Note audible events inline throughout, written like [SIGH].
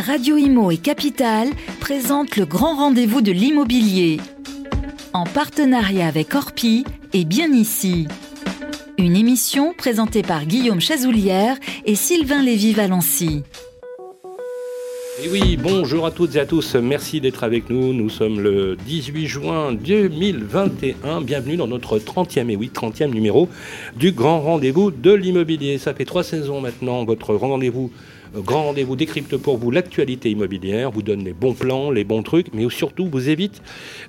Radio Imo et Capital présentent le grand rendez-vous de l'immobilier. En partenariat avec Orpi et Bien Ici. Une émission présentée par Guillaume Chazoulière et Sylvain Lévy-Valency. Et oui, bonjour à toutes et à tous, merci d'être avec nous. Nous sommes le 18 juin 2021. Bienvenue dans notre 30e et oui, 30e numéro du grand rendez-vous de l'immobilier. Ça fait trois saisons maintenant, votre rendez-vous grand rendez-vous décrypte pour vous l'actualité immobilière, vous donne les bons plans, les bons trucs, mais surtout vous évite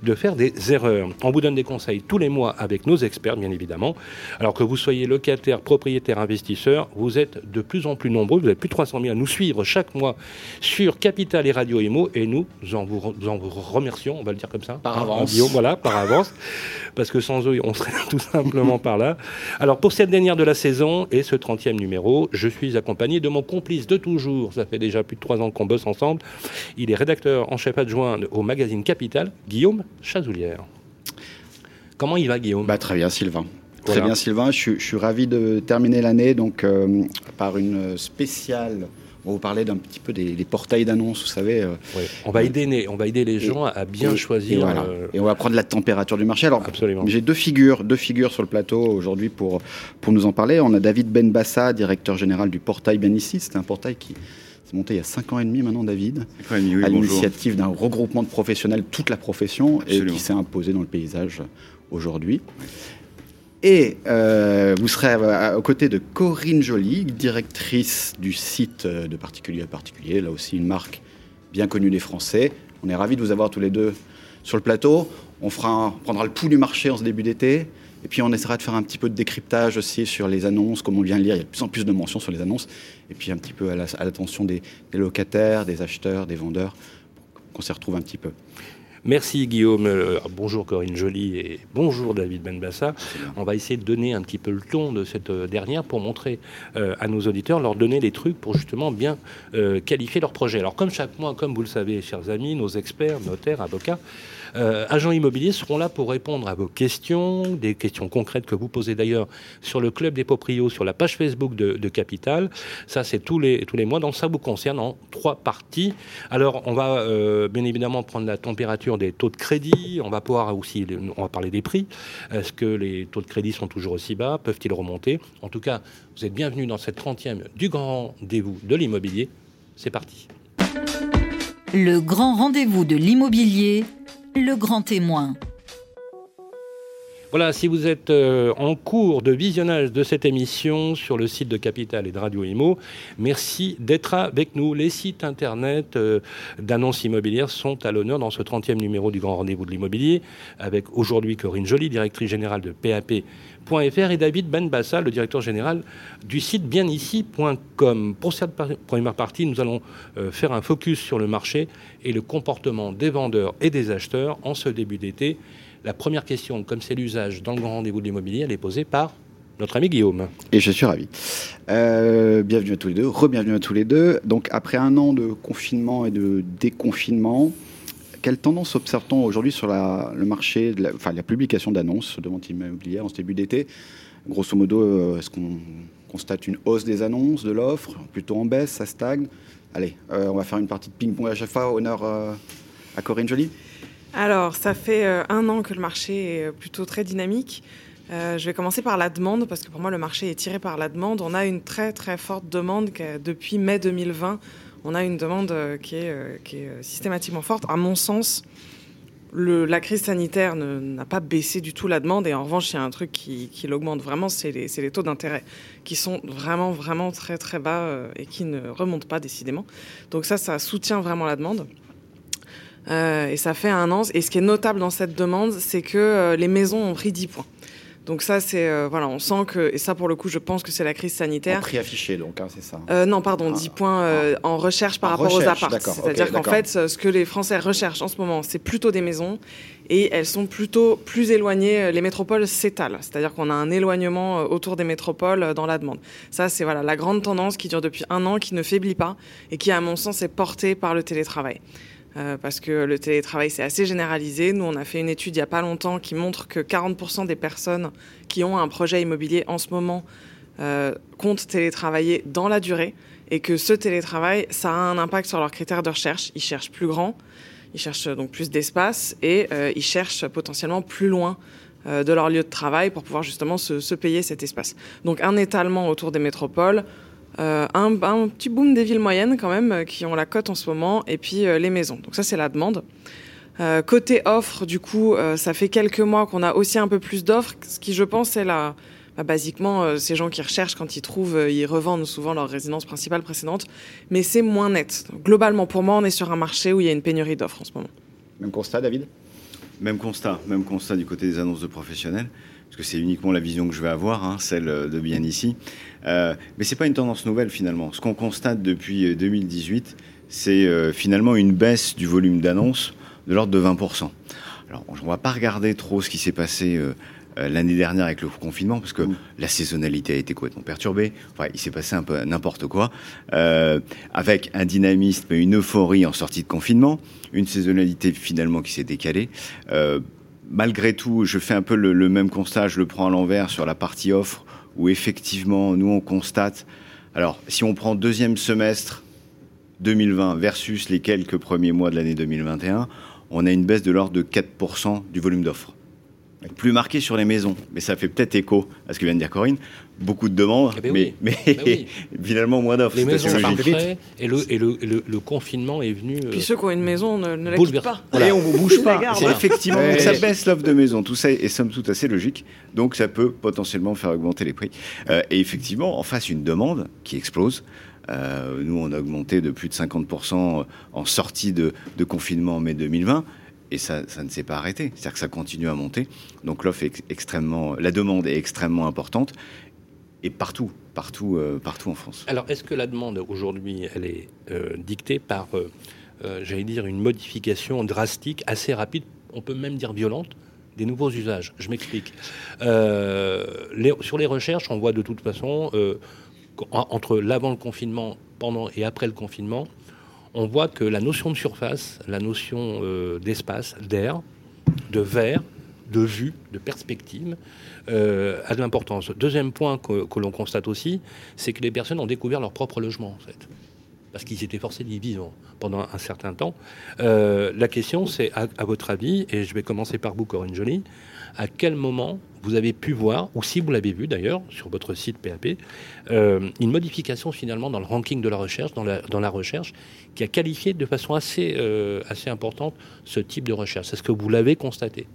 de faire des erreurs. On vous donne des conseils tous les mois avec nos experts, bien évidemment. Alors que vous soyez locataire, propriétaire, investisseur, vous êtes de plus en plus nombreux, vous êtes plus de 300 000 à nous suivre chaque mois sur Capital et Radio Imo, et nous en vous, en vous remercions, on va le dire comme ça. Par avance. voilà, par avance, parce que sans eux, on serait [LAUGHS] tout simplement par là. Alors pour cette dernière de la saison et ce 30e numéro, je suis accompagné de mon complice de toujours, ça fait déjà plus de trois ans qu'on bosse ensemble. Il est rédacteur en chef adjoint au magazine Capital, Guillaume Chazoulière. Comment il va, Guillaume? Bah, Très bien, Sylvain. Très bien, Sylvain. Je, suis ravi de terminer l'année donc euh, par une spéciale on va vous parler d'un petit peu des, portails d'annonces, vous savez. Euh, on, va aider, on va aider les gens à bien choisir. Euh, et, on va prendre la température du marché. Alors, j'ai deux figures, deux figures sur le plateau aujourd'hui pour, pour nous en parler. On a David Benbassa, directeur général du portail Bien Ici. C'est un portail qui s'est monté il y a 5 ans et demi maintenant, David, à l'initiative d'un regroupement de professionnels, toute la profession, et qui s'est imposé dans le paysage aujourd'hui. Et euh, vous serez aux côtés de Corinne Joly, directrice du site euh, de particulier à particulier, là aussi une marque bien connue des Français. On est ravis de vous avoir tous les deux sur le plateau. On, fera, prendra le pouls du marché en ce début d'été. Et puis on essaiera de faire un petit peu de décryptage aussi sur les annonces, comme on vient de lire, il y a de plus en plus de mentions sur les annonces. Et puis un petit peu à l'attention des, locataires, des acheteurs, des vendeurs, qu'on s'y retrouve un petit peu. Merci Guillaume, euh, bonjour Corinne Joly et bonjour David Benbassa. On va essayer de donner un petit peu le ton de cette euh, dernière pour montrer euh, à nos auditeurs, leur donner les trucs pour justement bien qualifier leur projet. Alors comme chaque mois, comme vous le savez, chers amis, nos experts, notaires, avocats, euh, agents immobiliers seront là pour répondre à vos questions, des questions concrètes que vous posez d'ailleurs sur le club des proprios, sur la page Facebook de, Capital. Ça, c'est tous les, mois. Donc ça vous concerne en trois parties. Alors, on va euh, bien évidemment prendre la température des taux de crédit. On va pouvoir aussi, on va parler des prix. Est-ce que les taux de crédit sont toujours aussi bas? Peuvent-ils remonter? En tout cas, vous êtes bienvenus dans cette 30e du grand rendez-vous de l'immobilier. C'est parti. Le grand rendez-vous de l'immobilier le grand témoin. Voilà, si vous êtes euh, en cours de visionnage de cette émission sur le site de Capital et de Radio Imo, merci d'être avec nous. Les sites internet euh, d'annonces immobilières sont à l'honneur dans ce 30e numéro du Grand Rendez-vous de l'immobilier, avec aujourd'hui Corinne Joly, directrice générale de PAP.fr, et David Benbassa, le directeur général du site bienici.com. Pour cette première partie, nous allons euh, faire un focus sur le marché et le comportement des vendeurs et des acheteurs en ce début d'été. La première question, comme c'est l'usage dans le grand rendez-vous de l'immobilier, elle est posée par notre ami Guillaume. Et je suis ravi. Euh, bienvenue à tous les deux, re-bienvenue à tous les deux. Donc après un an de confinement et de déconfinement, quelle tendance observe-t-on aujourd'hui sur le marché, la, enfin la publication d'annonces de vente immobilière en ce début d'été? Grosso modo, euh, est-ce qu'on constate une hausse des annonces, de l'offre, plutôt en baisse, ça stagne? Allez, euh, on va faire une partie de ping-pong à chaque fois. Honneur à Corinne Joly. Alors, ça fait euh, un an que le marché est euh, plutôt très dynamique. Euh, je vais commencer par la demande, parce que pour moi, le marché est tiré par la demande. On a une très très forte demande depuis mai 2020. On a une demande qui est, systématiquement forte. À mon sens, la crise sanitaire n'a pas baissé du tout la demande. Et en revanche, il y a un truc qui, l'augmente vraiment, c'est les, les, taux d'intérêt, qui sont vraiment vraiment très très bas et qui ne remontent pas décidément. Donc ça, ça soutient vraiment la demande. Euh, et ça fait un an. Et ce qui est notable dans cette demande, c'est que euh, les maisons ont pris 10 points. Donc ça, c'est euh, voilà, on sent que et ça pour le coup, je pense que c'est la crise sanitaire. En prix affiché, donc hein, c'est ça. Euh, non, pardon, 10 ah. points euh, ah. en recherche par rapport aux apparts. C'est-à-dire qu'en fait, ce que les Français recherchent en ce moment, c'est plutôt des maisons et elles sont plutôt plus éloignées. Les métropoles s'étalent, c'est-à-dire qu'on a un éloignement autour des métropoles dans la demande. Ça, c'est voilà la grande tendance qui dure depuis un an, qui ne faiblit pas et qui, à mon sens, est portée par le télétravail. Euh, parce que le télétravail, c'est assez généralisé. Nous, on a fait une étude il n'y a pas longtemps qui montre que 40% des personnes qui ont un projet immobilier en ce moment euh, comptent télétravailler dans la durée. et que ce télétravail, ça a un impact sur leurs critères de recherche. Ils cherchent plus grand, ils cherchent donc plus d'espace et euh, ils cherchent potentiellement plus loin euh, de leur lieu de travail pour pouvoir justement se, payer cet espace. Donc un étalement autour des métropoles, euh, un, petit boom des villes moyennes quand même qui ont la cote en ce moment et puis les maisons. Donc ça c'est la demande. côté offre, du coup, ça fait quelques mois qu'on a aussi un peu plus d'offres, ce qui je pense est la bah, basiquement, euh, ces gens qui recherchent, quand ils trouvent, euh, ils revendent souvent leur résidence principale précédente, mais c'est moins net. globalement, pour moi, on est sur un marché où il y a une pénurie d'offres en ce moment. Même constat, David? Même constat, même constat du côté des annonces de professionnels, parce que c'est uniquement la vision que je vais avoir, hein, celle euh, de bien ici. Euh, mais c'est pas une tendance nouvelle finalement. Ce qu'on constate depuis 2018, c'est finalement une baisse du volume d'annonces de l'ordre de 20%. Alors, on ne va pas regarder trop ce qui s'est passé euh, l'année dernière avec le confinement, parce que mm. la saisonnalité a été complètement perturbée. Enfin, il s'est passé un peu n'importe quoi, euh, avec un dynamisme et une euphorie en sortie de confinement, une saisonnalité finalement qui s'est décalée. Euh, malgré tout, je fais un peu le, le, même constat, je le prends à l'envers sur la partie offre, où effectivement, nous, on constate. Alors, si on prend deuxième semestre 2020 versus les quelques premiers mois de l'année 2021, on a une baisse de l'ordre de 4% du volume d'offres plus marqué sur les maisons, mais ça fait peut-être écho à ce que vient de dire Corinne. Beaucoup de demandes, eh ben mais, mais ben [LAUGHS] finalement moins d'offres. Les maisons et, le, et le, confinement est venu. Puis ceux qui ont une maison ne, ne la quittent pas. Et on ne bouge [LAUGHS] pas. C'est effectivement, ça baisse l'offre de maison. Tout ça est somme toute assez logique. Donc ça peut potentiellement faire augmenter les prix. Euh, et effectivement, en face, une demande qui explose. Euh, nous, on a augmenté de plus de 50% en sortie de, de confinement en mai 2020 et ça, ne s'est pas arrêté. C'est-à-dire que ça continue à monter. Donc l'offre est extrêmement, la demande est extrêmement importante et partout, partout, euh, partout en France. Alors est-ce que la demande aujourd'hui, elle est euh, dictée par, euh, j'allais dire, une modification drastique, assez rapide, on peut même dire violente, des nouveaux usages? Je m'explique. sur les recherches, on voit de toute façon entre l'avant le confinement, pendant et après le confinement, on voit que la notion de surface, la notion euh, d'espace, d'air, de verre, de vue, de perspective, euh, a de l'importance. Deuxième point que, l'on constate aussi, c'est que les personnes ont découvert leur propre logement, en fait. Parce qu'ils étaient forcés d'y vivre pendant un certain temps. Euh, la question, c'est, à, à, votre avis, et je vais commencer par vous, Corinne Joly, à quel moment vous avez pu voir, ou si vous l'avez vu d'ailleurs sur votre site PAP, euh, une modification finalement dans le ranking de la recherche, dans la, recherche, qui a qualifié de façon assez, euh, assez importante ce type de recherche. Est-ce que vous l'avez constaté?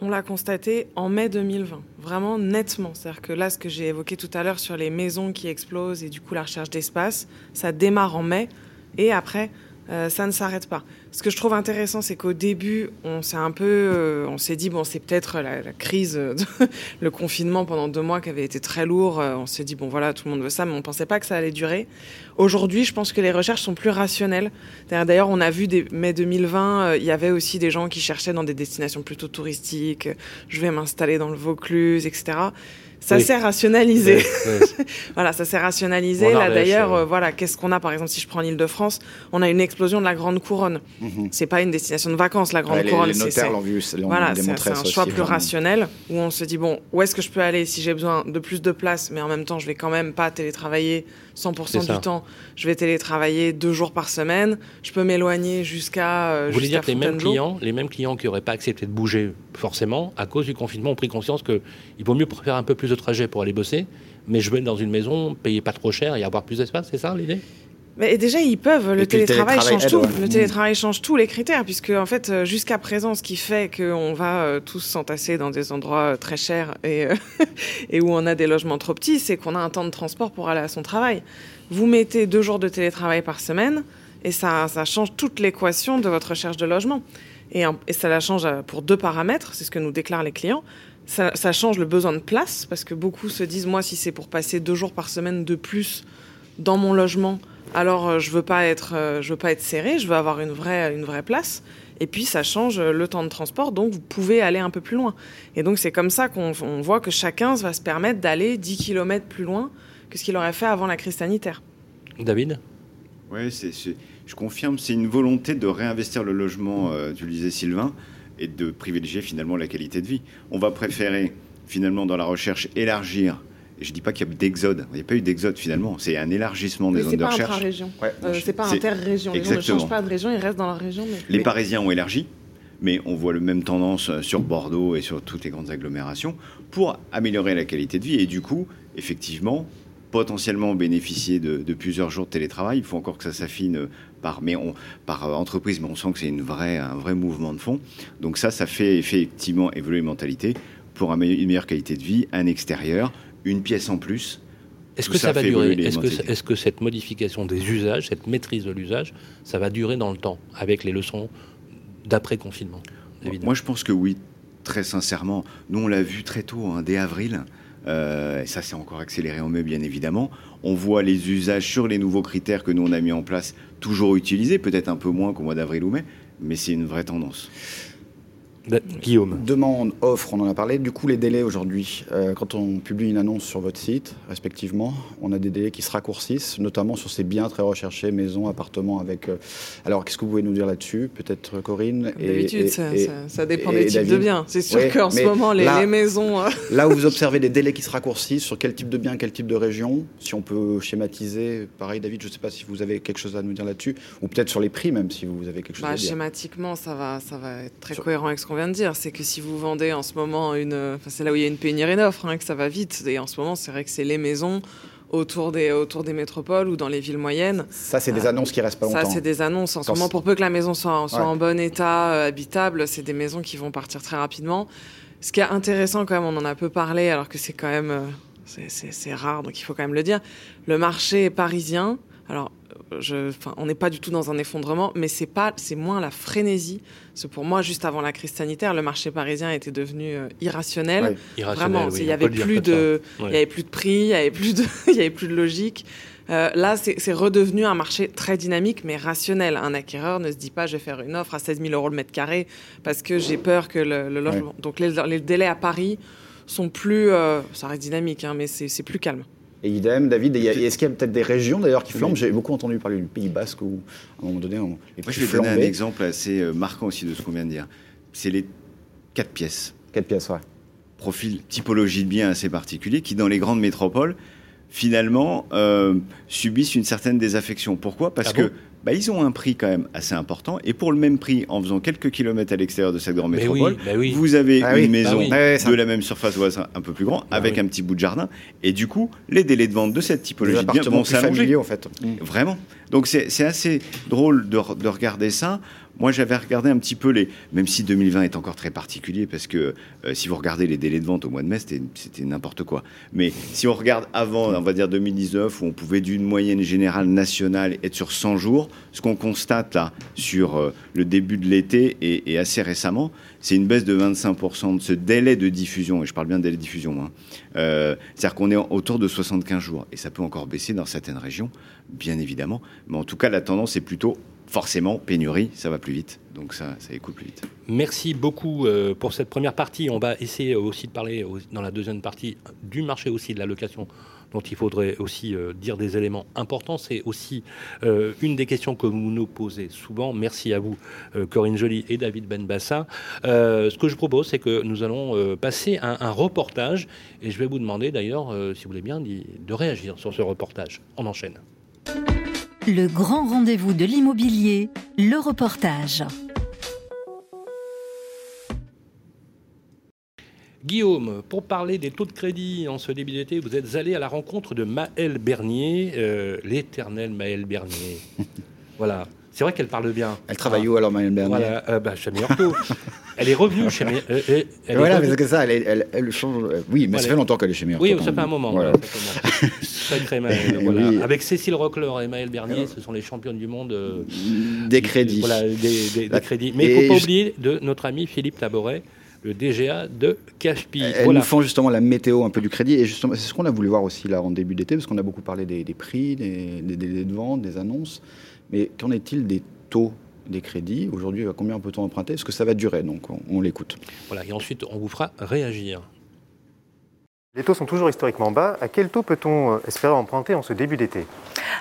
On l'a constaté en mai 2020, vraiment nettement. C'est-à-dire que là, ce que j'ai évoqué tout à l'heure sur les maisons qui explosent et du coup la recherche d'espace, ça démarre en mai. Et après, euh, ça ne s'arrête pas. Ce que je trouve intéressant, c'est qu'au début, on s'est un peu, euh, on s'est dit bon, c'est peut-être la, crise, [LAUGHS] le confinement pendant deux mois qui avait été très lourd. Euh, on s'est dit bon, voilà, tout le monde veut ça, mais on pensait pas que ça allait durer. Aujourd'hui, je pense que les recherches sont plus rationnelles. D'ailleurs, on a vu des mai 2020, il y avait aussi des gens qui cherchaient dans des destinations plutôt touristiques. Je vais m'installer dans le Vaucluse, etc. Ça s'est rationalisé. [LAUGHS] voilà, ça s'est rationalisé. Là, d'ailleurs, euh, voilà, qu'est-ce qu'on a, par exemple, si je prends l'Île-de-France, on a une explosion de la Grande Couronne. Mhm. C'est pas une destination de vacances, la Grande Couronne. Les notaires l'ont vu. Voilà, c'est un choix plus rationnel où on se dit bon, où est-ce que je peux aller si j'ai besoin de plus de place, mais en même temps, je vais quand même pas télétravailler 100% du temps. Je vais télétravailler deux jours par semaine. Je peux m'éloigner jusqu'à. Euh, Vous voulez dire que les mêmes clients, les mêmes clients qui n'auraient pas accepté de bouger forcément à cause du confinement ont pris conscience qu'il vaut mieux faire un peu plus de trajet pour aller bosser, mais je vais dans une maison, payer pas trop cher et avoir plus d'espace, c'est ça l'idée? Mais déjà, ils peuvent. Le télétravail, change tout. Le télétravail change tous les critères, puisque en fait, euh, jusqu'à présent, ce qui fait qu'on va euh, tous s'entasser dans des endroits euh, très chers et, [LAUGHS] et où on a des logements trop petits, c'est qu'on a un temps de transport pour aller à son travail. Vous mettez deux jours de télétravail par semaine, et ça, ça change toute l'équation de votre recherche de logement. Et, et ça la change pour deux paramètres, c'est ce que nous déclarent les clients. Ça, ça, change le besoin de place, parce que beaucoup se disent, moi, si c'est pour passer deux jours par semaine de plus dans mon logement, alors euh, je veux pas être, euh, je veux pas être serré, je veux avoir une vraie, une vraie place. Et puis ça change le temps de transport, donc vous pouvez aller un peu plus loin. Et donc c'est comme ça qu'on voit que chacun va se permettre d'aller 10 km plus loin que ce qu'il aurait fait avant la crise sanitaire. David? Oui, je confirme, c'est une volonté de réinvestir le logement, euh, tu le disais Sylvain, et de privilégier finalement la qualité de vie. On va préférer finalement dans la recherche élargir je ne dis pas qu'il y a d'exode. Il n'y a pas eu d'exode finalement. C'est un élargissement des zones de recherche. Intra-région. Ouais, euh, c'est pas interrégion. Les gens ne changent pas de région, ils restent dans leur région. Les Parisiens ont élargi, mais on voit le même tendance sur Bordeaux et sur toutes les grandes agglomérations pour améliorer la qualité de vie. Et du coup, effectivement, potentiellement bénéficier de, plusieurs jours de télétravail. Il faut encore que ça s'affine par, mais on, par entreprise, mais on sent que c'est une vraie, un vrai mouvement de fond. Donc ça, ça fait effectivement évoluer les mentalités pour une meilleure qualité de vie, un extérieur, une pièce en plus. Est-ce que ça, va durer Est-ce que, cette modification des usages, cette maîtrise de l'usage, ça va durer dans le temps, avec les leçons d'après-confinement Moi, je pense que oui, très sincèrement. Nous, on l'a vu très tôt, hein, dès avril. Euh, et ça, c'est encore accéléré en mai, bien évidemment. On voit les usages sur les nouveaux critères que nous, on a mis en place, toujours utilisés, peut-être un peu moins qu'au mois d'avril ou mai, mais c'est une vraie tendance. Guillaume. Demande, offre, on en a parlé. Du coup, les délais aujourd'hui, euh, quand on publie une annonce sur votre site, respectivement, on a des délais qui se raccourcissent, notamment sur ces biens très recherchés, maisons, appartements. Avec, euh, Alors, qu'est-ce que vous pouvez nous dire là-dessus? Peut-être Corinne D'habitude, ça, ça, dépend des types de biens. C'est sûr qu'en ce moment, les, maisons. Euh, là où vous observez des délais qui se raccourcissent, sur quel type de biens, quel type de région, si on peut schématiser, pareil, David, je ne sais pas si vous avez quelque chose à nous dire là-dessus, ou peut-être sur les prix, même si vous avez quelque chose bah, à dire. Schématiquement, ça va, ça va être très cohérent avec ce qu'on vient de dire. C'est que si vous vendez en ce moment une. Enfin, c'est là où il y a une pénurie d'offres, hein, que ça va vite. Et en ce moment, c'est vrai que c'est les maisons autour des, autour des métropoles ou dans les villes moyennes. Ça, c'est des euh, annonces qui restent pas longtemps. Ça, c'est des annonces. En ce moment, pour peu que la maison soit, soit en bon état, euh, habitable, c'est des maisons qui vont partir très rapidement. Ce qui est intéressant, quand même, on en a peu parlé, alors que c'est quand même. Euh, c'est rare, donc il faut quand même le dire. Le marché parisien, alors on n'est pas du tout dans un effondrement, mais c'est pas, c'est moins la frénésie. C'est pour moi, juste avant la crise sanitaire, le marché parisien était devenu euh, irrationnel. Vraiment, il y avait plus de, il y avait plus de prix, il y avait plus de, [LAUGHS] il y avait plus de logique. Euh, là, c'est redevenu un marché très dynamique, mais rationnel. Un acquéreur ne se dit pas, je vais faire une offre à 16 000 euros le mêtre carré parce que j'ai peur que le, logement. Donc les, délais à Paris sont plus, euh, ça reste dynamique, hein, mais c'est plus calme. Et idem, David, est-ce qu'il y a peut-être des régions d'ailleurs qui flambent? J'ai beaucoup entendu parler du Pays Basque où, à un moment donné, on, les Moi, je vais donner un exemple assez euh, marquant aussi de ce qu'on vient de dire. C'est les quatre pièces. Quatre pièces, ouais. Profil, typologie de biens assez particulier qui, dans les grandes métropoles, finalement, euh, subissent une certaine désaffection. Pourquoi? Parce ah que bah, ils ont un prix quand même assez important. Et pour le même prix, en faisant quelques kilomètres à l'extérieur de cette grande métropole, bah vous avez ah une maison bah de la même surface ou un peu plus grand, avec un petit bout de jardin. Et du coup, les délais de vente de cette typologie de biens vont s'allonger. en fait. Vraiment. Donc c'est assez drôle de, de regarder ça. Moi, j'avais regardé un petit peu les. Même si 2020 est encore très particulier, parce que euh, si vous regardez les délais de vente au mois de mai, c'était n'importe quoi. Mais si on regarde avant, on va dire 2019, où on pouvait d'une moyenne générale nationale être sur 100 jours, ce qu'on constate là sur euh, le début de l'été et, assez récemment, c'est une baisse de 25% de ce délai de diffusion, et je parle bien de délai de diffusion. Hein. Euh, C'est-à-dire qu'on est autour de 75 jours, et ça peut encore baisser dans certaines régions, bien évidemment. Mais en tout cas, la tendance est plutôt forcément, pénurie, ça va plus vite. Donc ça, ça écoute plus vite. Merci beaucoup euh, pour cette première partie. On va essayer aussi de parler dans la deuxième partie du marché aussi de la location dont il faudrait aussi euh, dire des éléments importants. C'est aussi euh, une des questions que vous nous posez souvent. Merci à vous, Corinne Joly et David Benbassa. ce que je propose, c'est que nous allons passer un, un, reportage et je vais vous demander d'ailleurs, si vous voulez bien, de réagir sur ce reportage. On enchaîne. Le grand rendez-vous de l'immobilier, le reportage. Guillaume, pour parler des taux de crédit en ce début d'été, vous êtes allé à la rencontre de Maëlle Bernier, euh, l'éternel Maëlle Bernier. [LAUGHS] voilà. C'est vrai qu'elle parle bien. Elle travaille où alors, Maëlle Bernier Voilà, euh, bah, chez [LAUGHS] Elle est revenue chez Meilleur. Euh, voilà, mais c'est que ça, elle, elle, change. Oui, mais ça fait longtemps qu'elle est chez Meilleur. Oui, ça fait un moment. Voilà. [LAUGHS] Sacré Maëlle. voilà. Avec Cécile Rockler et Maëlle Bernier, ce sont les championnes du monde. des crédits. Voilà, des, crédits. Mais il ne faut pas oublier de notre ami Philippe Taboret le DGA de Cashpi. Elles nous font justement la météo un peu du crédit. Et justement, c'est ce qu'on a voulu voir aussi là en début d'été, parce qu'on a beaucoup parlé des, prix, des, délais de vente, des annonces. Mais qu'en est-il des taux des crédits Aujourd'hui, à combien peut-on emprunter Est-ce que ça va durer Donc, on, l'écoute. Voilà, et ensuite, on vous fera réagir. Les taux sont toujours historiquement bas. À quel taux peut-on euh, espérer emprunter en ce début d'été?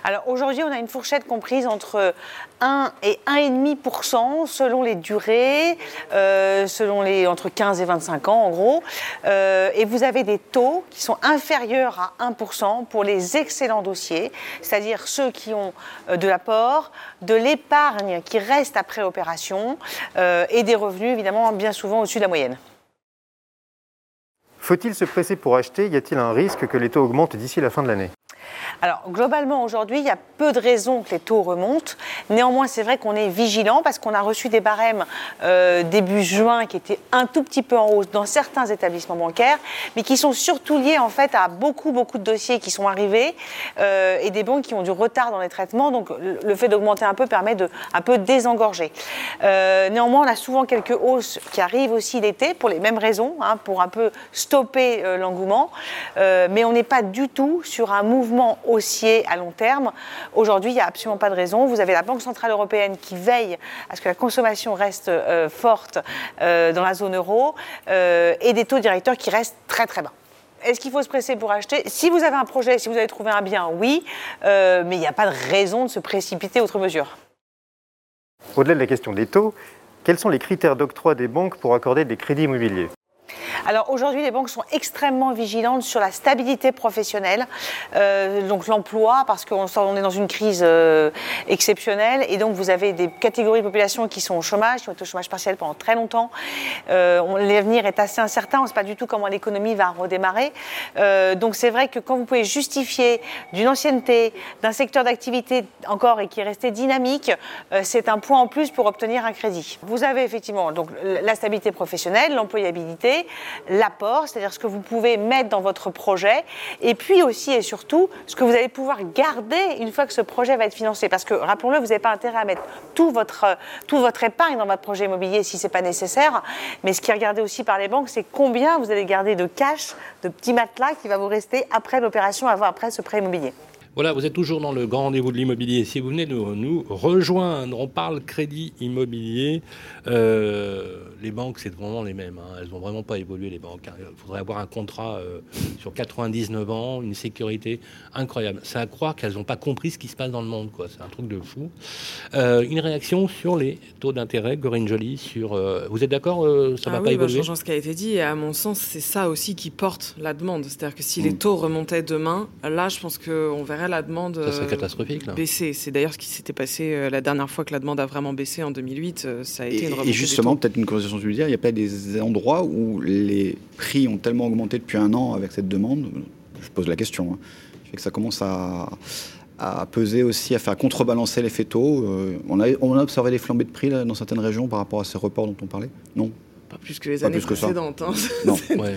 Alors aujourd'hui, on a une fourchette comprise entre 1 et 1,5% selon les durées, euh, selon les entre 15 et 25 ans en gros. Euh, et vous avez des taux qui sont inférieurs à 1% pour les excellents dossiers, c'est-à-dire ceux qui ont de l'apport, de l'épargne qui reste après opération et des revenus évidemment bien souvent au-dessus de la moyenne. Faut-il se presser pour acheter? Y a-t-il un risque que les taux augmentent d'ici la fin de l'année? Alors globalement aujourd'hui, il y a peu de raisons que les taux remontent. Néanmoins, c'est vrai qu'on est vigilant parce qu'on a reçu des barèmes euh, début juin qui étaient un tout petit peu en hausse dans certains établissements bancaires, mais qui sont surtout liés en fait à beaucoup beaucoup de dossiers qui sont arrivés euh, et des banques qui ont du retard dans les traitements. Donc le fait d'augmenter un peu permet de un peu désengorger. Euh, néanmoins, on a souvent quelques hausses qui arrivent aussi l'été pour les mêmes raisons, hein, pour un peu stopper l'engouement, mais on n'est pas du tout sur un mouvement haussier à long terme. Aujourd'hui, il n'y a absolument pas de raison. Vous avez la Banque Centrale Européenne qui veille à ce que la consommation reste euh, forte euh, dans la zone euro euh, et des taux directeurs qui restent très très bas. Est-ce qu'il faut se presser pour acheter? Si vous avez un projet, si vous avez trouvé un bien, oui, mais il n'y a pas de raison de se précipiter outre mesure. Au-delà de la question des taux, quels sont les critères d'octroi des banques pour accorder des crédits immobiliers? Alors aujourd'hui, les banques sont extrêmement vigilantes sur la stabilité professionnelle, euh, donc l'emploi, parce qu'on est dans une crise euh, exceptionnelle, et donc vous avez des catégories de population qui sont au chômage, qui ont été au chômage partiel pendant très longtemps. Euh, L'avenir est assez incertain, on ne sait pas du tout comment l'économie va redémarrer. Donc c'est vrai que quand vous pouvez justifier d'une ancienneté, d'un secteur d'activité encore et qui est resté dynamique, c'est un point en plus pour obtenir un crédit. Vous avez effectivement donc la stabilité professionnelle, l'employabilité, l'apport, c'est-à-dire ce que vous pouvez mettre dans votre projet, et puis aussi et surtout ce que vous allez pouvoir garder une fois que ce projet va être financé. Parce que, rappelons-le, vous n'avez pas intérêt à mettre tout votre, tout votre épargne dans votre projet immobilier si ce n'est pas nécessaire, mais ce qui est regardé aussi par les banques, c'est combien vous allez garder de cash, de petits matelas qui va vous rester après l'opération, avant, après ce prêt immobilier. Voilà, vous êtes toujours dans le grand rendez-vous de l'immobilier. Si vous venez de nous rejoindre, on parle crédit immobilier. Euh, les banques, c'est vraiment les mêmes. Hein. Elles n'ont vraiment pas évolué, les banques. Hein. Il faudrait avoir un contrat euh, sur 99 ans, une sécurité incroyable. C'est à croire qu'elles n'ont pas compris ce qui se passe dans le monde. Quoi. C'est un truc de fou. Euh, une réaction sur les taux d'intérêt, Corinne Jolie, sur... vous êtes d'accord Ça ne va ah pas oui, bah, évoluer ce qui a été dit, et à mon sens, c'est ça aussi qui porte la demande. C'est-à-dire que si les mm. taux remontaient demain, là, je pense qu'on verrait la demande ça serait catastrophique, là. baisser. C'est d'ailleurs ce qui s'était passé euh, la dernière fois que la demande a vraiment baissé en 2008. Euh, ça a été et, une Et justement, peut-être une conversation dire, il y a pas des endroits où les prix ont tellement augmenté depuis un an avec cette demande? Je pose la question. Hein. Fait que ça commence à, à peser aussi, à faire contrebalancer les taux. Euh, on, a, on a observé des flambées de prix là, dans certaines régions par rapport à ces reports dont on parlait? Non? Pas plus que les années précédentes. Hein. Non. [LAUGHS] ouais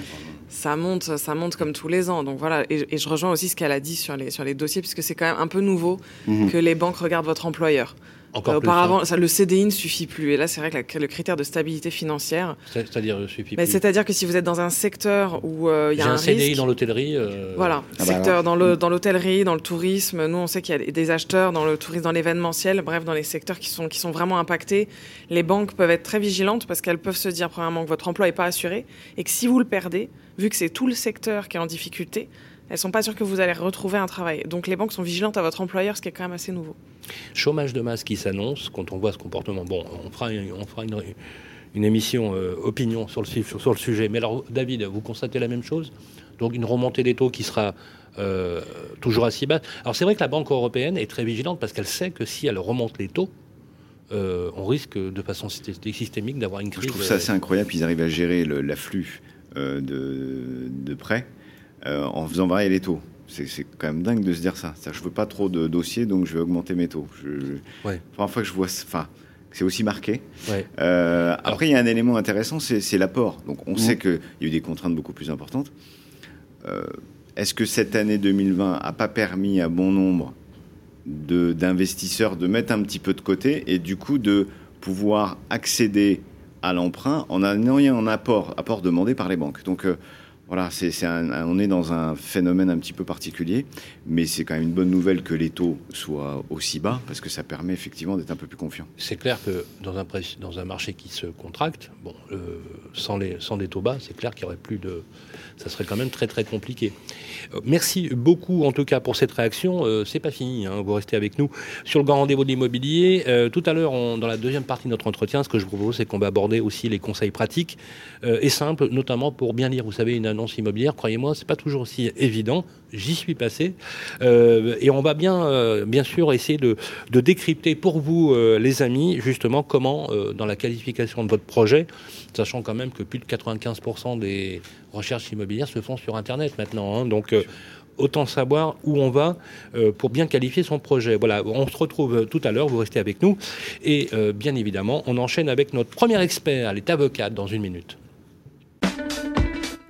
ça monte, ça monte comme tous les ans. Donc voilà, et, je rejoins aussi ce qu'elle a dit sur les, sur les dossiers, puisque c'est quand même un peu nouveau mhm. que les banques regardent votre employeur. Encore euh, auparavant, hein. ça, le CDI ne suffit plus. Et là, c'est vrai que le critère de stabilité financière. C'est-à-dire suffit plus. C'est-à-dire que si vous êtes dans un secteur où euh, il y a un, un CDI dans l'hôtellerie. Euh, voilà, ah bah secteur dans le dans l'hôtellerie, dans le tourisme. Nous, on sait qu'il y a des acheteurs dans le tourisme, dans l'événementiel. Bref, dans les secteurs qui sont qui sont vraiment impactés, les banques peuvent être très vigilantes parce qu'elles peuvent se dire premièrement que votre emploi n'est pas assuré et que si vous le perdez, vu que c'est tout le secteur qui est en difficulté, elles sont pas sûres que vous allez retrouver un travail. Donc les banques sont vigilantes à votre employeur, ce qui est quand même assez nouveau. Chômage de masse qui s'annonce quand on voit ce comportement. Bon, on fera, on fera une, émission euh, opinion sur le, sur, le sujet. Mais alors, David, vous constatez la même chose? Donc une remontée des taux qui sera euh, toujours assez basse. Alors c'est vrai que la Banque européenne est très vigilante parce qu'elle sait que si elle remonte les taux, euh, on risque de façon systémique d'avoir une crise. Je trouve ça assez incroyable. Ils arrivent à gérer l'afflux de, de prêts euh, en faisant varier les taux. C'est quand même dingue de se dire ça. Je ne veux pas trop de dossiers, donc je vais augmenter mes taux. Je, Première fois que je vois, enfin, c'est aussi marqué. Euh, après, il y a un élément intéressant, c'est l'apport. Donc, on sait mmh. qu'il y a eu des contraintes beaucoup plus importantes. Euh, est-ce que cette année 2020 n'a pas permis à bon nombre d'investisseurs de, mettre un petit peu de côté et du coup de pouvoir accéder à l'emprunt en ayant un apport, apport demandé par les banques? Donc, voilà, on est dans un phénomène un petit peu particulier, mais c'est quand même une bonne nouvelle que les taux soient aussi bas, parce que ça permet effectivement d'être un peu plus confiant. C'est clair que dans un, marché qui se contracte, euh, sans, les, sans des taux bas, c'est clair qu'il y aurait plus de... Ça serait quand même très très compliqué. Euh, merci beaucoup en tout cas pour cette réaction. Euh, c'est pas fini, hein, vous restez avec nous sur le grand rendez-vous de l'immobilier. tout à l'heure, dans la deuxième partie de notre entretien, ce que je propose, c'est qu'on va aborder aussi les conseils pratiques et simples, notamment pour bien lire, vous savez, une immobilière, croyez-moi, c'est pas toujours aussi évident. J'y suis passé. Euh, et on va bien, euh, bien sûr essayer de, décrypter pour vous, euh, les amis, justement, comment, dans la qualification de votre projet, sachant quand même que plus de 95% des recherches immobilières se font sur Internet maintenant. Hein. donc, autant savoir où on va pour bien qualifier son projet. Voilà, on se retrouve tout à l'heure, vous restez avec nous. Et bien évidemment, on enchaîne avec notre premier expert, elle est avocate, dans une minute.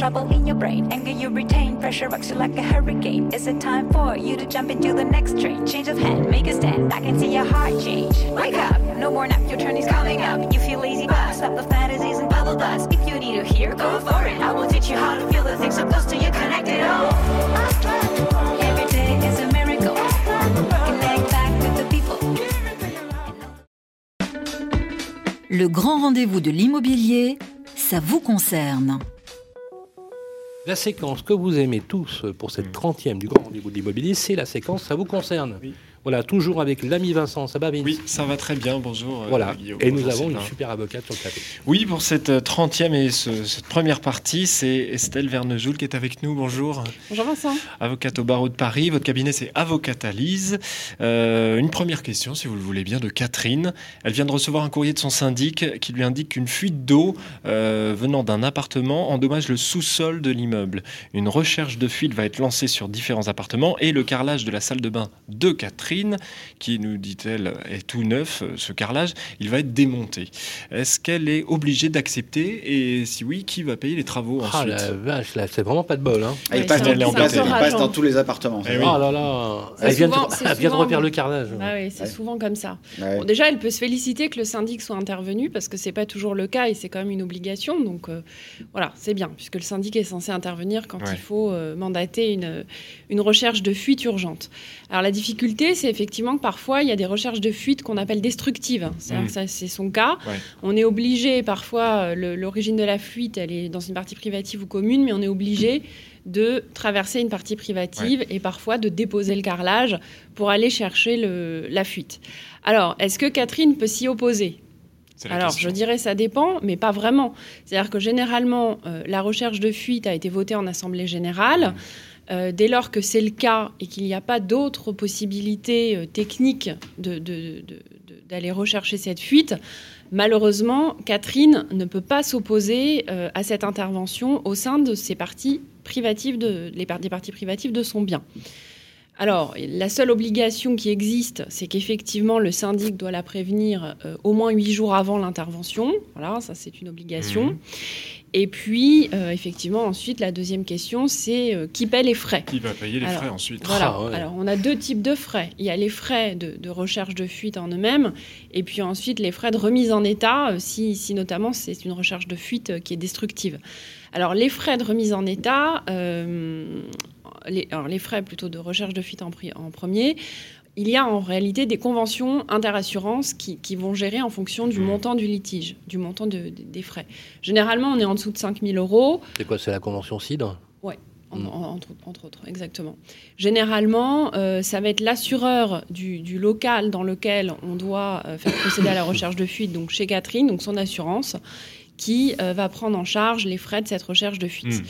Trouble in your brain. Anger you retain, pressure rocks you like a hurricane. Is it time for you to jump into the next train? Change of hand, make a stand. I can see your heart change. Wake up, no more nap, your turn is coming up. You feel lazy, but stop the fantasies and bubble dust. If you need to hear, go for it. I will teach you how to feel the things so close to you, connected. Oh, every day is a miracle. Connect back with the people. Le grand rendez-vous de l'immobilier, ça vous concerne. La séquence que vous aimez tous pour cette 30e du Grand Rendez-vous de l'immobilier, c'est la séquence Ça vous concerne. Voilà, toujours avec l'ami Vincent. Ça va, Vince Oui, ça va très bien. Bonjour. Euh, voilà. et nous avons une super avocate sur le plateau. Oui, pour cette 30e et cette première partie, c'est Estelle Vernejoul qui est avec nous. Bonjour. Bonjour Vincent. Avocate au barreau de Paris. Votre cabinet, c'est Avocatalise. Euh, une première question, si vous le voulez bien, de Catherine. Elle vient de recevoir un courrier de son syndic qui lui indique qu'une fuite d'eau euh, venant d'un appartement endommage le sous-sol de l'immeuble. Une recherche de fuite va être lancée sur différents appartements et le carrelage de la salle de bain de Catherine qui, nous dit-elle, est tout neuf, euh, ce carrelage, il va être démonté. Est-ce qu'elle est obligée d'accepter Et si oui, qui va payer les travaux ah, ensuite? la vache, là, c'est vraiment pas de bol. Hein. il, passe dans, tous les appartements. Eh oh là là, elle vient, de, refaire le carrelage. Ah oui, c'est souvent comme ça. déjà, elle peut se féliciter que le syndic soit intervenu parce que c'est pas toujours le cas et c'est quand même une obligation. Donc euh, voilà, c'est bien puisque le syndic est censé intervenir quand il faut euh, mandater une, une recherche de fuite urgente. Alors la difficulté, c'est effectivement que parfois, il y a des recherches de fuite qu'on appelle destructives. Mm. C'est son cas. On est obligé, parfois, l'origine de la fuite, elle est dans une partie privative ou commune, mais on est obligé de traverser une partie privative et parfois de déposer le carrelage pour aller chercher la fuite. Alors, est-ce que Catherine peut s'y opposer? Alors, je dirais ça dépend, mais pas vraiment. C'est-à-dire que généralement, euh, la recherche de fuite a été votée en Assemblée générale. Mm. Euh, dès lors que c'est le cas et qu'il n'y a pas d'autres possibilités euh, techniques d'aller rechercher cette fuite, malheureusement, Catherine ne peut pas s'opposer euh, à cette intervention au sein de ces parties privatives de, des parties privatives de son bien. Alors, la seule obligation qui existe, c'est qu'effectivement, le syndic doit la prévenir euh, au moins huit jours avant l'intervention. Voilà, ça c'est une obligation. Mhm. Et puis, euh, effectivement, ensuite, la deuxième question, c'est euh, qui paie les frais Qui va payer les frais ensuite Voilà. Ah, Alors, on a deux types de frais. Il y a les frais de, recherche de fuite en eux-mêmes, et puis ensuite les frais de remise en état, si, si notamment c'est une recherche de fuite qui est destructive. Alors, les frais de remise en état, les, alors les frais plutôt de recherche de fuite en, en, premier, il y a en réalité des conventions interassurances qui, qui vont gérer en fonction du mmh. montant du litige, du montant des frais. Généralement, on est en dessous de 5 000 euros. C'est quoi C'est la convention CIDRE Oui. Mmh. entre, autres, exactement. Généralement, euh, ça va être l'assureur du, local dans lequel on doit euh, faire procéder à la [COUGHS] recherche de fuite, donc chez Catherine, donc son assurance, qui euh, va prendre en charge les frais de cette recherche de fuite. Mmh.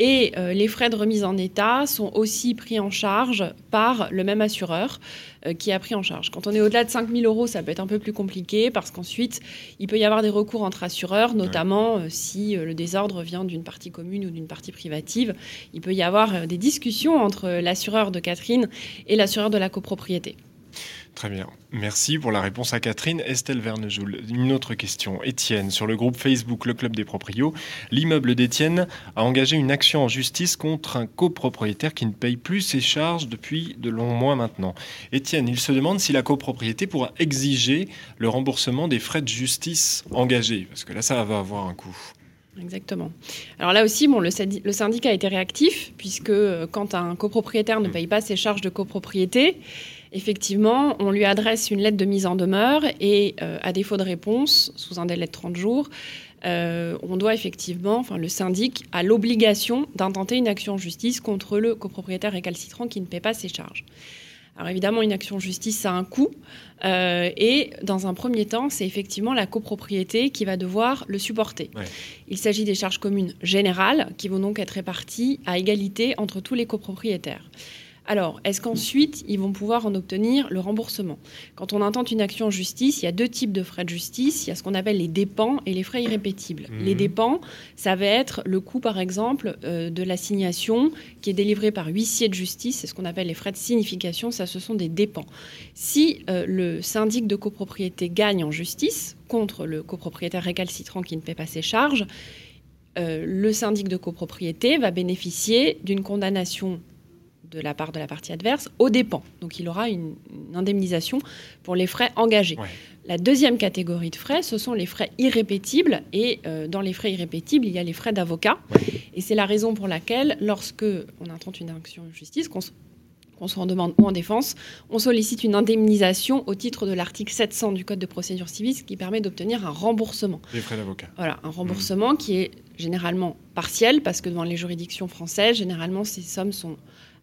Et euh, les frais de remise en état sont aussi pris en charge par le même assureur euh, qui a pris en charge. Quand on est au-delà de 5 000 euros, ça peut être un peu plus compliqué parce qu'ensuite, il peut y avoir des recours entre assureurs, notamment euh, si le désordre vient d'une partie commune ou d'une partie privative. Il peut y avoir des discussions entre l'assureur de Catherine et l'assureur de la copropriété. Très bien. Merci pour la réponse à Catherine. Estelle Vernejoul, une autre question. Étienne, sur le groupe Facebook Le Club des Proprios, l'immeuble d'Étienne a engagé une action en justice contre un copropriétaire qui ne paye plus ses charges depuis de longs mois maintenant. Étienne, il se demande si la copropriété pourra exiger le remboursement des frais de justice engagés, parce que là, ça va avoir un coût. Exactement. Alors là aussi, bon, le, syndicat a été réactif, puisque euh, quand un copropriétaire ne paye pas ses charges de copropriété, effectivement, on lui adresse une lettre de mise en demeure et euh, à défaut de réponse, sous un délai de 30 jours, euh, on doit effectivement, enfin le syndic a l'obligation d'intenter une action en justice contre le copropriétaire récalcitrant qui ne paie pas ses charges. Alors évidemment, une action en justice, ça a un coût. Euh, et dans un premier temps, c'est effectivement la copropriété qui va devoir le supporter. Il s'agit des charges communes générales qui vont donc être réparties à égalité entre tous les copropriétaires. Alors, est-ce qu'ensuite, ils vont pouvoir en obtenir le remboursement? Quand on intente une action en justice, il y a deux types de frais de justice. Il y a ce qu'on appelle les dépens et les frais irrépétibles. Mhm. Les dépens, ça va être le coût, par exemple, euh, de l'assignation qui est délivrée par huissier de justice. C'est ce qu'on appelle les frais de signification. Ça, ce sont des dépens. Si euh, le syndic de copropriété gagne en justice contre le copropriétaire récalcitrant qui ne paie pas ses charges, euh, le syndic de copropriété va bénéficier d'une condamnation de la part de la partie adverse au dépens. Donc il aura une, indemnisation pour les frais engagés. La deuxième catégorie de frais, ce sont les frais irrépétibles. Et euh, dans les frais irrépétibles, il y a les frais d'avocat. Et c'est la raison pour laquelle, lorsque on intente une action de justice, qu'on soit en demande ou en défense, on sollicite une indemnisation au titre de l'article 700 du Code de procédure civile, ce qui permet d'obtenir un remboursement. Les frais d'avocat. Voilà, un remboursement qui est généralement partiel, parce que dans les juridictions françaises, généralement, ces sommes sont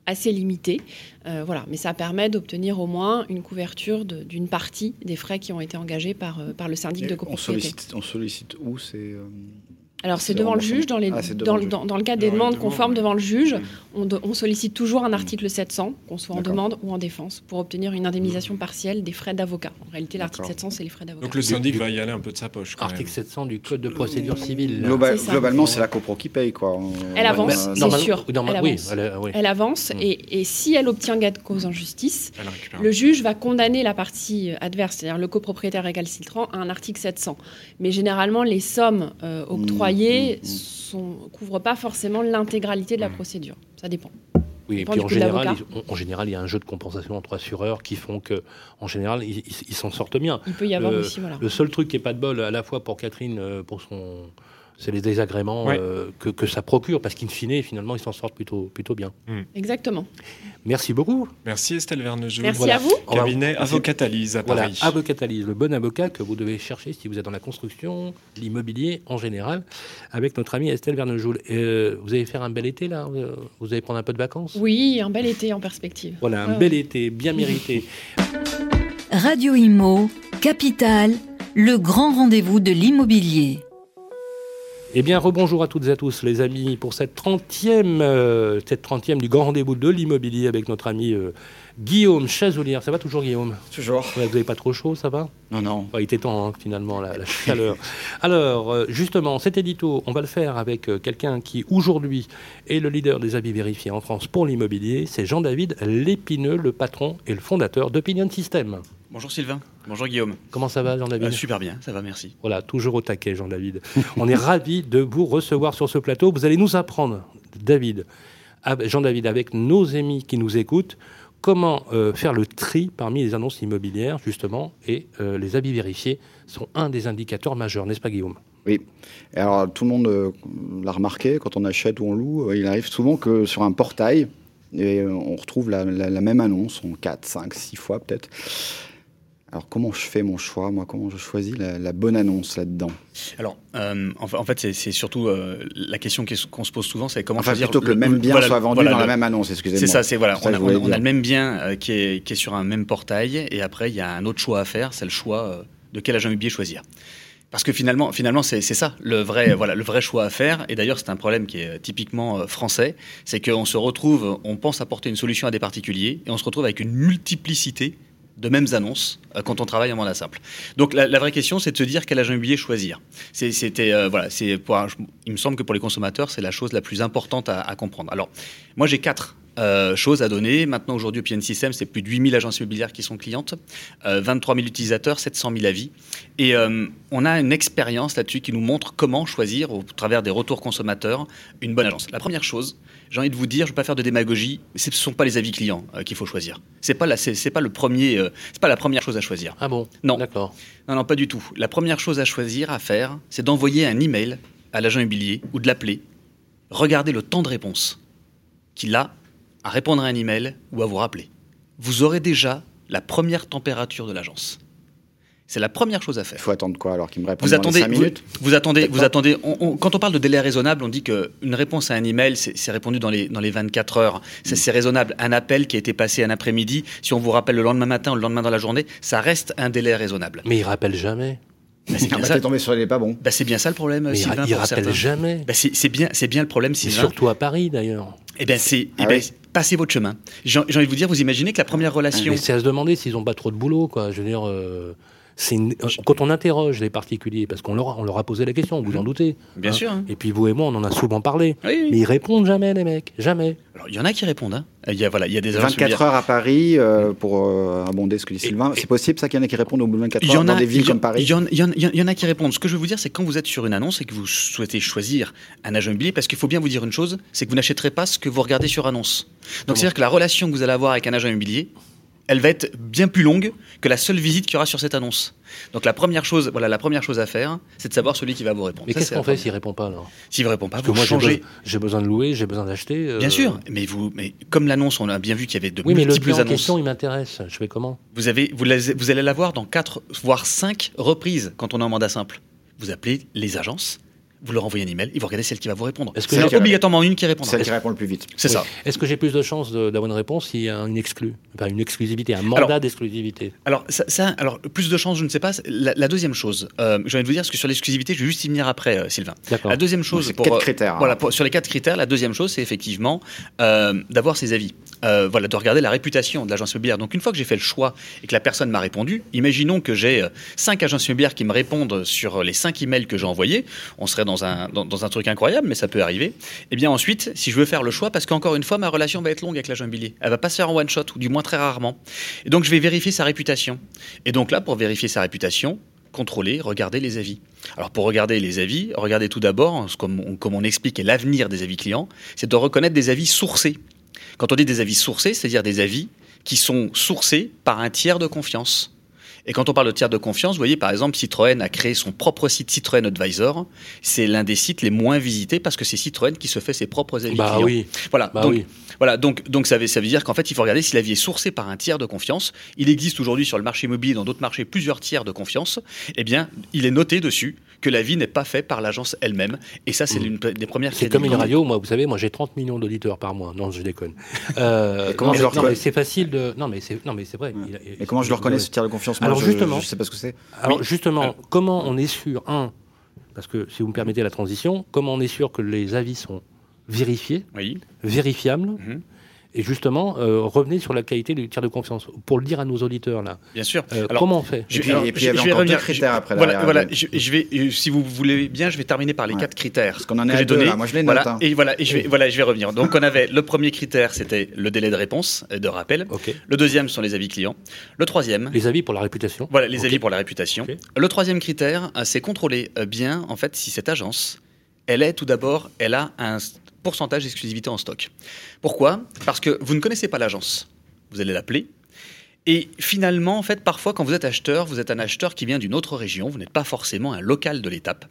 assez limité. Euh, voilà, mais ça permet d'obtenir au moins une couverture d'une partie des frais qui ont été engagés par, euh, par le syndic de copropriété. On sollicite, où c'est euh, alors c'est devant le juge, dans, les, ah, dans, dans, le cas des demandes conformes devant le juge, on, on, sollicite toujours un article 700, qu'on soit en demande ou en défense, pour obtenir une indemnisation partielle des frais d'avocat. En réalité, l'article 700, c'est les frais d'avocat. Donc le syndic va y aller un peu de sa poche. article 700 du Code de procédure civile. globalement, c'est la copro qui paye. Quoi. Elle avance, c'est sûr. Elle avance, elle, avance et, si elle obtient gain de cause en justice, le juge va condamner la partie adverse, c'est-à-dire le copropriétaire récalcitrant, à un article 700. Mais généralement, les sommes euh, octroyées ne couvrent pas forcément l'intégralité de la procédure. Ça dépend. Oui, et puis en général, en général, il y a un jeu de compensation entre assureurs qui font que, en général, ils s'en sortent bien. Il peut y avoir aussi, voilà. Le seul truc qui n'est pas de bol, à la fois pour Catherine, euh, pour son c'est les désagréments euh, que, ça procure, parce qu'in fine, finalement, ils s'en sortent plutôt, plutôt bien. Hmm. Exactement. Merci beaucoup. Merci Estelle Vernejou. Merci à vous. Cabinet Avocatalise à Paris. Voilà, Avocatalise, le bon avocat que vous devez chercher si vous êtes dans la construction, l'immobilier en général, avec notre amie Estelle Vernejoul. Euh, vous allez faire un bel été là? Vous allez prendre un peu de vacances? Oui, un bel été en perspective. Voilà, un bel été, bien mérité. Radio Imo, Capital, le grand rendez-vous de l'immobilier. Eh bien, rebonjour à toutes et à tous, les amis, pour cette 30e, euh, cette 30e du grand rendez-vous de l'immobilier avec notre ami euh, Guillaume Chazoulière. Ça va toujours, Guillaume? Toujours. vous n'avez pas trop chaud, ça va? Non, non. il était temps, hein, finalement, la, chaleur. [LAUGHS] Alors, euh, justement, cet édito, on va le faire avec quelqu'un qui, aujourd'hui, est le leader des avis vérifiés en France pour l'immobilier. C'est Jean-David Lépineux, le patron et le fondateur d'Opinion System. Bonjour Sylvain, bonjour Guillaume. Comment ça va Jean-David euh, Super bien, ça va, merci. Voilà, toujours au taquet Jean-David. On est ravis de vous recevoir sur ce plateau. Vous allez nous apprendre, David, Jean-David, avec nos amis qui nous écoutent, comment euh, faire le tri parmi les annonces immobilières, justement, et euh, les avis vérifiés sont un des indicateurs majeurs, n'est-ce pas Guillaume? Oui. Alors tout le monde l'a remarqué, quand on achète ou on loue, il arrive souvent que sur un portail, et on retrouve la, la même annonce en 4, 5, 6 fois peut-être. Alors comment je fais mon choix, moi? Comment je choisis la, bonne annonce là-dedans? Alors, euh, en, fait, c'est surtout euh, la question qu'on se pose souvent, c'est comment enfin, choisir plutôt que le, même bien soit vendu dans la même annonce. Excusez-moi. C'est ça, c'est voilà. on, a, le même bien euh, qui, est, qui, est, sur un même portail, et après il y a un autre choix à faire, c'est le choix de quel agent immobilier choisir. Parce que finalement, finalement, c'est ça le vrai, voilà, le vrai choix à faire. Et d'ailleurs, c'est un problème qui est typiquement français, c'est qu'on se retrouve, on pense apporter une solution à des particuliers, et on se retrouve avec une multiplicité de mêmes annonces euh, quand on travaille en mandat simple. Donc la, vraie question, c'est de se dire quel agent immobilier choisir. C'était euh, voilà, c'est il me semble que pour les consommateurs, c'est la chose la plus importante à, comprendre. Alors moi j'ai quatre euh, choses à donner. Maintenant, aujourd'hui, au PN System, c'est plus de 8000 agences immobilières qui sont clientes, 23 000 utilisateurs, 700 000 avis. Et on a une expérience là-dessus qui nous montre comment choisir, au travers des retours consommateurs, une bonne agence. La première chose, j'ai envie de vous dire, je ne vais pas faire de démagogie, ce ne sont pas les avis clients euh, qu'il faut choisir. Ce n'est pas, la, pas, le premier, euh, pas la première chose à choisir. Ah bon? Non. D'accord. Non, non, pas du tout. La première chose à choisir, à faire, c'est d'envoyer un email à l'agent immobilier ou de l'appeler. Regardez le temps de réponse qu'il a à répondre à un email ou à vous rappeler. Vous aurez déjà la première température de l'agence. C'est la première chose à faire. Il faut attendre quoi alors qu'il me réponde vous attendez, 5 minutes vous, attendez, vous attendez. quand on parle de délai raisonnable, on dit qu'une réponse à un email, c'est répondu dans les, dans les 24 heures. C'est raisonnable. Un appel qui a été passé un après-midi, si on vous rappelle le lendemain matin ou le lendemain dans la journée, ça reste un délai raisonnable. Mais il rappelle jamais. Bah, c'est bien ça. tombé sur les pas bon. Bah, c'est bien ça le problème, Mais Sylvain. Il, rappelle jamais. Bah, c'est bien, c'est bien le problème, Sylvain. surtout à Paris d'ailleurs. Eh bien, c'est. Eh ah ben, passez votre chemin. J'ai envie de vous dire, vous imaginez que la première relation. C'est à se demander s'ils n'ont pas trop de boulot, quoi. Je veux dire. Euh, quand on interroge les particuliers, parce qu'on leur, on leur a posé la question, vous en doutez. Bien hein. sûr. Hein. Et puis vous et moi, on en a souvent parlé. Mais ils répondent jamais, les mecs. Jamais. Alors, il y en a qui répondent. Hein. Il, y a, voilà, il y a des 24 heures à Paris, euh, pour euh, abonder ce que dit Sylvain. C'est possible, ça, qu'il y en a qui répondent au bout de 24 heures dans des villes comme Paris Il y, en, a qui répondent. Ce que je veux vous dire, c'est quand vous êtes sur une annonce et que vous souhaitez choisir un agent immobilier, parce qu'il faut bien vous dire une chose, c'est que vous n'achèterez pas ce que vous regardez sur annonce. Donc, c'est-à-dire que la relation que vous allez avoir avec un agent immobilier, elle va être bien plus longue que la seule visite qu'il y aura sur cette annonce. Donc la première chose, voilà, la première chose à faire, c'est de savoir celui qui va vous répondre. Mais qu'est-ce qu'on fait s'il répond pas alors S'il répond pas, Parce vous que moi, changez. J'ai besoin de louer, j'ai besoin d'acheter. Euh, bien sûr, mais vous, mais comme l'annonce, on a bien vu qu'il y avait de oui, multiples mais le annonces. question, il m'intéresse. Je fais comment? Vous avez, vous, vous allez l'avoir dans quatre, voire cinq reprises quand on est en mandat simple. Vous appelez les agences vous leur envoyez un email, ils vont regarder celle qui va vous répondre. Est-ce que c'est obligatoirement une qui répond Celle qui répond le plus vite. C'est ça. Est-ce que j'ai plus de chances d'avoir une réponse s'il y a une exclue, enfin une exclusivité, un mandat d'exclusivité Alors ça, alors plus de chances, je ne sais pas. La, deuxième chose, euh, j'ai envie de vous dire, parce que sur l'exclusivité, je vais juste y venir après, euh, Sylvain. La deuxième chose, pour, quatre critères. Hein. Voilà, sur les quatre critères, la deuxième chose, c'est effectivement euh, d'avoir ses avis. Euh, voilà, de regarder la réputation de l'agence immobilière. Donc une fois que j'ai fait le choix et que la personne m'a répondu, imaginons que j'ai cinq agences immobilières qui me répondent sur les cinq emails que j'ai envoyés. On serait dans un dans un truc incroyable, mais ça peut arriver. Et eh bien ensuite, si je veux faire le choix, parce qu'encore une fois, ma relation va être longue avec l'agent immobilier. Elle va pas se faire en one shot, ou du moins très rarement. Et donc je vais vérifier sa réputation. Et donc là, pour vérifier sa réputation, contrôler, regarder les avis. Alors pour regarder les avis, regardez tout d'abord, comme on, comme on explique, l'avenir des avis clients, c'est de reconnaître des avis sourcés. Quand on dit des avis sourcés, c'est-à-dire des avis qui sont sourcés par un tiers de confiance. Et quand on parle de tiers de confiance, vous voyez, par exemple, Citroën a créé son propre site Citroën Advisor. C'est l'un des sites les moins visités parce que c'est Citroën qui se fait ses propres avis bah clients. Oui. Voilà. Bah donc, oui. voilà. Donc, donc ça, veut, ça veut dire qu'en fait, il faut regarder si l'avis est sourcé par un tiers de confiance. Il existe aujourd'hui sur le marché immobilier, dans d'autres marchés, plusieurs tiers de confiance. Eh bien, il est noté dessus que l'avis n'est pas fait par l'agence elle-même. Et ça, c'est mmh. l'une des premières. C'est comme une radio. Moi, vous savez, moi, j'ai 30 millions d'auditeurs par mois. Non, je déconne. [LAUGHS] Euh, comment je non, c'est facile de. Non, mais c'est non, mais c'est vrai. Et comment je le reconnais ce tiers de confiance Alors justement, je sais pas ce que c'est. Alors justement, comment on est sûr un parce que si vous me permettez la transition, comment on est sûr que les avis sont vérifiés, vérifiables, mhm. Et justement, euh, revenez sur la qualité du tiers de confiance. Pour le dire à nos auditeurs, là. Bien sûr. Euh, comment on fait Et puis, et puis il y avait encore critères après. Voilà, voilà je, vais, euh, si vous voulez bien, je vais terminer par les quatre critères. Parce qu'on en à deux, Moi, je les note. Voilà, hein. et voilà, et je vais, voilà, je vais revenir. Donc, on avait le premier critère, c'était le délai de réponse, de rappel. Le deuxième sont les avis clients. Le troisième. Les avis pour la réputation. Voilà, les avis pour la réputation. Le troisième critère, c'est contrôler bien, en fait, si cette agence, elle est tout d'abord, elle a un pourcentage d'exclusivité en stock. Pourquoi? Parce que vous ne connaissez pas l'agence. Vous allez l'appeler. Et finalement, en fait, parfois, quand vous êtes acheteur, vous êtes un acheteur qui vient d'une autre région. Vous n'êtes pas forcément un local de l'étape.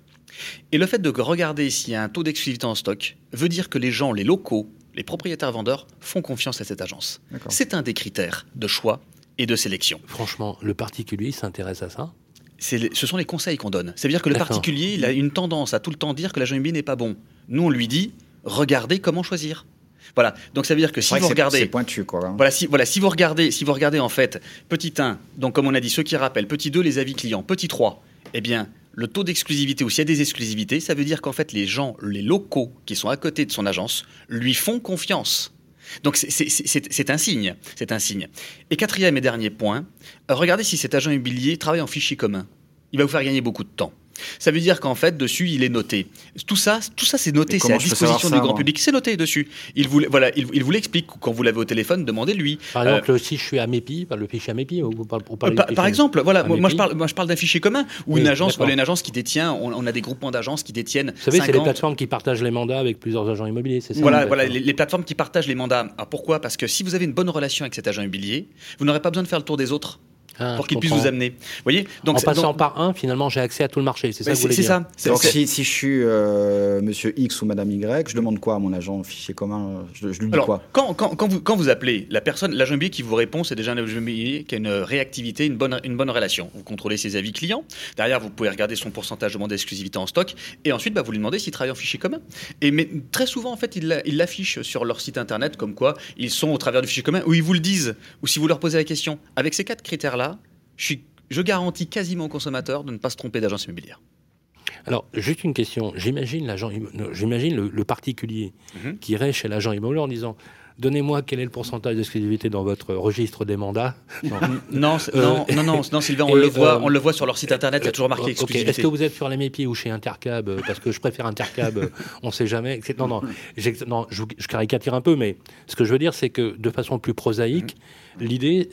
Et le fait de regarder s'il y a un taux d'exclusivité en stock veut dire que les gens, les locaux, les propriétaires vendeurs font confiance à cette agence. C'est un des critères de choix et de sélection. Franchement, le particulier s'intéresse à ça? Ce sont les conseils qu'on donne. C'est-à-dire que le particulier, il a une tendance à tout le temps dire que l'agent immobilier n'est pas bon. Nous, on lui dit, regardez comment choisir. Voilà. Donc ça veut dire que si vous regardez, c'est pointu quoi. Hein. Voilà, si voilà, si vous regardez, si vous regardez en fait petit 1, donc comme on a dit ceux qui rappellent, petit 2 les avis clients, petit 3, eh bien le taux d'exclusivité ou s'il y a des exclusivités, ça veut dire qu'en fait les gens, les locaux qui sont à côté de son agence lui font confiance. Donc c'est un signe, c'est un signe. Et quatrième et dernier point, regardez si cet agent immobilier travaille en fichier commun. Il va vous faire gagner beaucoup de temps. Ça veut dire qu'en fait, dessus, il est noté. Tout ça, tout ça c'est noté, c'est à disposition du grand public. C'est noté dessus. Il vous, voilà, il, vous l'explique. Quand vous l'avez au téléphone, demandez-lui. Par exemple, euh, si je suis à MEPI, le fichier MEPI, ou, par, par exemple, voilà, moi, je parle, moi je parle d'un fichier commun ou une agence, voilà, une agence qui détient. On, a des groupements d'agences qui détiennent. Vous savez, c'est les plateformes qui partagent les mandats avec plusieurs agents immobiliers, c'est ça Voilà, voilà, les, plateformes qui partagent les mandats. Alors pourquoi? Parce que si vous avez une bonne relation avec cet agent immobilier, vous n'aurez pas besoin de faire le tour des autres ah, pour qu'il puisse vous amener. voyez donc, En passant par un, finalement, j'ai accès à tout le marché. C'est ça que vous voulez dire ça. Donc, si, si, je suis euh, monsieur X ou madame Y, je demande quoi à mon agent fichier commun je, lui dis quoi quand, quand, quand, vous, quand vous appelez, la personne, l'agent immobilier qui vous répond, c'est déjà un agent immobilier qui a une réactivité, une bonne, une bonne relation. Vous contrôlez ses avis clients. Derrière, vous pouvez regarder son pourcentage de demande d'exclusivité en stock. Et ensuite, bah, vous lui demandez s'il travaille en fichier commun. Et mais très souvent, en fait, ils l'affichent sur leur site internet comme quoi ils sont au travers du fichier commun, ou ils vous le disent, ou si vous leur posez la question. Avec ces quatre critères-là, je suis je garantis quasiment au consommateur de ne pas se tromper d'agence immobilière. Alors, juste une question. J'imagine l'agent, j'imagine le, particulier mhm. qui irait chez l'agent immobilier en disant Donnez-moi quel est le pourcentage d'exclusivité dans votre registre des mandats. Non, [LAUGHS] non, non, non, non, Sylvain, on, le voit, euh, on le voit sur leur site internet, il y a toujours marqué exclusivité. Est-ce que vous êtes sur la MEPI ou chez Intercab euh, Parce que je préfère Intercab, euh, [LAUGHS] on ne sait jamais. Non, non, je, caricature un peu, mais ce que je veux dire, c'est que de façon plus prosaïque, mhm. l'idée,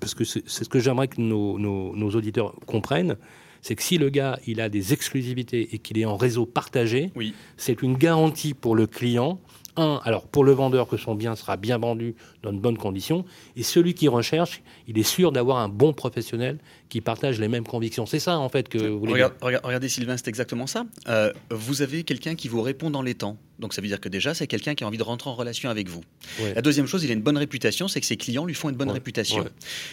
parce que c'est ce que j'aimerais que nos, nos auditeurs comprennent, c'est que si le gars il a des exclusivités et qu'il est en réseau partagé, oui. c'est une garantie pour le client un, alors pour le vendeur que son bien sera bien vendu dans de bonnes conditions, et celui qui recherche, il est sûr d'avoir un bon professionnel qui partage les mêmes convictions. C'est ça en fait que vous voulez Regardez Sylvain, c'est exactement ça. Euh, vous avez quelqu'un qui vous répond dans les temps. Donc ça veut dire que déjà, c'est quelqu'un qui a envie de rentrer en relation avec vous. La deuxième chose, il a une bonne réputation, c'est que ses clients lui font une bonne réputation.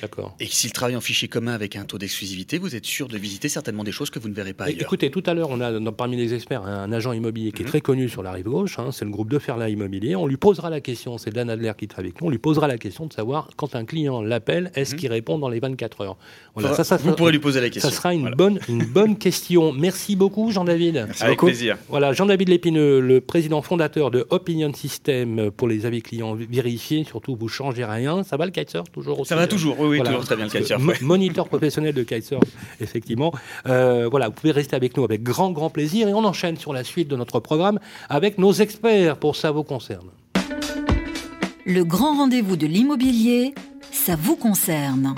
D'accord. Et s'il travaille en fichier commun avec un taux d'exclusivité, vous êtes sûr de visiter certainement des choses que vous ne verrez pas ailleurs. Écoutez, tout à l'heure, on a parmi les experts un agent immobilier qui est mhm. très connu sur la rive gauche, hein, c'est le groupe de Ferla Immobilier. On lui posera la question, c'est Dan Adler qui travaille avec nous, on lui posera la question de savoir quand un client l'appelle, est-ce mhm. qu'il répond dans les 24 heures? Ça, ça, Vous pourrez lui poser la question. Ça sera une, bonne, une bonne question. Merci beaucoup, Jean-David. Avec plaisir. Voilà, Jean-David Lépineux, le président fondateur de Opinion System pour les avis clients vérifiés. Surtout, vous changez rien. Ça va le kitesurf toujours aussi Ça va toujours, oui, oui toujours très bien le kitesurf. Moniteur professionnel de kitesurf, [LAUGHS] effectivement. Euh, voilà, vous pouvez rester avec nous avec grand, grand plaisir. Et on enchaîne sur la suite de notre programme avec nos experts pour ça vous concerne. Le grand rendez-vous de l'immobilier, ça vous concerne.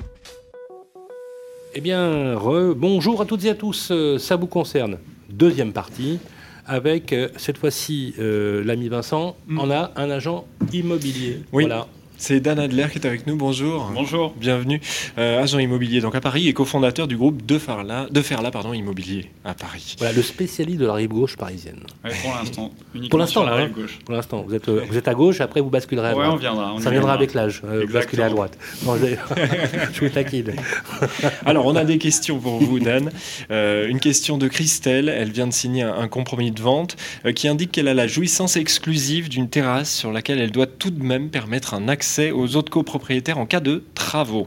Eh bien, bonjour à toutes et à tous, euh, ça vous concerne. Deuxième partie, avec euh, cette fois-ci euh, l'ami Vincent, mm. on a un agent immobilier. Oui. Voilà. C'est Dan Adler qui est avec nous. Bonjour. Bonjour. Bienvenue. Euh, agent immobilier donc à Paris et cofondateur du groupe De Ferla, de Ferla pardon, Immobilier à Paris. Voilà, le spécialiste de la rive gauche parisienne. pour l'instant. [LAUGHS] Pour l'instant, la hein. rive gauche. Pour l'instant, vous êtes, euh, vous êtes à gauche, après vous basculerez à droite. on viendra. Ça viendra, avec l'âge. Euh, vous basculez à droite. je, [LAUGHS] je suis taquine. [LAUGHS] Alors, on a des questions pour vous, Dan. une question de Christelle. Elle vient de signer un, compromis de vente qui indique qu'elle a la jouissance exclusive d'une terrasse sur laquelle elle doit tout de même permettre un accès accès aux autres copropriétaires en cas de travaux.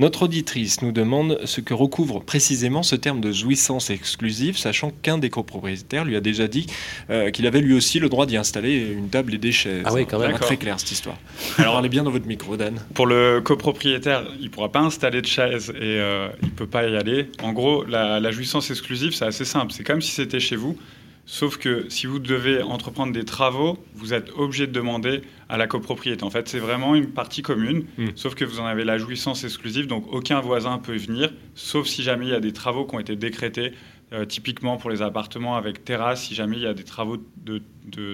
Notre auditrice nous demande ce que recouvre précisément ce terme de jouissance exclusive, sachant qu'un des copropriétaires lui a déjà dit euh, qu'il avait lui aussi le droit d'y installer une table et des chaises. Ah oui, quand même. Très clair cette histoire. Alors, allez bien dans votre micro, Dan. Pour le copropriétaire, il ne pourra pas installer de chaises et euh, il ne peut pas y aller. En gros, la, la jouissance exclusive, c'est assez simple. C'est comme si c'était chez vous. Sauf que si vous devez entreprendre des travaux, vous êtes obligé de demander à la copropriété. En fait, c'est vraiment une partie commune, hmm. sauf que vous en avez la jouissance exclusive, donc aucun voisin peut venir, sauf si jamais il y a des travaux qui ont été décrétés, euh, typiquement pour les appartements avec terrasse, si jamais il y a des travaux de,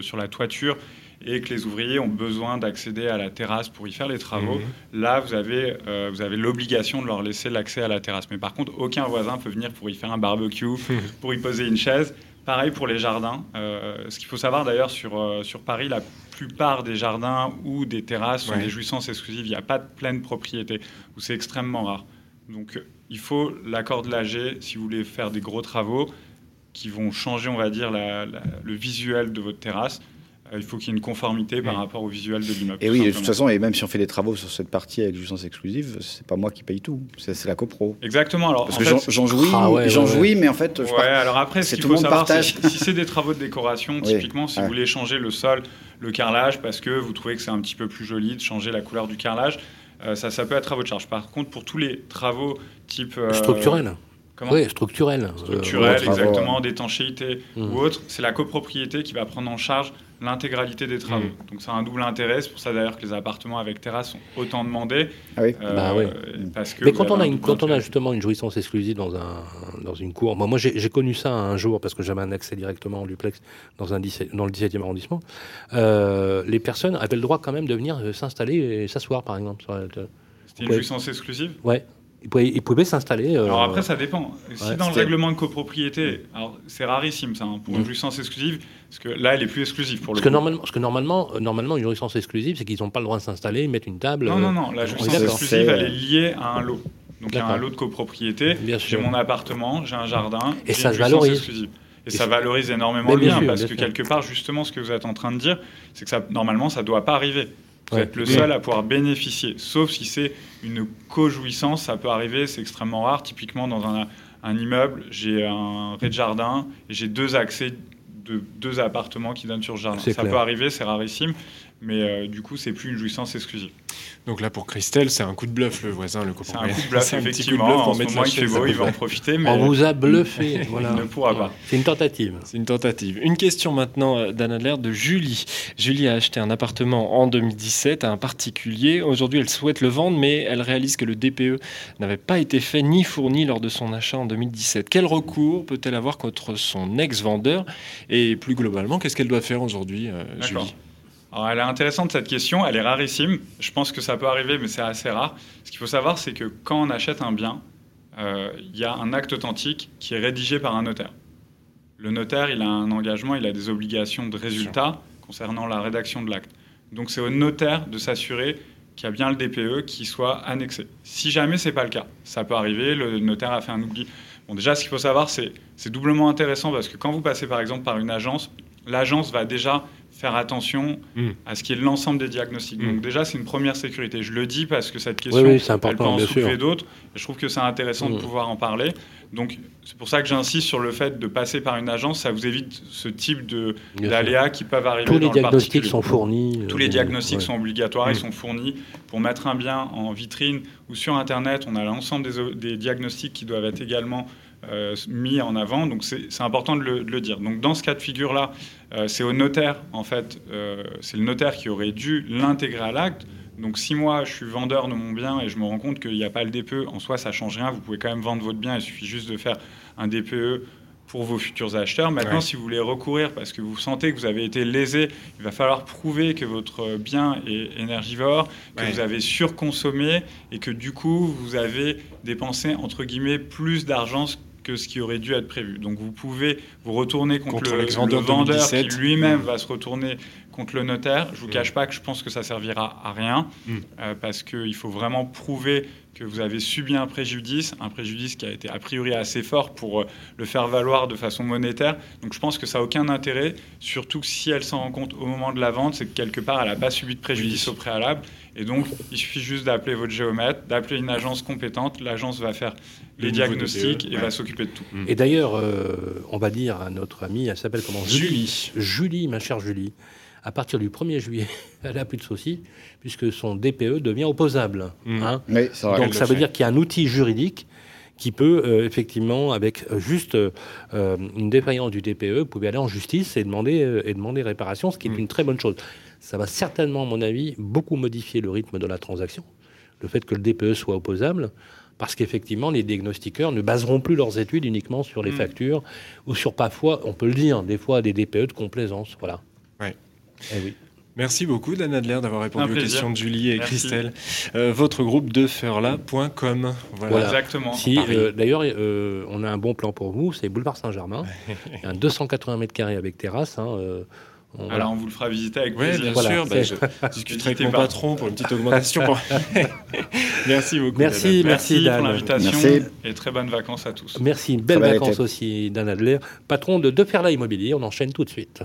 sur la toiture et que les ouvriers ont besoin d'accéder à la terrasse pour y faire les travaux, hmm. là, vous avez, euh, vous avez l'obligation de leur laisser l'accès à la terrasse. Mais par contre, aucun voisin peut venir pour y faire un barbecue, pour y poser une chaise. Pareil pour les jardins. Euh, ce qu'il faut savoir d'ailleurs sur, euh, sur Paris, la plupart des jardins ou des terrasses sont des jouissances exclusives. Il n'y a pas de pleine propriété, ou c'est extrêmement rare. Donc il faut l'accord de l'AG si vous voulez faire des gros travaux qui vont changer, on va dire, le visuel de votre terrasse. Euh, il faut qu'il y ait une conformité par rapport au visuel de l'immeuble. Et oui, de toute façon, et même si on fait des travaux sur cette partie avec jouissance exclusive, c'est pas moi qui paye tout, c'est la copro. Exactement. Alors, Parce que j'en jouis, ah j'en jouis, mais en fait, ouais, alors après, c'est tout le monde partage. Si c'est des travaux de décoration, [LAUGHS] typiquement, si vous voulez changer le sol, le carrelage, parce que vous trouvez que c'est un petit peu plus joli de changer la couleur du carrelage, euh, ça, ça peut être à votre charge. Par contre, pour tous les travaux type euh, structurel. oui, structurel. Structurel, exactement, d'étanchéité ou mmh. autre. C'est la copropriété qui va prendre en charge l'intégralité des travaux. Mm. Donc c'est un double intérêt. C'est pour ça d'ailleurs que les appartements avec terrasse sont autant demandés. Ah oui. Euh, bah parce que Mais quand on a, une, quand on a justement une jouissance exclusive dans, un, dans une cour, moi, moi j'ai connu ça un jour parce que j'avais un accès directement en duplex dans, un dans le 17e arrondissement. Euh, les personnes avaient le droit quand même de venir euh, s'installer et s'asseoir par exemple. C'était une jouissance exclusive? Ouais. Ils pouvaient, s'installer. Alors après, ça dépend. Si dans le règlement de copropriété, alors c'est rarissime ça, hein, pour une mm. jouissance exclusive, parce que là, elle est plus exclusive pour le parce Que normalement, parce que normalement, euh, normalement, une jouissance exclusive, c'est qu'ils n'ont pas le droit de s'installer, mettre une table. Non, non, non. La jouissance exclusive, elle est liée à un lot. Donc il y a un lot de copropriété. J'ai mon appartement, j'ai un jardin. Et ça se valorise. Et, ça, valorise énormément le bien, parce que quelque part, justement, ce que vous êtes en train de dire, c'est que ça, normalement, ça ne doit pas arriver. Vous êtes le seul à pouvoir bénéficier, sauf si c'est une co-jouissance, ça peut arriver, c'est extrêmement rare. Typiquement, dans un, un immeuble, j'ai un rez-de-jardin et j'ai deux accès de deux appartements qui donnent sur le jardin. Ça peut arriver, c'est rarissime, mais euh, du coup, c'est plus une jouissance exclusive. Donc là, pour Christelle, c'est un coup de bluff, le voisin, le copain. C'est un coup de bluff, [LAUGHS] effectivement. en ce moment, il fait beau, il va en profiter. Mais On vous a bluffé. [LAUGHS] voilà. Il ne pourra pas. C'est une tentative. C'est une tentative. Une question maintenant, euh, d'Anna Adler, de Julie. Julie a acheté un appartement en 2017 à un particulier. Aujourd'hui, elle souhaite le vendre, mais elle réalise que le DPE n'avait pas été fait ni fourni lors de son achat en 2017. Quel recours peut-elle avoir contre son ex-vendeur? Et plus globalement, qu'est-ce qu'elle doit faire aujourd'hui, euh, Julie? Alors, elle est intéressante cette question, elle est rarissime. Je pense que ça peut arriver, mais c'est assez rare. Ce qu'il faut savoir, c'est que quand on achète un bien, euh, il y a un acte authentique qui est rédigé par un notaire. Le notaire, il a un engagement, il a des obligations de résultat concernant la rédaction de l'acte. Donc c'est au notaire de s'assurer qu'il y a bien le DPE qui soit annexé. Si jamais c'est pas le cas, ça peut arriver, le notaire a fait un oubli. Bon, déjà, ce qu'il faut savoir, c'est c'est doublement intéressant parce que quand vous passez par exemple par une agence, l'agence va déjà faire attention hmm. à ce qui est l'ensemble des diagnostics. Hmm. Donc déjà, c'est une première sécurité. Je le dis parce que cette question, elle peut en soulever d'autres. Je trouve que c'est intéressant de hmm. pouvoir en parler. Donc c'est pour ça que j'insiste sur le fait de passer par une agence. Ça vous évite ce type d'aléas qui peuvent arriver. Tous les diagnostics sont fournis. Tous les euh, diagnostics sont obligatoires. Ils sont fournis pour mettre un bien en vitrine ou sur Internet. On a l'ensemble des, des diagnostics qui doivent être également euh, mis en avant. Donc c'est important de le, dire. Donc dans ce cas de figure-là, euh, c'est au notaire, en fait, euh, c'est le notaire qui aurait dû l'intégrer à l'acte. Donc si moi je suis vendeur de mon bien et je me rends compte qu'il n'y a pas le DPE, en soi ça change rien, vous pouvez quand même vendre votre bien, il suffit juste de faire un DPE pour vos futurs acheteurs. Maintenant, si vous voulez recourir parce que vous sentez que vous avez été lésé, il va falloir prouver que votre bien est énergivore, que vous avez surconsommé et que du coup, vous avez dépensé, entre guillemets, plus d'argent que ce qui aurait dû être prévu. Donc vous pouvez vous retourner contre, le, vendeur qui lui-même va se retourner contre le notaire. Je ne vous cache pas que je pense que ça servira à rien, mm. euh, parce qu'il faut vraiment prouver que vous avez subi un préjudice, un préjudice qui a été a priori assez fort pour euh, le faire valoir de façon monétaire. Donc je pense que ça n'a aucun intérêt, surtout si elle s'en rend compte au moment de la vente, c'est que quelque part elle n'a pas subi de préjudice au préalable. Et donc il suffit juste d'appeler votre géomètre, d'appeler une agence compétente. L'agence va faire les diagnostics et va s'occuper de tout. Et d'ailleurs, euh, on va dire à notre amie, elle s'appelle comment? Julie. Julie, ma chère Julie à partir du 1er juillet, [LAUGHS] elle n'a plus de soucis, puisque son DPE devient opposable. Mmh. Hein. Donc ça veut dire qu'il y a un outil juridique qui peut euh, effectivement, avec euh, juste euh, une défaillance du DPE, vous pouvez aller en justice et demander, et demander réparation, ce qui est mmh. une très bonne chose. Ça va certainement, à mon avis, beaucoup modifier le rythme de la transaction. Le fait que le DPE soit opposable, parce qu'effectivement, les diagnostiqueurs ne baseront plus leurs études uniquement sur les mmh. factures ou sur parfois, on peut le dire, des fois des DPE de complaisance. Voilà. Eh Merci beaucoup, Dan Adler, d'avoir répondu aux questions de Julie et Christelle. Euh, votre groupe de Voilà. voilà. Exactement. Si, euh, D'ailleurs, euh, on a un bon plan pour vous, c'est boulevard Saint-Germain. un 280 mètres carrés avec terrasse. Hein, on, Alors, on vous le fera visiter avec plaisir. bien sûr. Bah, je [LAUGHS] discuterai avec mon patron pour une petite augmentation. [LAUGHS] merci beaucoup. Merci, merci, Dan. pour l'invitation et très bonnes vacances à tous. Merci, belles vacances aussi, Dan Adler, patron de Deferla Immobilier. On enchaîne tout de suite.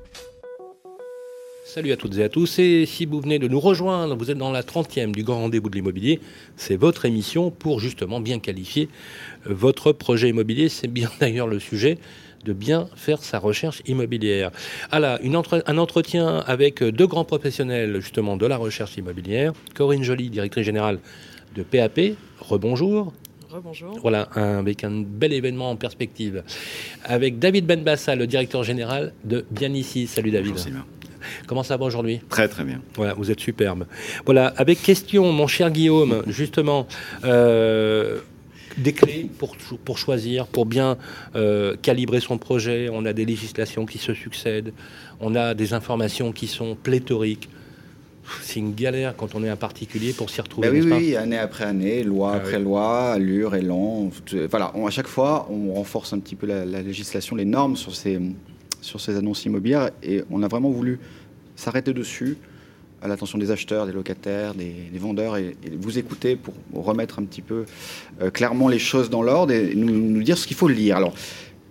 Salut à toutes et à tous. Et si vous venez de nous rejoindre, vous êtes dans la 30e du Grand Rendez-vous de l'immobilier. C'est votre émission pour justement bien qualifier euh, votre projet immobilier. C'est bien [LAUGHS] d'ailleurs le sujet de bien faire sa recherche immobilière. Alors, une un entretien avec deux grands professionnels justement de la recherche immobilière. Corinne Joly, directrice générale de PAP. Rebonjour. Rebonjour. Voilà, avec un bel événement en perspective. Avec David Benbassa, le directeur général de Bien Ici. Salut David. Bonjour, Comment ça va aujourd'hui Très très bien. Voilà, vous êtes superbe. Voilà, avec question, mon cher Guillaume, justement, euh, des clés pour, pour choisir, pour bien euh, calibrer son projet. On a des législations qui se succèdent, on a des informations qui sont pléthoriques. C'est une galère quand on est un particulier pour s'y retrouver. Ben oui, oui, année après année, loi ah après loi, allure, élan. Voilà, à chaque fois, on renforce un petit peu la, la législation, les normes sur ces, sur ces annonces immobilières et on a vraiment voulu s'arrêter dessus à l'attention des acheteurs, des locataires, des, vendeurs et, vous écouter pour remettre un petit peu euh, clairement les choses dans l'ordre et nous, dire ce qu'il faut lire. Alors,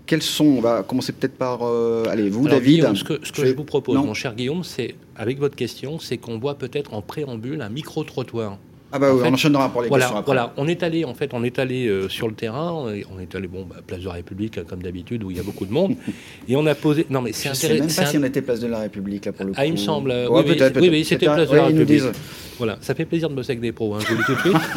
quels sont On va commencer peut-être par. Euh, allez, vous, David. ce que, je, vous propose, mon cher Guillaume, c'est, avec votre question, c'est qu'on voit peut-être en préambule un micro-trottoir Ah bah oui, on enchaînera pour les voilà, questions après. Voilà, on est allé en fait, on est allé euh, sur le terrain, on est allé bon, bah, place de la République hein, comme d'habitude où il y a beaucoup de monde, [LAUGHS] et on a posé. Non mais c'est intéressant. Je sais même pas si on était place de la République là pour le coup. Ah il me semble. Euh, oui, oui, oui, oui c'était place de la République. Voilà, ça fait plaisir de bosser avec des pros. Hein, je vous le dis tout de suite.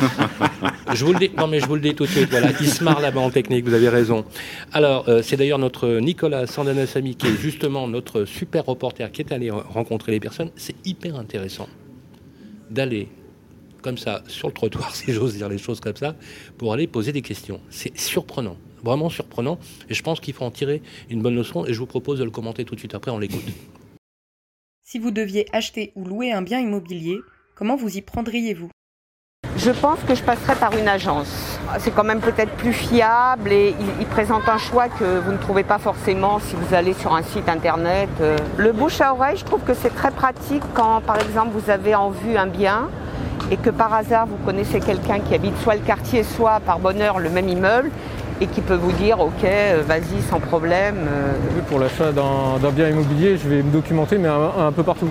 [LAUGHS] je vous le dis. Non mais je vous le dis tout de suite. Voilà, il se marre là-bas en technique. Vous avez raison. Alors euh, c'est d'ailleurs notre Nicolas Sandanassami qui est justement notre super reporter qui est allé rencontrer les personnes. C'est hyper intéressant d'aller comme ça sur le trottoir, [LAUGHS] si j'ose dire les choses comme ça, pour aller poser des questions. C'est surprenant, vraiment surprenant, et je pense qu'il faut en tirer une bonne leçon, et je vous propose de le commenter tout de suite après, on l'écoute. [COUGHS] Si vous deviez acheter ou louer un bien immobilier, comment vous y prendriez-vous? Je pense que je passerais par une agence. C'est quand même peut-être plus fiable et il, présente un choix que vous ne trouvez pas forcément si vous allez sur un site internet. Le bouche à oreille, je trouve que c'est très pratique quand par exemple vous avez en vue un bien et que par hasard vous connaissez quelqu'un qui habite soit le quartier, soit par bonheur le même immeuble et qui peut vous dire ok euh, vas-y sans problème. Euh. Pour l'achat d'un bien immobilier, je vais me documenter mais un, peu partout.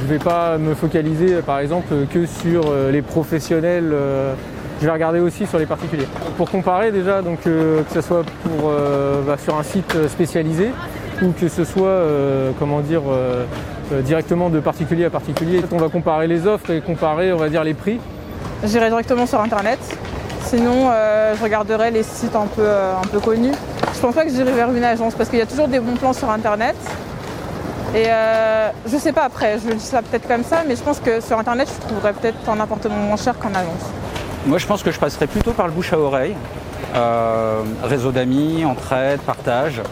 Je ne vais pas me focaliser par exemple que sur euh, les professionnels. Je vais regarder aussi sur les particuliers. Pour comparer déjà, donc que ce soit pour, bah, sur un site spécialisé ou que ce soit comment dire directement de particulier à particulier. On va comparer les offres et comparer, on va dire, les prix. J'irai directement sur Internet. Sinon, euh, je regarderai les sites un peu, euh, un peu connus. Je pense pas que j'irai vers une agence parce qu'il y a toujours des bons plans sur Internet. Et je sais pas après, je le dis ça peut-être comme ça, mais je pense que sur Internet, je trouverais peut-être un appartement moins cher qu'en agence. Moi, je pense que je passerais plutôt par le bouche à oreille. réseau d'amis, entraide, partage.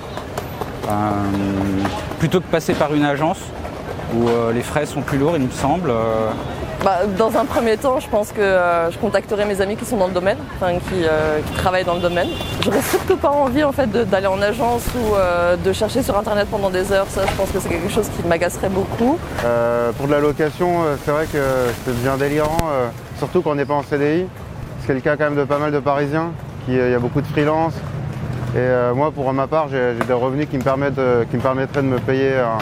plutôt que passer par une agence où euh, les frais sont plus lourds, il me semble. Euh. Bah, dans un premier temps, je pense que euh, je contacterai mes amis qui sont dans le domaine, qui, travaillent dans le domaine. J'aurais surtout pas envie en fait d'aller en agence ou de chercher sur internet pendant des heures. Ça, je pense que c'est quelque chose qui m'agacerait beaucoup. pour de la location, c'est vrai que c'est bien délirant, surtout quand on n'est pas en CDI. C'est le cas quand même de pas mal de Parisiens. Il y a beaucoup de freelance. Et moi, pour ma part, j'ai des revenus qui me, permettent, qui me permettraient de me payer un,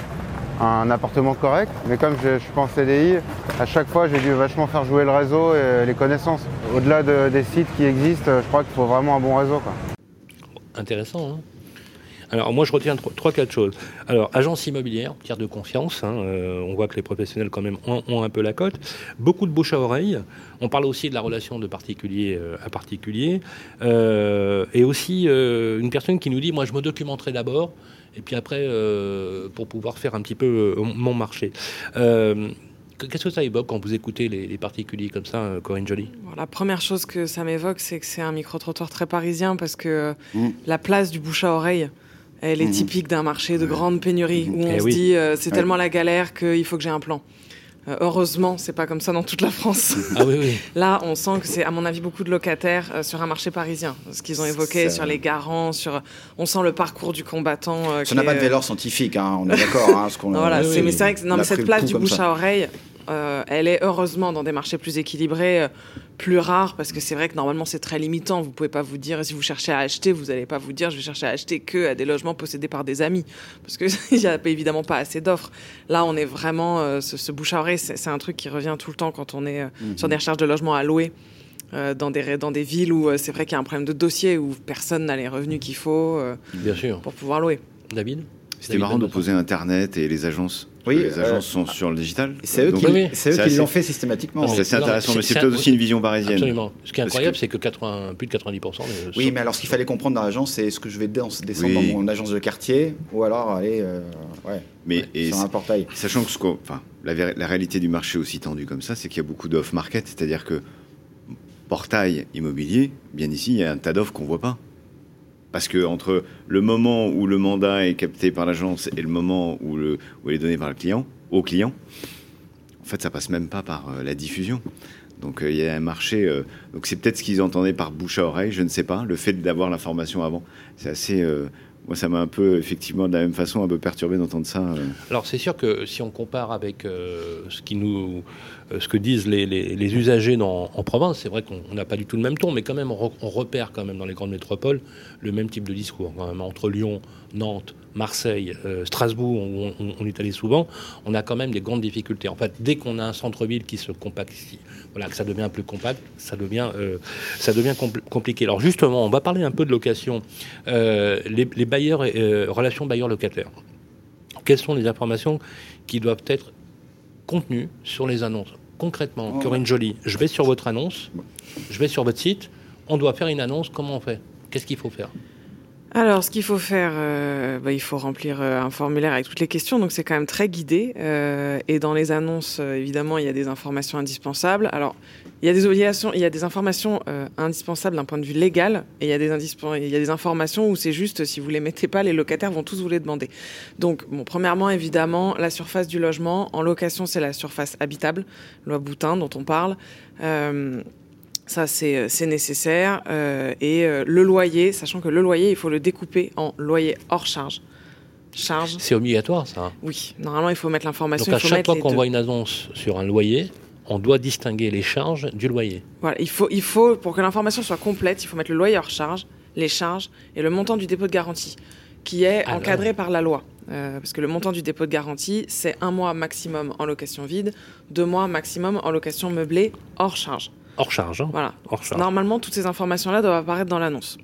un appartement correct. Mais comme je, suis pas en CDI, à chaque fois j'ai dû vachement faire jouer le réseau et les connaissances. Au-delà des sites qui existent, je crois qu'il faut vraiment un bon réseau. Intéressant. Hein alors moi je retiens trois, quatre choses. Alors agence immobilière, tiers de confiance. Hein, euh, on voit que les professionnels quand même ont, un peu la cote. Beaucoup de bouche à oreille. On parle aussi de la relation de particulier euh, à particulier. Euh, et aussi une personne qui nous dit moi je me documenterai d'abord et puis après, euh, pour pouvoir faire un petit peu euh, mon marché. Euh, qu'est-ce que ça évoque quand vous écoutez les, particuliers comme ça, Corinne Joly? La première chose que ça m'évoque, c'est que c'est un micro-trottoir très parisien parce que mmh. la place du bouche à oreille, elle est mmh. typique d'un marché de grande pénurie où on eh se dit c'est tellement la galère qu'il faut que j'ai un plan. Euh, heureusement, c'est pas comme ça dans toute la France. [LAUGHS] Ah oui, oui. Là, on sent que c'est, à mon avis, beaucoup de locataires euh, sur un marché parisien. Ce qu'ils ont évoqué sur les garants, sur, on sent le parcours du combattant. Euh, ça n'a pas de valeur scientifique, hein, on est d'accord. Hein, ce [LAUGHS] voilà, mais c'est vrai que non, mais cette place du bouche à oreille, euh, elle est heureusement dans des marchés plus équilibrés, euh, plus rares, parce que c'est vrai que normalement c'est très limitant. Vous pouvez pas vous dire, si vous cherchez à acheter, vous n'allez pas vous dire, je vais chercher à acheter que à des logements possédés par des amis, parce qu'il [LAUGHS] n'y a évidemment pas assez d'offres. Là, on est vraiment, euh, ce, bouche à oreille, c'est un truc qui revient tout le temps quand on est mhm. sur des recherches de logements à louer. dans, des, dans des villes où c'est vrai qu'il y a un problème de dossier, où personne n'a les revenus qu'il faut Bien sûr. pour pouvoir louer. David? C'était marrant d'opposer Internet et les agences. Oui, les agences sont sur le digital. C'est eux, qui, l'ont fait systématiquement. C'est assez intéressant, mais c'est peut-être aussi une vision parisienne. Absolument. Ce qui est incroyable, c'est que 80, plus de 90%. Oui, mais alors ce qu'il fallait comprendre dans l'agence, c'est ce que je vais descendre dans mon agence de quartier ou alors aller euh, ouais, mais, sur un portail. Sachant que ce enfin, la, la, réalité du marché aussi tendu comme ça, c'est qu'il y a beaucoup d'off-market, c'est-à-dire que portail immobilier, bien ici, il y a un tas d'offres qu'on ne voit pas. Parce que entre le moment où le mandat est capté par l'agence et le moment où, il est donné par le client, au client, en fait, ça passe même pas par euh, la diffusion. Donc euh, il y a un marché. Euh, donc c'est peut-être ce qu'ils entendaient par bouche à oreille, je ne sais pas. Le fait d'avoir l'information avant, c'est assez. Moi, ça m'a un peu, effectivement, de la même façon, un peu perturbé d'entendre ça. Euh. Alors, c'est sûr que si on compare avec euh, ce, qui nous, euh, ce que disent les, usagers dans, en province, c'est vrai qu'on n'a pas du tout le même ton, mais quand même, on, repère quand même dans les grandes métropoles le même type de discours. Quand même, entre Lyon, Nantes, Marseille, Strasbourg, où on, est allé souvent, on a quand même des grandes difficultés. En fait, dès qu'on a un centre-ville qui se compacte, voilà, que ça devient plus compact, ça devient, ça devient compliqué. Alors justement, on va parler un peu de location. les, les bailleurs, euh, relations bailleur-locataire. Quelles sont les informations qui doivent être contenues sur les annonces? Concrètement, oh. Corinne Jolie, je vais sur votre annonce, je vais sur votre site, on doit faire une annonce, comment on fait? Qu'est-ce qu'il faut faire? Alors, ce qu'il faut faire, euh, bah, il faut remplir euh, un formulaire avec toutes les questions, donc c'est quand même très guidé. Euh, et dans les annonces, évidemment, il y a des informations indispensables. Alors, il y a des obligations, il y a des informations indispensables d'un point de vue légal, et il y a des, informations où c'est juste, si vous les mettez pas, les locataires vont tous vous les demander. Donc, bon, premièrement, évidemment, la surface du logement. En location, c'est la surface habitable, loi Boutin dont on parle. Ça, c'est euh, nécessaire. Euh, et euh, le loyer, sachant que le loyer, il faut le découper en loyer hors charge. Charge. C'est obligatoire, ça Oui, normalement, il faut mettre l'information. Donc, à chaque fois qu'on voit une annonce sur un loyer, on doit distinguer les charges du loyer. Voilà, il faut, il faut pour que l'information soit complète, il faut mettre le loyer hors charge, les charges et le montant du dépôt de garantie, qui est encadré par la loi. parce que le montant du dépôt de garantie, c'est un mois maximum en location vide, deux mois maximum en location meublée hors charge. Hors charge. Hein. Voilà. Normalement, toutes ces informations-là doivent apparaître dans l'annonce.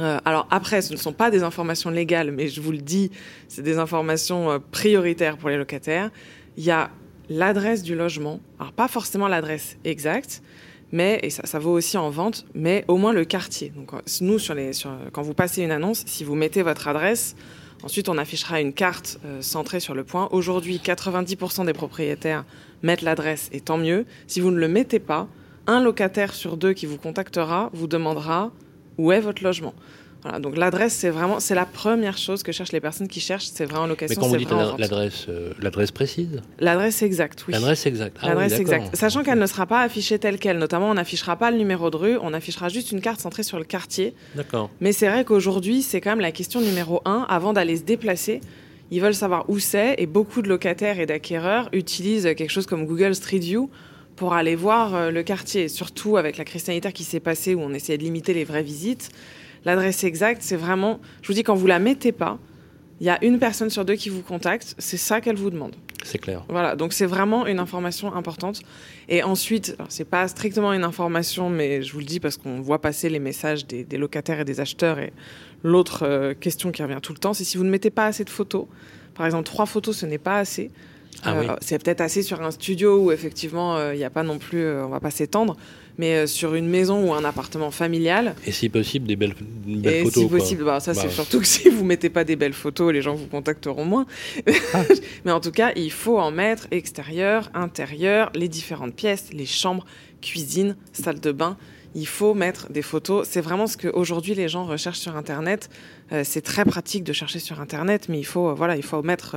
Euh, alors après, ce ne sont pas des informations légales, mais je vous le dis, c'est des informations euh, prioritaires pour les locataires. Il y a l'adresse du logement, alors pas forcément l'adresse exacte, mais et ça, ça, vaut aussi en vente, mais au moins le quartier. Donc euh, nous, sur les, sur, quand vous passez une annonce, si vous mettez votre adresse, ensuite on affichera une carte centrée sur le point. Aujourd'hui, 90% des propriétaires mettent l'adresse, et tant mieux. Si vous ne le mettez pas, un locataire sur deux qui vous contactera vous demandera où est votre logement. Voilà, donc l'adresse, c'est vraiment, c'est la première chose que cherchent les personnes qui cherchent, c'est vraiment location. Mais quand vous dites l'adresse, euh, l'adresse précise L'adresse exacte, oui. L'adresse exacte. Ah l'adresse exacte. Sachant qu'elle ne sera pas affichée telle qu'elle. Notamment, on n'affichera pas le numéro de rue, on affichera juste une carte centrée sur le quartier. D'accord. Mais c'est vrai qu'aujourd'hui, c'est quand même la question numéro un. Avant d'aller se déplacer, ils veulent savoir où c'est, et beaucoup de locataires et d'acquéreurs utilisent quelque chose comme Google Street View pour aller voir euh, le quartier, surtout avec la crise sanitaire qui s'est passée où on essayait de limiter les vraies visites. L'adresse exacte, c'est vraiment, je vous dis, quand vous la mettez pas, il y a une personne sur deux qui vous contacte, c'est ça qu'elle vous demande. C'est clair. Voilà, donc c'est vraiment une information importante. Et ensuite, c'est pas strictement une information, mais je vous le dis parce qu'on voit passer les messages des, locataires et des acheteurs. Et l'autre euh, question qui revient tout le temps, c'est si vous ne mettez pas assez de photos. Par exemple, trois photos, ce n'est pas assez. Ah euh, c'est peut-être assez sur un studio où effectivement euh, il n'y a pas non plus, euh, on va pas s'étendre, mais sur une maison ou un appartement familial. Et si possible des belles, belles et Si possible, bah, ça c'est bah. surtout que [LAUGHS] si vous mettez pas des belles photos, les gens vous contacteront moins. Ah. [LAUGHS] mais en tout cas, il faut en mettre extérieur, intérieur, les différentes pièces, les chambres, cuisine, salle de bain il faut mettre des photos. C'est vraiment ce qu'aujourd'hui les gens recherchent sur Internet. c'est très pratique de chercher sur Internet, mais il faut, voilà, il faut mettre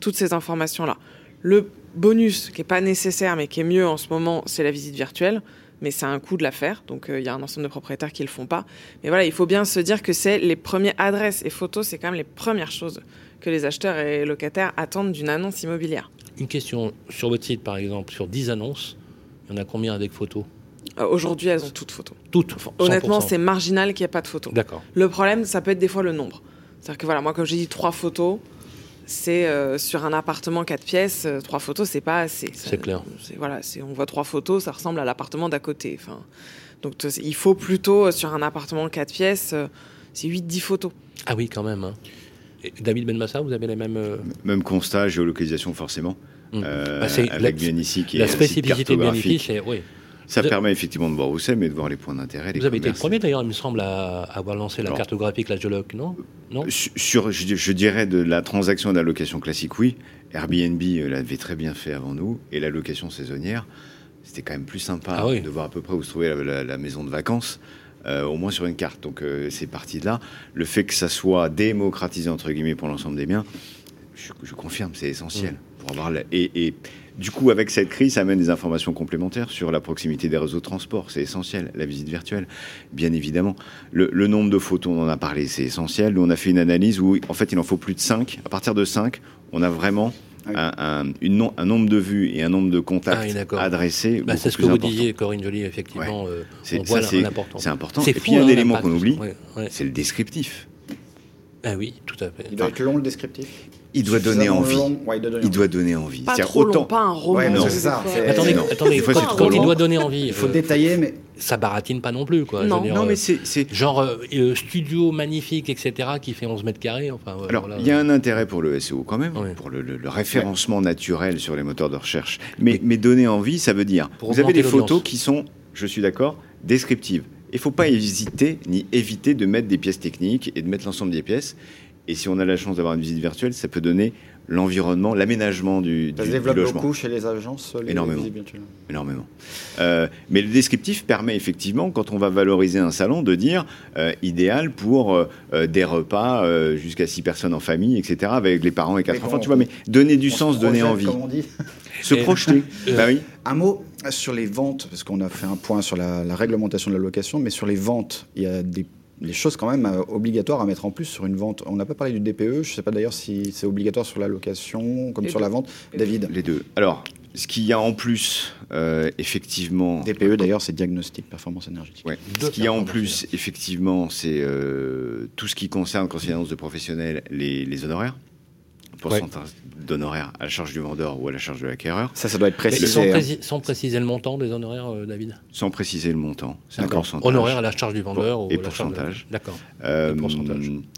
toutes ces informations-là. Le bonus qui n'est pas nécessaire mais qui est mieux en ce moment, c'est la visite virtuelle. Mais c'est un coût de la faire, donc euh, il y a un ensemble de propriétaires qui ne le font pas. Mais voilà, il faut bien se dire que c'est les premières adresses et photos, c'est quand même les premières choses que les acheteurs et locataires attendent d'une annonce immobilière. Une question sur votre site, par exemple, sur 10 annonces, il y en a combien avec photos euh, Aujourd'hui, elles ont toutes photos. Toutes Honnêtement, c'est marginal qu'il n'y ait pas de photos. D'accord. Le problème, ça peut être des fois le nombre. C'est-à-dire que voilà, moi, comme j'ai dit trois photos, c'est euh, sur un appartement 4 pièces, euh, trois photos, c'est pas assez. C'est clair. Voilà, on voit trois photos, ça ressemble à l'appartement d'à côté. Enfin, donc il faut plutôt, euh, sur un appartement 4 pièces, c'est 8-10 photos. Ah oui, quand même. Hein. David Benmassa, vous avez les mêmes... Même constat, géolocalisation forcément. Mmh. Bah, avec la, ici qui la spécificité de Bien c'est... Oui. Ça permet effectivement de voir où c'est, mais de voir les points d'intérêt. Vous avez été le premier d'ailleurs, il me semble, à avoir lancé la cartographique, la géologue, non? Non? Sur, je, dirais, de la transaction et de la location classique, oui. Airbnb euh, l'avait très bien fait avant nous, et la location saisonnière, c'était quand même plus sympa ah de voir à peu près où se trouvait la, maison de vacances. Euh, au moins sur une carte. Donc euh, c'est parti de là. Le fait que ça soit démocratisé entre guillemets pour l'ensemble des biens, je, confirme, c'est essentiel. Mmh. pour avoir et, du coup, avec cette crise, ça amène des informations complémentaires sur la proximité des réseaux de transport. C'est essentiel. La visite virtuelle, bien évidemment. Le, nombre de photos, on en a parlé, c'est essentiel. Nous, on a fait une analyse où, en fait, il en faut plus de 5. À partir de 5, on a vraiment un, une un, nombre de vues et un nombre de contacts ah adressés. Bah, c'est ce que vous disiez, Corinne Joly, effectivement. Euh, c'est important. C'est important. Et puis, un élément qu'on oublie, c'est le descriptif. Ah oui, tout à fait. Il doit être long le descriptif il doit donner envie. il doit donner envie. Pas trop long, pas un roman. non, c'est ça. Attendez, attendez quand, il doit donner envie. Il faut détailler, mais ça baratine pas non plus, quoi. Non, non mais euh, c'est genre euh, euh, studio magnifique, etc., qui fait 11 mètres carrés. Enfin, Alors, il y a un intérêt pour le SEO quand même, pour le, référencement naturel sur les moteurs de recherche. Mais, mais donner envie, ça veut dire. Vous avez des photos qui sont, je suis d'accord, descriptives. Il ne faut pas hésiter ni éviter de mettre des pièces techniques et de mettre l'ensemble des pièces. Et si on a la chance d'avoir une visite virtuelle, ça peut donner l'environnement, l'aménagement du, ça se développe beaucoup chez les agences les Énormément. Énormément. Euh, mais le descriptif permet effectivement, quand on va valoriser un salon, de dire euh, idéal pour euh, des repas jusqu'à six personnes en famille, etc., avec les parents et quatre enfants. Tu vois, mais donner du sens, donner envie. Comme on dit. Se projeter. [LAUGHS] bah oui. Un mot sur les ventes, parce qu'on a fait un point sur la, la réglementation de la location, mais sur les ventes, il y a des choses quand même euh, obligatoires à mettre en plus sur une vente. On n'a pas parlé du DPE, je ne sais pas d'ailleurs si c'est obligatoire sur la location comme sur la vente. David Les deux. Alors, ce qu'il y a en plus, euh, effectivement. DPE d'ailleurs, c'est diagnostic performance énergétique. Ce qu'il y a en plus, effectivement, c'est euh, tout ce qui concerne, quand c'est une annonce de professionnel, les, les honoraires pourcentage d'honoraires à la charge du vendeur ou à la charge de l'acquéreur. Ça, ça doit être précisé. Sans, hein. sans, préciser le montant des honoraires, euh, David? Sans préciser le montant. C'est un pourcentage. Honoraires à la charge du vendeur ou et pourcentage. D'accord. Euh,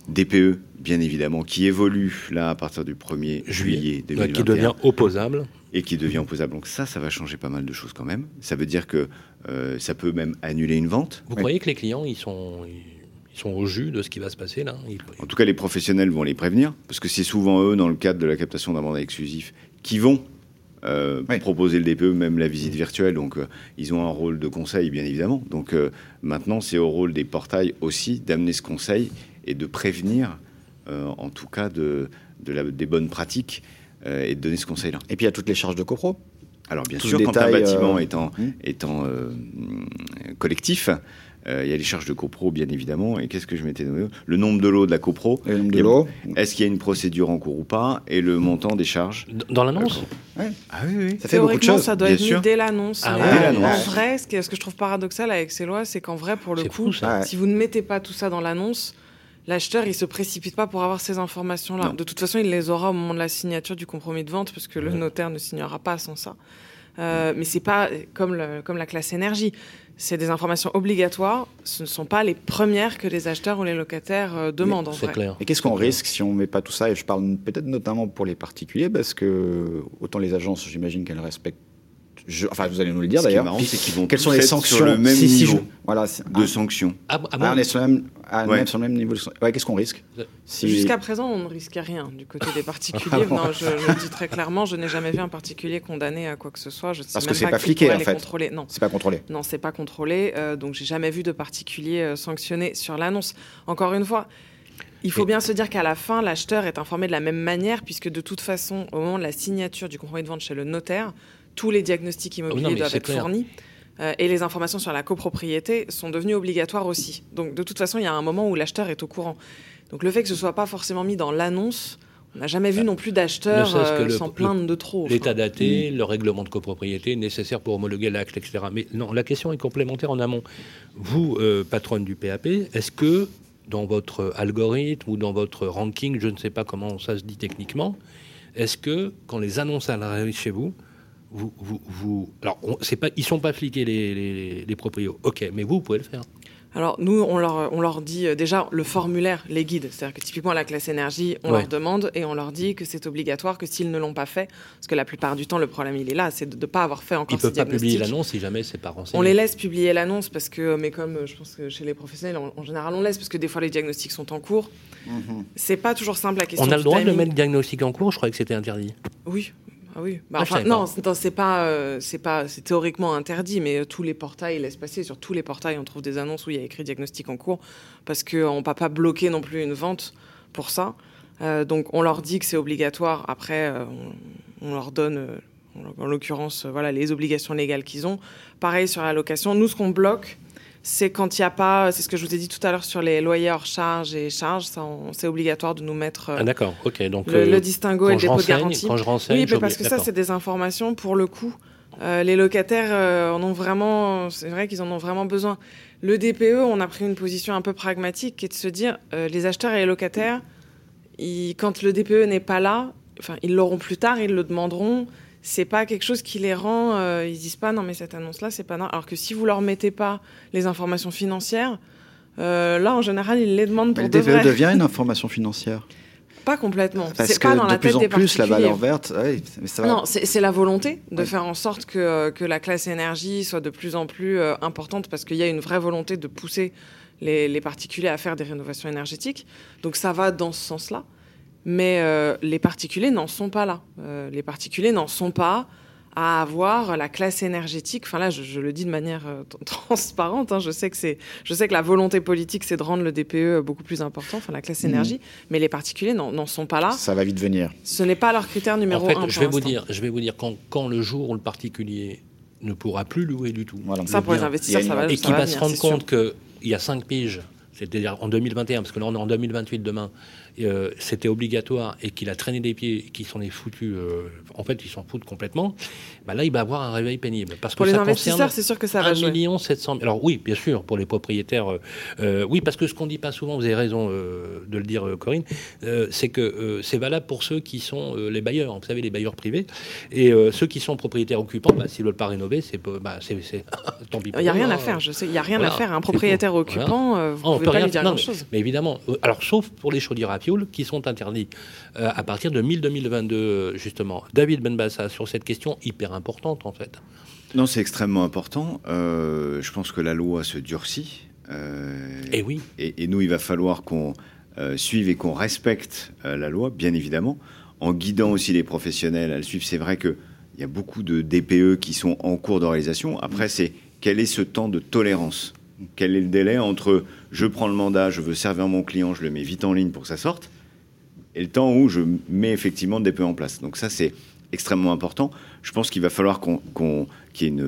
DPE, bien évidemment, qui évolue là à partir du 1er juillet 2021. Qui devient opposable. Et qui devient opposable. Donc ça, ça va changer pas mal de choses quand même. Ça veut dire que euh, ça peut même annuler une vente. Vous croyez que les clients, ils sont sont au jus de ce qui va se passer là. En tout cas, les professionnels vont les prévenir, parce que c'est souvent eux, dans le cadre de la captation d'un mandat exclusif, qui vont euh, proposer le DPE, même la visite virtuelle. Donc, euh, ils ont un rôle de conseil, bien évidemment. Donc, euh, maintenant, c'est au rôle des portails aussi d'amener ce conseil et de prévenir, en tout cas, de, des bonnes pratiques et de donner ce conseil-là. Et puis, il y a toutes les charges de copro. Alors, bien sûr, quand un bâtiment est en, hmm. est en collectif, euh, il y a les charges de copro, bien évidemment. Et qu'est-ce que je m'étais donné? Le nombre de lots de la copro. Le nombre de lots. Est-ce qu'il y a une procédure en cours ou pas? Et le montant des charges? Dans l'annonce? Ouais. Ah oui, oui. Ça fait beaucoup de choses. ça doit être mis dès l'annonce. Ah, En vrai, ce que, ce que, je trouve paradoxal avec ces lois, c'est qu'en vrai, pour le coup, si vous ne mettez pas tout ça dans l'annonce, l'acheteur, il se précipite pas pour avoir ces informations-là. De toute façon, il les aura au moment de la signature du compromis de vente, parce que le notaire ne signera pas sans ça. Euh, mais c'est pas comme, comme la classe énergie c'est des informations obligatoires. Ce ne sont pas les premières que les acheteurs ou les locataires euh, demandent. C'est clair. Et qu'est-ce qu'on risque si on ne met pas tout ça? Et je parle peut-être notamment pour les particuliers, parce que autant les agences, j'imagine qu'elles respectent enfin, vous allez nous le dire d'ailleurs. c'est qu'ils vont Quelles sont les sanctions sur le même niveau voilà, de sanctions ah, ah, ah on est sur le même, même, sur le même niveau. De... Qu'est-ce qu'on risque Jusqu'à présent, on ne risque rien du côté des particuliers. [LAUGHS] non, je, le dis très clairement, je n'ai jamais vu un particulier condamné à quoi que ce soit. Je sais Parce même que c'est pas, pas fliqué en fait. Contrôler. Non, c'est pas contrôlé. Non, c'est pas contrôlé. Euh, donc, j'ai jamais vu de particulier euh, sanctionné sur l'annonce. Encore une fois. Il faut bien se dire qu'à la fin, l'acheteur est informé de la même manière, puisque de toute façon, au moment de la signature du compromis de vente chez le notaire, tous les diagnostics ah immobiliers doivent être fournis. Euh, et les informations sur la copropriété sont devenues obligatoires aussi. Donc de toute façon, il y a un moment où l'acheteur est au courant. Donc le fait que ce soit pas forcément mis dans l'annonce, on n'a jamais vu non plus d'acheteurs euh, s'en plaindre de trop. L'état daté, mm. le règlement de copropriété nécessaire pour homologuer l'acte, etc. Mais non, la question est complémentaire en amont. Vous, euh, patronne du PAP, est-ce que dans votre algorithme ou dans votre ranking, je ne sais pas comment ça se dit techniquement, est-ce que quand les annonces arrivent chez vous, vous, vous, vous, alors, c'est pas, ils sont pas fliqués les, les, les proprios. Ok, mais vous, vous pouvez le faire. Alors nous, on leur, on leur dit euh, déjà le formulaire, les guides. C'est-à-dire que typiquement à la classe énergie, on leur demande et on leur dit que c'est obligatoire, que s'ils ne l'ont pas fait, parce que la plupart du temps, le problème il est là, c'est de ne pas avoir fait encore. Ils ne peuvent pas publier l'annonce si jamais c'est pas renseigné. On les laisse publier l'annonce parce que, mais comme je pense que chez les professionnels, en, général, on laisse parce que des fois les diagnostics sont en cours. Mm-hmm. C'est pas toujours simple la question. On a le droit de mettre diagnostic en cours. Je croyais que c'était interdit. Oui, ah oui. Bah, enfin, non, c'est pas, euh, c'est pas, c'est théoriquement interdit, mais euh, tous les portails laissent passer. Sur tous les portails, on trouve des annonces où il y a écrit diagnostic en cours, parce qu'on ne peut pas bloquer non plus une vente pour ça. Euh, donc, on leur dit que c'est obligatoire. Après, on leur donne, en l'occurrence, voilà, les obligations légales qu'ils ont. Pareil sur la location. Nous, ce qu'on bloque, c'est quand il n'y a pas, c'est ce que je vous ai dit tout à l'heure sur les loyers hors charge et charges, c'est obligatoire de nous mettre ah, d'accord, ok, donc le, distinguo et le dépôt de garantie. Quand je renseigne, oui, mais parce que ça, c'est des informations pour le coup. les locataires en ont vraiment, c'est vrai qu'ils en ont vraiment besoin. Le DPE, on a pris une position un peu pragmatique qui est de se dire euh, les acheteurs et les locataires, quand le DPE n'est pas là, enfin, ils l'auront plus tard, ils le demanderont. C'est pas quelque chose qui les rend. Euh, ils disent pas non, mais cette annonce-là, c'est pas non. Alors que si vous leur mettez pas les informations financières, euh, là, en général, ils les demandent pour le DPE devient une information financière. Pas complètement. Parce que pas dans de la plus tête en plus, la valeur verte. ouais, mais ça va- Non, c'est la volonté de Ouais. faire en sorte que, euh, que la classe énergie soit de plus en plus euh, importante parce qu'il y a une vraie volonté de pousser les, les particuliers à faire des rénovations énergétiques. Donc ça va dans ce sens-là. Mais euh, les particuliers n'en sont pas là. Euh, les particuliers n'en sont pas à avoir la classe énergétique. Enfin là, je, je le dis de manière euh, [LAUGHS] transparente. hein. Je sais que c'est, je sais que la volonté politique, c'est de rendre le DPE beaucoup plus important, enfin la classe Mhm. énergie. Mais les particuliers n'en n'en sont pas là. Ça va vite venir. Ce n'est pas leur critère numéro en fait, un. je pour vais vous l'instant. dire, je vais vous dire quand, quand le jour où le particulier ne pourra plus louer du tout, Ça, le pour les bien, investisseurs, ça va- et ça qui va va venir, se rendre compte qu'il y a 5 piges, c'est-à-dire en 2021, parce que là on est en 2028 demain, euh, c'était obligatoire et qu'il a traîné des pieds, et qu'ils s'en est foutu, euh, en fait ils s'en foutent complètement, bah là il va avoir un réveil pénible. Parce Pour que les ça investisseurs, c'est sûr que ça va 1 jouer. million 700 Alors oui, bien sûr, pour les propriétaires, euh, oui, parce que ce qu'on dit pas souvent, vous avez raison de le dire, Corinne, c'est que c'est valable pour ceux qui sont les bailleurs, vous savez, les bailleurs privés, et ceux qui sont propriétaires occupants, bah, s'ils veulent pas rénover, c'est bah, [LAUGHS] tant pis. Il n'y a rien à hein. faire, je sais. Il n'y a rien Voilà, à faire. Un propriétaire occupant, Voilà. vous Ah, on pouvez peut pas rien lui dire non, grand-chose. Mais, mais évidemment, alors sauf pour les chaudières à qui sont interdits euh, à partir de 2022 justement. David Benbassa sur cette question hyper importante en fait. Non, c'est extrêmement important. Euh, je pense que la loi se durcit. Euh, Et oui. Et, et nous, il va falloir qu'on euh, suive et qu'on respecte la loi, bien évidemment, en guidant aussi les professionnels à le suivre. C'est vrai qu'il y a beaucoup de DPE qui sont en cours de réalisation. Après, c'est quel est ce temps de tolérance? Quel est le délai entre je prends le mandat, je veux servir mon client, je le mets vite en ligne pour que ça sorte, et le temps où je mets effectivement le DPE en place. Donc ça, c'est extrêmement important. Je pense qu'il va falloir qu'on, qu'il y ait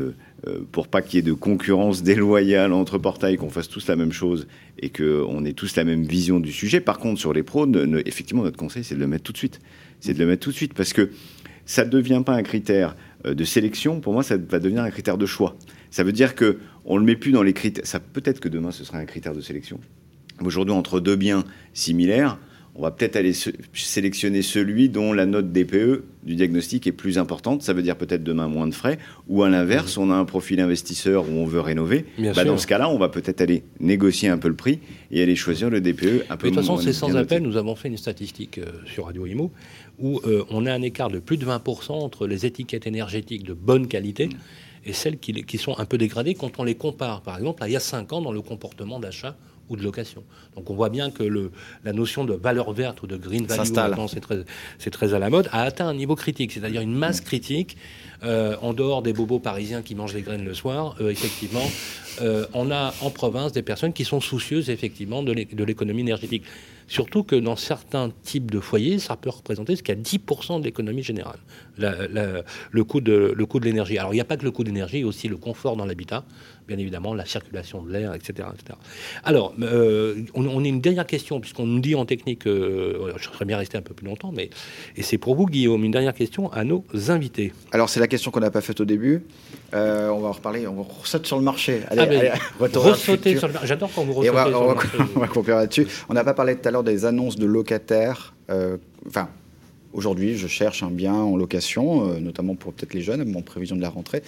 euh, pour pas qu'il y ait de concurrence déloyale entre portails, qu'on fasse tous la même chose et qu'on ait tous la même vision du sujet. Par contre, sur les pros, effectivement, notre conseil, c'est de le mettre tout de suite. C'est de le mettre tout de suite parce que ça ne devient pas un critère euh, de sélection. Pour moi, ça va devenir un critère de choix. Ça veut dire que on le met plus dans les critères. Ça peut-être que demain, ce sera un critère de sélection. Aujourd'hui, entre deux biens similaires, on va peut-être aller sélectionner celui dont la note DPE du diagnostic est plus importante. Ça veut dire peut-être demain moins de frais. Ou à l'inverse, on a un profil investisseur où on veut rénover. Bah, dans ce cas-là, on va peut-être aller négocier un peu le prix et aller choisir le DPE un peu Mais de toute façon, c'est sans appel. Nous avons fait une statistique euh, sur Radio Imo où euh, on a un écart de plus de 20% entre les étiquettes énergétiques de bonne qualité et celles qui, qui sont un peu dégradées quand on les compare, par exemple, à il y a 5 ans dans le comportement d'achat ou de location. Donc on voit bien que le, la notion de valeur verte ou de green value, très, c'est très à la mode, a atteint un niveau critique, c'est-à-dire une masse critique, euh, en dehors des bobos parisiens qui mangent les graines le soir, euh, effectivement, euh, on a en province des personnes qui sont soucieuses effectivement de l'é- de l'économie énergétique. Surtout que dans certains types de foyers, ça peut représenter jusqu'à 10% de l'économie générale, le coût de l'énergie. Alors il n'y a pas que le coût de l'énergie, aussi le confort dans l'habitat, bien évidemment, la circulation de l'air, etc., etc. Alors, on, on a une dernière question, puisqu'on nous dit en technique, je serais bien resté un peu plus longtemps, mais et c'est pour vous, Guillaume, une dernière question à nos invités. Alors, c'est la question qu'on n'a pas faite au début. Euh, on va en reparler. On saute sur le marché. Allez, Ah, allez, ressauter sur le mar- J'adore quand vous Et on va, ressautez sur on le marché. [LAUGHS] on va conclure là-dessus. On n'a pas parlé tout à l'heure des annonces de locataires. euh, Enfin, aujourd'hui, je cherche un bien en location, euh, notamment pour peut-être les jeunes, en prévision de la rentrée.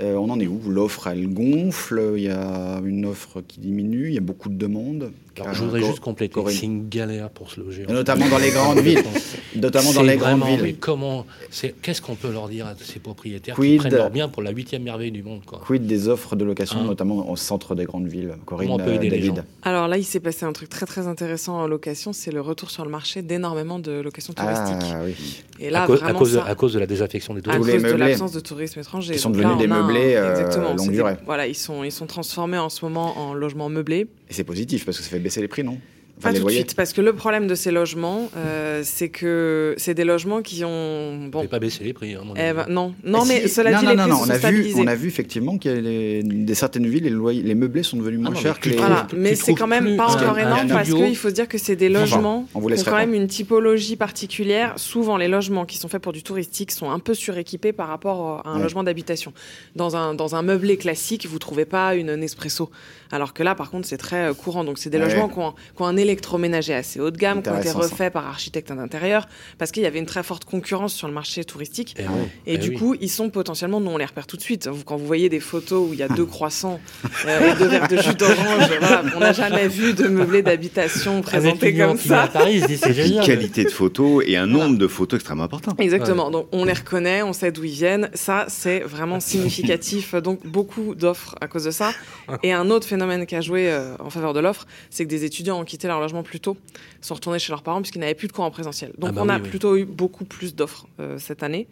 Euh, on en est où? L'offre, elle gonfle. Il y a une offre qui diminue. Il y a beaucoup de demandes. Alors, je voudrais juste compléter. C'est une galère pour se loger. Et notamment dans les grandes villes. [LAUGHS] Notamment dans les grandes villes. Mais comment c'est- Qu'est-ce qu'on peut leur dire à ces propriétaires qui Quid- prennent leur bien pour la huitième merveille du monde quoi. Quid des offres de location, Hein notamment au centre des grandes villes Corinne, Comment on peut euh, aider les gens Alors là, il s'est passé un truc très très intéressant en location, c'est le retour sur le marché d'énormément de locations touristiques. Ah oui. Et là, à, cause, à cause de- à cause la désaffection des à touristes. cause les de meublés. l'absence de tourisme étranger. Qui sont devenus là, des a un- meublés, euh, longue durée. Voilà, ils sont, ils sont transformés en ce moment en logements meublés. Et c'est positif parce que ça fait baisser les prix, non? Pas tout de suite, parce que le problème de ces logements, euh, c'est que c'est des logements qui ont. Bon. pas baissé les prix. Hein, eh ben, non, non, mais cela dit, les prix non, on a vu, on a vu effectivement qu'il y a les, des certaines villes, les, loyers, les meublés sont devenus moins ah chers que les. Voilà, mais c'est quand même pas encore énorme parce qu'il faut se dire que c'est des logements qui ont quand même une typologie particulière. Souvent, les logements qui sont faits pour du touristique sont un peu suréquipés par rapport à un logement d'habitation. Dans un dans un meublé classique, vous trouvez pas une Nespresso, alors que là, par contre, c'est très euh, courant. Donc, c'est des logements qui ont un électroménager assez haut de gamme, qui ont été refaits par architectes d'intérieur, parce qu'il y avait une très forte concurrence sur le marché touristique. Et, eh et du coup, ils sont potentiellement, nous on les repère tout de suite. Quand vous voyez des photos où il y a deux [LAUGHS] croissants euh, et deux verres de jus d'orange, voilà, on n'a jamais vu de meublé d'habitation présenté comme ça. À Paris, c'est génial. Une qualité de photos et un nombre de photos extrêmement important. Exactement. Donc on les reconnaît, on sait d'où ils viennent. Ça, c'est vraiment significatif. Donc beaucoup d'offres à cause de ça. [LAUGHS] Et un autre phénomène qui a joué euh, en faveur de l'offre, c'est que des étudiants ont quitté leur logement plus tôt sont retournés chez leurs parents puisqu'ils n'avaient plus de cours en présentiel. Donc ah bah on a plutôt eu beaucoup plus d'offres euh, cette année.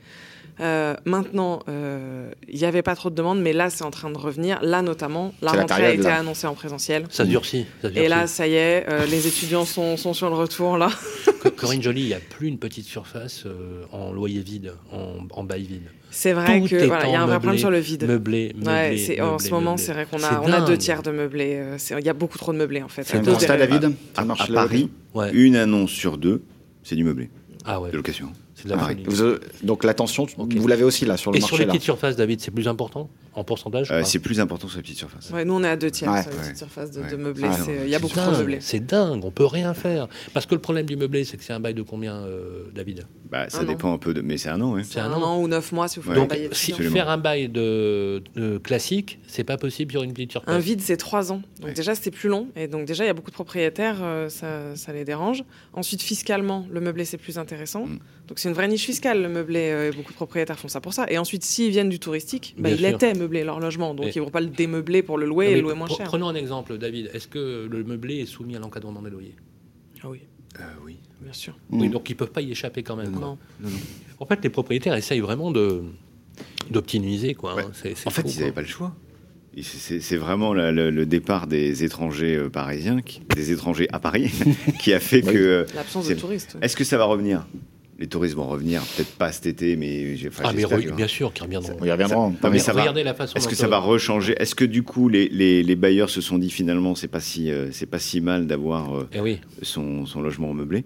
Euh, maintenant, euh, il n'y avait pas trop de demandes, mais là, c'est en train de revenir. Là, notamment, la rentrée a été annoncée en présentiel. Ça durcit. Ça Et là, ça y est, les étudiants sont, sont, sur le retour. là. Corinne Joly, il n'y a plus une petite surface en loyer vide, en, en bail vide. C'est vrai qu'il y a un vrai problème sur le vide. Meublé, meublé, En ce moment, c'est vrai qu'on a, on a deux tiers de meublé. Il y a beaucoup trop de meublé, en fait. C'est un constat, David à, à Paris, une annonce sur deux, c'est du meublé. Ah ouais. De location. C'est de la ah, Donc l'attention, vous l'avez aussi là sur le Et marché. Et sur les petites surfaces, David, c'est plus important? En pourcentage euh, C'est plus important sur les petites surfaces. Ouais, nous on est à deux tiers sur les petites surfaces de, de meublé. Ah, il y a beaucoup de meublé. C'est dingue, on peut rien faire. Parce que le problème du meublé, c'est que c'est un bail de combien, euh, David? Bah, Ça dépend un peu, de... mais c'est un an. C'est un, an. ou neuf mois si vous faites un bail. Si faire un bail de, de classique, c'est pas possible sur une petite surface. Un vide, c'est trois ans. Donc déjà, c'est plus long. Et donc déjà, il y a beaucoup de propriétaires, euh, ça, les dérange. Ensuite, fiscalement, le meublé, c'est plus intéressant. Mm. Donc c'est une vraie niche fiscale, le meublé. beaucoup de propriétaires font ça pour ça. Et ensuite, s'ils viennent du touristique, bah, il était meublé leur logement. Donc ils ne vont pas le démeubler pour le louer et le louer moins cher. Prenons un exemple, David. Est-ce que le meublé est soumis à l'encadrement des loyers? Ah oui. Euh, oui, bien sûr. Oui, donc ils ne peuvent pas y échapper quand même. Non. En fait, les propriétaires essayent vraiment de d'optimiser. Quoi, hein. en fait, ils n'avaient pas le choix. C'est vraiment le, départ des étrangers euh, parisiens, des étrangers à Paris, [LAUGHS] qui a fait que. L'absence de touristes. Est-ce que ça va revenir? Les touristes vont revenir, peut-être pas cet été, mais j'ai Ah, mais bien sûr qu'ils reviendront. Ils reviendront. mais ça va, Est-ce que ça va rechanger? Est-ce que du coup, les, les, bailleurs se sont dit finalement, c'est pas si, euh, c'est pas si mal d'avoir euh, eh son, son, logement meublé?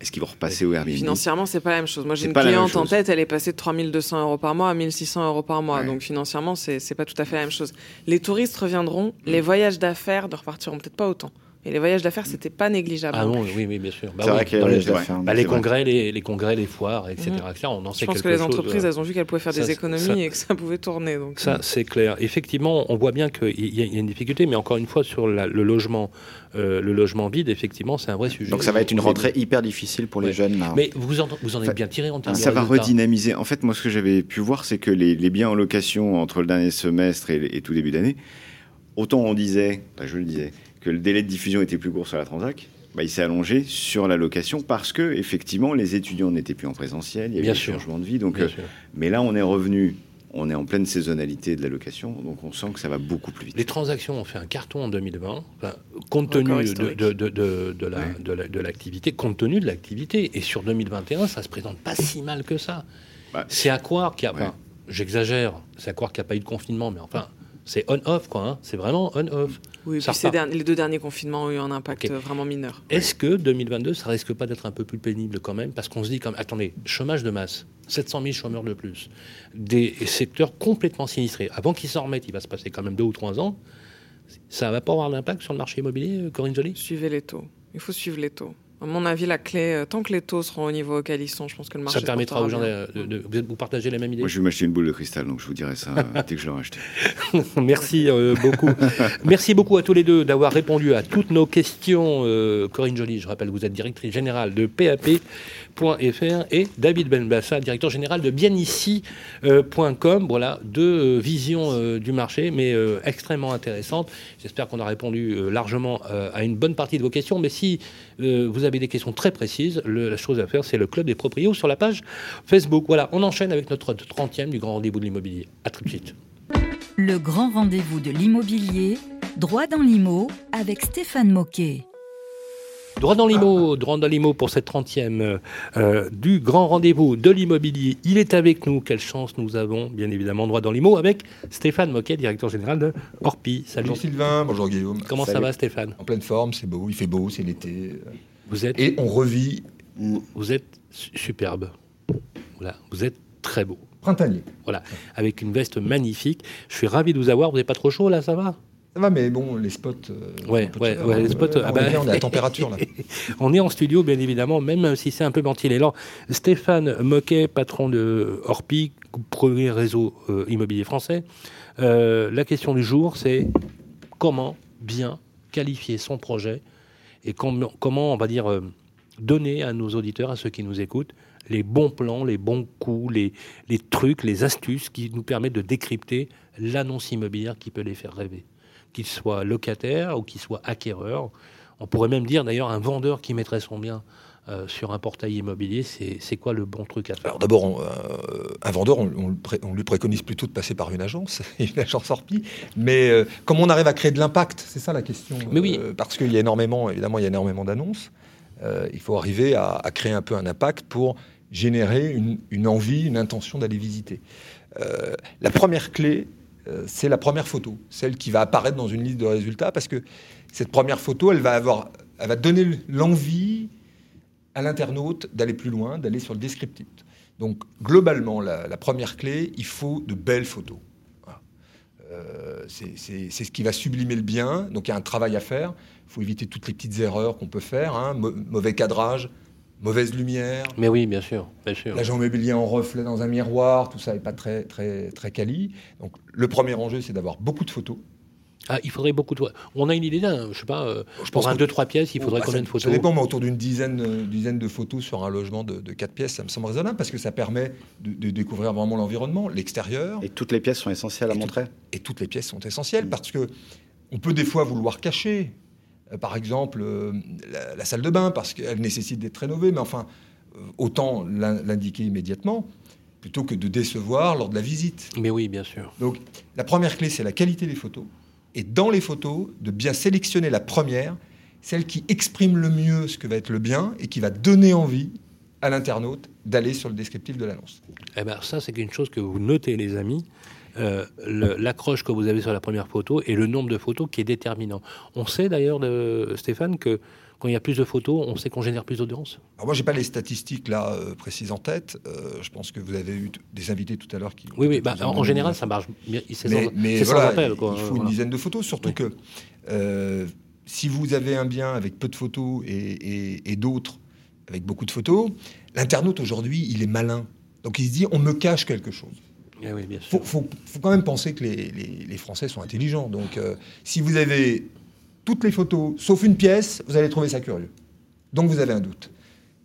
Est-ce qu'ils vont repasser au Airbnb? Financièrement, c'est pas la même chose. Moi, j'ai une cliente en tête, elle est passée de 3200 euros par mois à 1600 euros par mois. Donc financièrement, c'est pas tout à fait la même chose. Les touristes reviendront, les voyages d'affaires ne repartiront peut-être pas autant. Et les voyages d'affaires, c'était pas négligeable. Ah non, oui, oui, bien sûr. Bah c'est vrai que les, bah, les congrès, les, les, congrès, les foires, etc. Mmh. On en sait Je pense que les entreprises, elles ont vu qu'elles pouvaient faire des économies et que ça pouvait tourner. Donc. Ça, c'est clair. Effectivement, on voit bien qu'il y, a une difficulté, mais encore une fois, sur le logement, euh, le logement vide, effectivement, c'est un vrai sujet. Donc ça va être une rentrée hyper difficile pour les jeunes. Là. Mais vous en, vous en êtes bien tiré en termes Ça va redynamiser. En fait, moi, ce que j'avais pu voir, c'est que les, biens en location entre le dernier semestre et, et tout début d'année, autant on disait, je le disais, que le délai de diffusion était plus court sur la Transac, bah, il s'est allongé sur la location parce que effectivement les étudiants n'étaient plus en présentiel, il y avait des changements de vie. Donc, euh, mais là, on est revenu. On est en pleine saisonnalité de la location, donc on sent que ça va beaucoup plus vite. Les transactions ont fait un carton en 2020, compte tenu de, de, l'activité, compte tenu de l'activité. Et sur 2021, ça se présente pas si mal que ça. Bah, c'est à croire qu'il y a, j'exagère, c'est à croire qu'il n'y a pas eu de confinement, mais enfin, c'est on-off, quoi. Hein. C'est vraiment on-off. Oui, puis les deux derniers confinements ont eu un impact vraiment mineur. Est-ce que 2022, ça risque pas d'être un peu plus pénible quand même? Parce qu'on se dit, comme, attendez, chômage de masse, 700 000 chômeurs de plus, des secteurs complètement sinistrés. Avant qu'ils s'en remettent, il va se passer quand même deux ou trois ans. Ça va pas avoir d'impact sur le marché immobilier, Corinne Joly? Suivez les taux. Il faut suivre les taux. À mon avis, la clé, euh, tant que les taux seront au niveau auquel ils sont, je pense que le marché. Ça permettra aux gens de, vous partager la même idée. Moi, je vais m'acheter une boule de cristal, donc je vous dirai ça [LAUGHS] dès que je l'aurai acheté. [LAUGHS] Merci euh, beaucoup. Merci beaucoup à tous les deux d'avoir répondu à toutes nos questions. Euh, Corinne Joly, je rappelle, vous êtes directrice générale de PAP et David Benbassa, directeur général de bienici.com. Voilà, deux euh, visions euh, du marché, mais euh, extrêmement intéressantes. J'espère qu'on a répondu largement à une bonne partie de vos questions. Mais si vous avez des questions très précises, la chose à faire, c'est le club des proprios sur la page Facebook. Voilà, on enchaîne avec notre 30e du grand rendez-vous de l'immobilier. À tout de suite. Le grand rendez-vous de l'immobilier, droit dans l'IMO, avec Stéphane Moquet. Droit dans l'IMO, droit dans l'IMO pour cette 30e euh, du grand rendez-vous de l'immobilier. Il est avec nous. Quelle chance nous avons, bien évidemment, droit dans l'IMO avec Stéphane Moquet, directeur général de Orpi. Salut. Bonjour Sylvain, bonjour Guillaume. Comment ça va Stéphane? En pleine forme, c'est beau, il fait beau, c'est l'été. Vous êtes Et on revit. Vous êtes superbe. Voilà, vous êtes très beau. Printanier. Voilà, avec une veste magnifique. Je suis ravi de vous avoir. Vous n'êtes pas trop chaud là, ça va? Ça va, mais bon, les spots. Euh, ouais, ouais, ouais, les spots. ah bah, on, est à température là. [LAUGHS] on est en studio, bien évidemment, même si c'est un peu ventilé. Alors, Stéphane Moquet, patron de Orpi, premier réseau euh, immobilier français. Euh, la question du jour, c'est comment bien qualifier son projet et comment, comment on va dire, donner à nos auditeurs, à ceux qui nous écoutent, les bons plans, les bons coups, les, les trucs, les astuces qui nous permettent de décrypter l'annonce immobilière qui peut les faire rêver qu'il soit locataire ou qu'il soit acquéreur. On pourrait même dire d'ailleurs un vendeur qui mettrait son bien euh, sur un portail immobilier, c'est quoi le bon truc à faire? Alors d'abord, euh, un vendeur, on, lui préconise plutôt de passer par une agence, [LAUGHS] une agence Orpi. Mais euh, comment on arrive à créer de l'impact C'est ça la question. Mais oui. parce qu'il y a énormément, évidemment, il y a énormément d'annonces. il faut arriver à, créer un peu un impact pour générer une, une envie, une intention d'aller visiter. la première clé, euh, c'est la première photo, celle qui va apparaître dans une liste de résultats, parce que cette première photo, elle va, avoir, elle va donner l'envie à l'internaute d'aller plus loin, d'aller sur le descriptif. Donc globalement, la, première clé, il faut de belles photos. Euh, c'est ce qui va sublimer le bien. Donc il y a un travail à faire. Il faut éviter toutes les petites erreurs qu'on peut faire. Hein. mauvais cadrage, mauvaise lumière. Mais oui, bien sûr, bien sûr. L'agent immobilier en reflet dans un miroir, tout ça n'est pas très, très, très quali. Donc, le premier enjeu, c'est d'avoir beaucoup de photos. Ah, il faudrait beaucoup de. On a une idée d'un, je sais pas, euh, je pense un, deux, trois pièces, il faudrait combien de photos? Ça dépend, mais autour d'une dizaine, euh, dizaine de photos sur un logement de, de quatre pièces, ça me semble raisonnable parce que ça permet de, découvrir vraiment l'environnement, l'extérieur. Et toutes les pièces sont essentielles à montrer. et toutes les pièces sont essentielles parce que on peut des fois vouloir cacher par exemple, euh, la, salle de bain, parce qu'elle nécessite d'être rénovée, mais enfin, euh, autant l'indiquer immédiatement plutôt que de décevoir lors de la visite. Mais oui, bien sûr. Donc, la première clé, c'est la qualité des photos. Et dans les photos, de bien sélectionner la première, celle qui exprime le mieux ce que va être le bien et qui va donner envie à l'internaute d'aller sur le descriptif de l'annonce. Eh ben, ça, c'est une chose que vous notez, les amis. Euh, l'accroche que vous avez sur la première photo et le nombre de photos qui est déterminant. On sait d'ailleurs, Stéphane, que quand il y a plus de photos, on sait qu'on génère plus d'audience Alors moi, j'ai pas les statistiques là euh, précises en tête. Euh, je pense que vous avez eu des invités tout à l'heure qui. Oui, oui. Bah, en, général, ça marche. Mais, mais voilà, il faut une dizaine de photos, surtout que si vous avez un bien avec peu de photos et, et d'autres avec beaucoup de photos, l'internaute aujourd'hui, il est malin. Donc il se dit, on me cache quelque chose. Il eh faut, quand même penser que les, Français sont intelligents. Donc, euh, si vous avez toutes les photos, sauf une pièce, vous allez trouver ça curieux. Donc, vous avez un doute.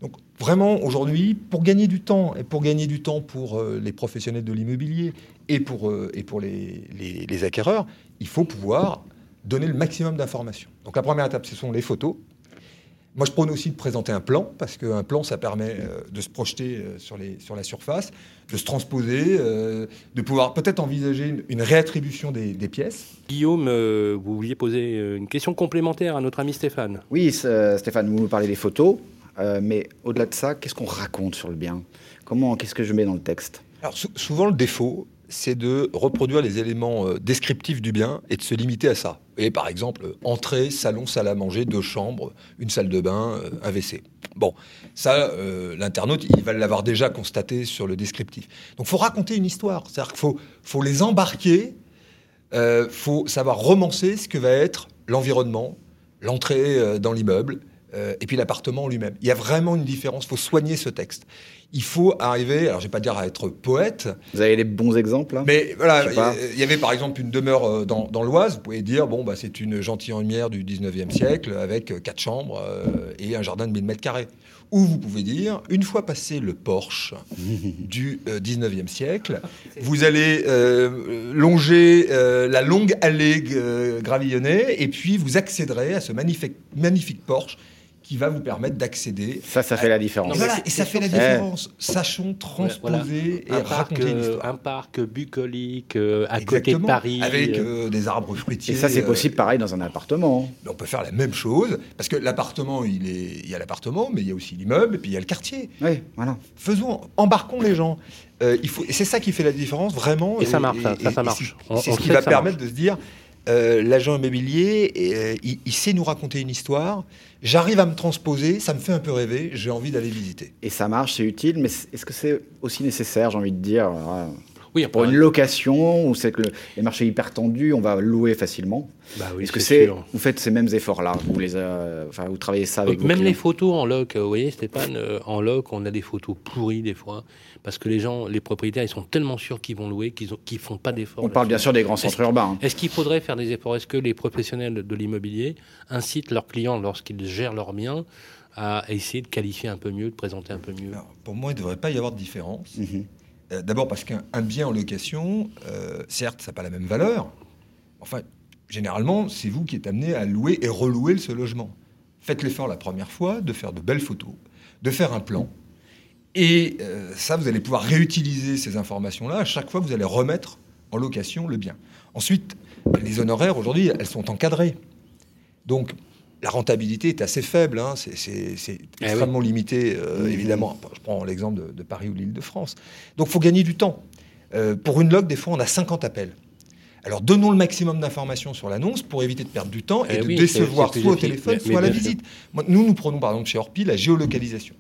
Donc, vraiment, aujourd'hui, pour gagner du temps, et pour gagner du temps pour euh, les professionnels de l'immobilier et pour, euh, et pour les, les acquéreurs, il faut pouvoir donner le maximum d'informations. Donc, la première étape, ce sont les photos. Moi, je prône aussi de présenter un plan, parce qu'un plan, ça permet euh, de se projeter euh, sur, les, sur la surface, de se transposer, euh, de pouvoir peut-être envisager une, réattribution des, pièces. Guillaume, vous vouliez poser une question complémentaire à notre ami Stéphane. Oui, Stéphane, vous nous parlez des photos, mais au-delà de ça, qu'est-ce qu'on raconte sur le bien? Comment, qu'est-ce que je mets dans le texte? Alors, souvent, le défaut, c'est de reproduire les éléments euh, descriptifs du bien et de se limiter à ça. Et par exemple, entrée, salon, salle à manger, deux chambres, une salle de bain, euh, un WC. Bon, ça, euh, l'internaute, il va l'avoir déjà constaté sur le descriptif. Donc, faut raconter une histoire. C'est-à-dire qu'il faut, faut les embarquer, il faut savoir romancer ce que va être l'environnement, l'entrée dans l'immeuble, et puis l'appartement lui-même. Il y a vraiment une différence. Il faut soigner ce texte il faut arriver, alors je vais pas dire à être poète. Vous avez des bons exemples hein? Mais voilà, il y avait par exemple une demeure euh, dans, l'Oise, vous pouvez dire, bon, bah, c'est une gentilhommière du 19e siècle avec euh, quatre chambres euh, et un jardin de 1000 mètres carrés. Ou vous pouvez dire, une fois passé le Porsche [LAUGHS] du 19e siècle, vous allez longer la longue allée gravillonnée et puis vous accéderez à ce magnifique, magnifique Porsche qui va vous permettre d'accéder. Ça, ça fait la différence. et ça fait la différence. Sachons transposer et raconter une histoire. Un parc bucolique euh, à côté de Paris. Avec euh, des arbres fruitiers. Et ça, c'est possible pareil dans un appartement. On peut faire la même chose, parce que l'appartement, il, est... il y a l'appartement, mais il y a aussi l'immeuble, et puis il y a le quartier. Oui, voilà. Faisons, embarquons les gens. Euh, il faut... Et c'est ça qui fait la différence, vraiment. Et, ça marche, ça, ça, ça marche. C'est ce qui va permettre de se dire, euh, l'agent immobilier, euh, il, il, sait nous raconter une histoire. J'arrive à me transposer, ça me fait un peu rêver, j'ai envie d'aller visiter. Et ça marche, c'est utile, mais est-ce que c'est aussi nécessaire, j'ai envie de dire oui, pour une location où c'est que le, les marchés hyper tendus, on va louer facilement. Bah oui, Est-ce que c'est vous faites ces mêmes efforts-là vous les, euh, enfin, vous travaillez ça avec même vos les photos en loc. Vous voyez, Stéphane, euh, en loc, on a des photos pourries des fois parce que les gens, les propriétaires, ils sont tellement sûrs qu'ils vont louer qu'ils ne font pas d'efforts. On parle bien sûr des grands centres urbains. Hein. Est-ce qu'il faudrait faire des efforts? Est-ce que les professionnels de l'immobilier incitent leurs clients lorsqu'ils gèrent leurs biens à essayer de qualifier un peu mieux, de présenter un peu mieux? Alors, Pour moi, il ne devrait pas y avoir de différence. Mm -hmm. euh, D'abord parce qu'un bien en location, euh, certes, ça n'a pas la même valeur. Enfin, généralement, c'est vous qui êtes amené à louer et relouer ce logement. Faites l'effort la première fois de faire de belles photos, de faire un plan. Et euh, ça, vous allez pouvoir réutiliser ces informations-là à chaque fois que vous allez remettre en location le bien. Ensuite, les honoraires, aujourd'hui, elles sont encadrées. Donc, la rentabilité est assez faible, hein. c'est eh extrêmement oui. limité, euh, mmh. évidemment. Je prends l'exemple de, de, Paris ou l'île de France. Donc il faut gagner du temps. Euh, pour une log, des fois, on a 50 appels. Alors donnons le maximum d'informations sur l'annonce pour éviter de perdre du temps et, Eh de oui, décevoir soit au téléphone. Mais- soit à la visite. Nous, nous prenons par exemple chez Orpi la géolocalisation.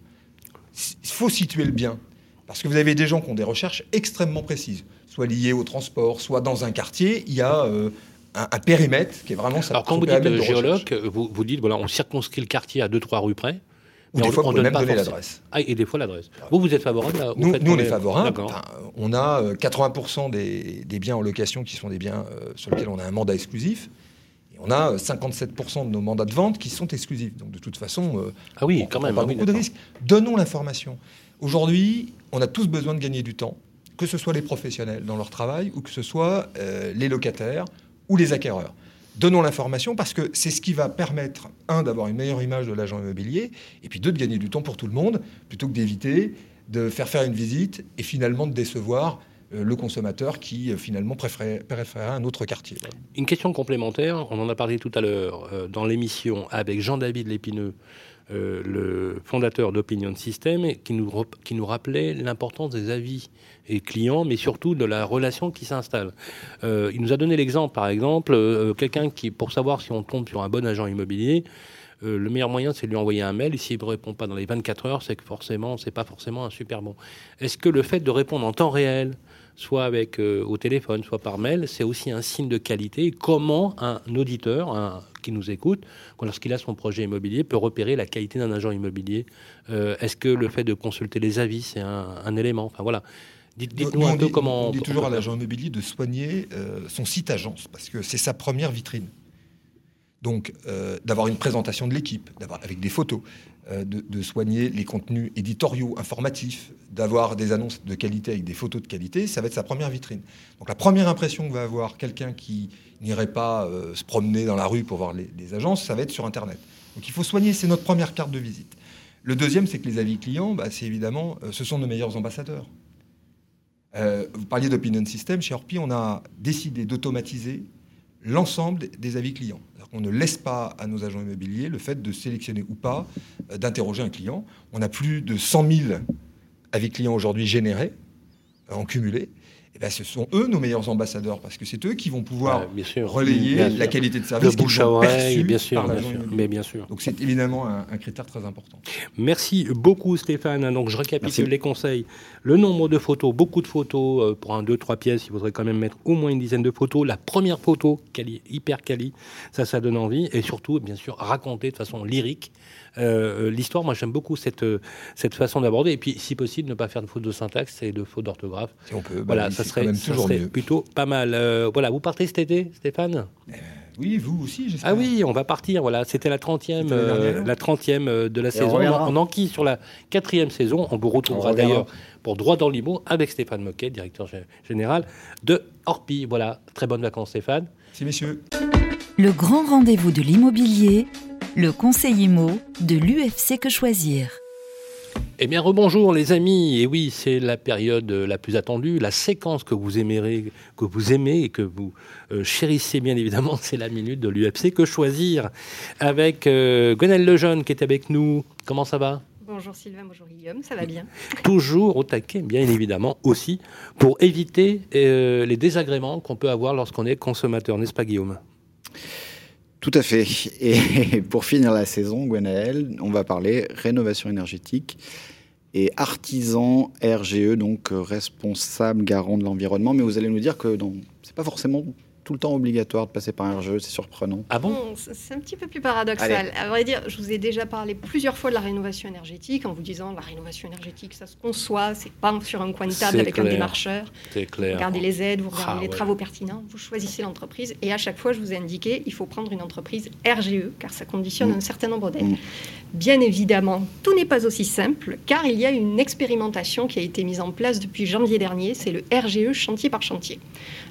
Il faut situer le bien. Parce que vous avez des gens qui ont des recherches extrêmement précises, soit liées au transport, soit dans un quartier, il y a euh, un, un périmètre qui est vraiment ça. Alors quand vous dites euh, géologue, vous, vous dites voilà, on circonscrit le quartier à 2-3 rues près. Ou mais des on- fois, on vous donne même pas donner l'adresse. Ah, et des fois l'adresse. Vous, vous êtes favorable au Nous, nous, on est. Enfin, on a euh, 80% des, des biens en location qui sont des biens euh, sur lesquels on a un mandat exclusif. On a euh, 57% de nos mandats de vente qui sont exclusifs. Donc de toute façon, euh, Ah oui, on quand prend même, pas ah oui, beaucoup de risques. Donnons l'information. Aujourd'hui, on a tous besoin de gagner du temps, que ce soit les professionnels dans leur travail ou que ce soit euh, les locataires ou les acquéreurs. Donnons l'information parce que c'est ce qui va permettre, un, d'avoir une meilleure image de l'agent immobilier, et puis deux, de gagner du temps pour tout le monde, plutôt que d'éviter de faire faire une visite et finalement de décevoir euh, le consommateur qui euh, finalement préférait un autre quartier. Une question complémentaire, on en a parlé tout à l'heure euh, dans l'émission avec Jean-David Lépineux, euh, le fondateur d'Opinion System, qui nous, qui nous rappelait l'importance des avis et clients, mais surtout de la relation qui s'installe. Euh, il nous a donné l'exemple, par exemple, euh, quelqu'un qui, pour savoir si on tombe sur un bon agent immobilier, euh, le meilleur moyen, c'est de lui envoyer un mail. Et s'il ne répond pas dans les 24 heures, c'est que forcément, c'est pas forcément un super bon. Est-ce que le fait de répondre en temps réel, soit avec euh, au téléphone, soit par mail, c'est aussi un signe de qualité. Comment un auditeur un, qui nous écoute, lorsqu'il a son projet immobilier, peut repérer la qualité d'un agent immobilier? Euh, Est-ce que le fait de consulter les avis, c'est un, un élément? Enfin voilà. Dites- Dites-nous Nous, un peu dit, comment. on dit toujours à l'agent immobilier de soigner euh, son site agence, parce que c'est sa première vitrine. Donc, euh, d'avoir une présentation de l'équipe, d'avoir avec des photos, de, de soigner les contenus éditoriaux, informatifs, d'avoir des annonces de qualité avec des photos de qualité, ça va être sa première vitrine. Donc, la première impression que va avoir quelqu'un qui n'irait pas euh, se promener dans la rue pour voir les, agences, ça va être sur Internet. Donc, il faut soigner, c'est notre première carte de visite. Le deuxième, c'est que les avis clients, bah, c'est évidemment, euh, ce sont nos meilleurs ambassadeurs. Euh, vous parliez d'Opinion System. Chez Orpi, on a décidé d'automatiser l'ensemble des avis clients. On ne laisse pas à nos agents immobiliers le fait de sélectionner ou pas, euh, d'interroger un client. On a plus de 100 000 avis clients aujourd'hui générés, euh, en cumulé. Ce sont eux nos meilleurs ambassadeurs parce que c'est eux qui vont pouvoir Ouais, bien sûr. relayer Bien la qualité de service qu'ils à ont oreille, perçu bien sûr, par bien sûr. Mais bien sûr. Donc c'est évidemment un, un critère très important. Merci beaucoup Stéphane. Donc je récapitule Merci. les conseils. Le nombre de photos, beaucoup de photos euh, pour un 2-3 pièces, il faudrait quand même mettre au moins une dizaine de photos. La première photo, quali, hyper quali, ça, ça donne envie. Et surtout, bien sûr, raconter de façon lyrique l'histoire. Moi, j'aime beaucoup cette, euh, cette façon d'aborder. Et puis, si possible, ne pas faire de fautes de syntaxe et de fautes d'orthographe. Si on peut, bah voilà, ça serait, ça serait plutôt pas mal. Euh, voilà, vous partez cet été, Stéphane? Oui, vous aussi, j'espère. Ah oui, on va partir. Voilà, c'était la 30e, C'était la euh, dernière. la 30e euh, de la Et saison. On, on enquille sur la quatrième saison. On vous retrouvera d'ailleurs pour Droit dans l'IMO avec Stéphane Moquet, directeur gé- général de Orpi. Voilà, très bonnes vacances Stéphane. Merci messieurs. Le grand rendez-vous de l'immobilier, le conseil IMO de l'UFC Que Choisir. Eh bien, rebonjour les amis. Et oui, c'est la période la plus attendue, la séquence que vous aimerez, que vous aimez et que vous euh, chérissez bien évidemment, [LAUGHS] c'est la minute de l'UFC Que Choisir. Avec euh, Gonel Lejeune qui est avec nous. Comment ça va? Bonjour Sylvain, bonjour Guillaume, ça va bien? Toujours au taquet, bien évidemment, aussi, pour éviter euh, les désagréments qu'on peut avoir lorsqu'on est consommateur, n'est-ce pas Guillaume? Tout à fait. Et [LAUGHS] pour finir la saison, Gwenaël, on va parler rénovation énergétique et artisan RGE, donc responsable garant de l'environnement. Mais vous allez nous dire que ce n'est pas forcément tout le temps obligatoire de passer par un RGE, c'est surprenant. Ah bon? C'est un petit peu plus paradoxal. À vrai dire, je vous ai déjà parlé plusieurs fois de la rénovation énergétique en vous disant la rénovation énergétique, ça se conçoit, c'est pas sur un coin de table avec un démarcheur. C'est clair. Vous regardez les aides, vous regardez ah les travaux pertinents, vous choisissez l'entreprise et à chaque fois, je vous ai indiqué, il faut prendre une entreprise RGE car ça conditionne mm. un certain nombre d'aides. Mm. Bien évidemment, tout n'est pas aussi simple car il y a une expérimentation qui a été mise en place depuis janvier dernier, c'est le RGE chantier par chantier.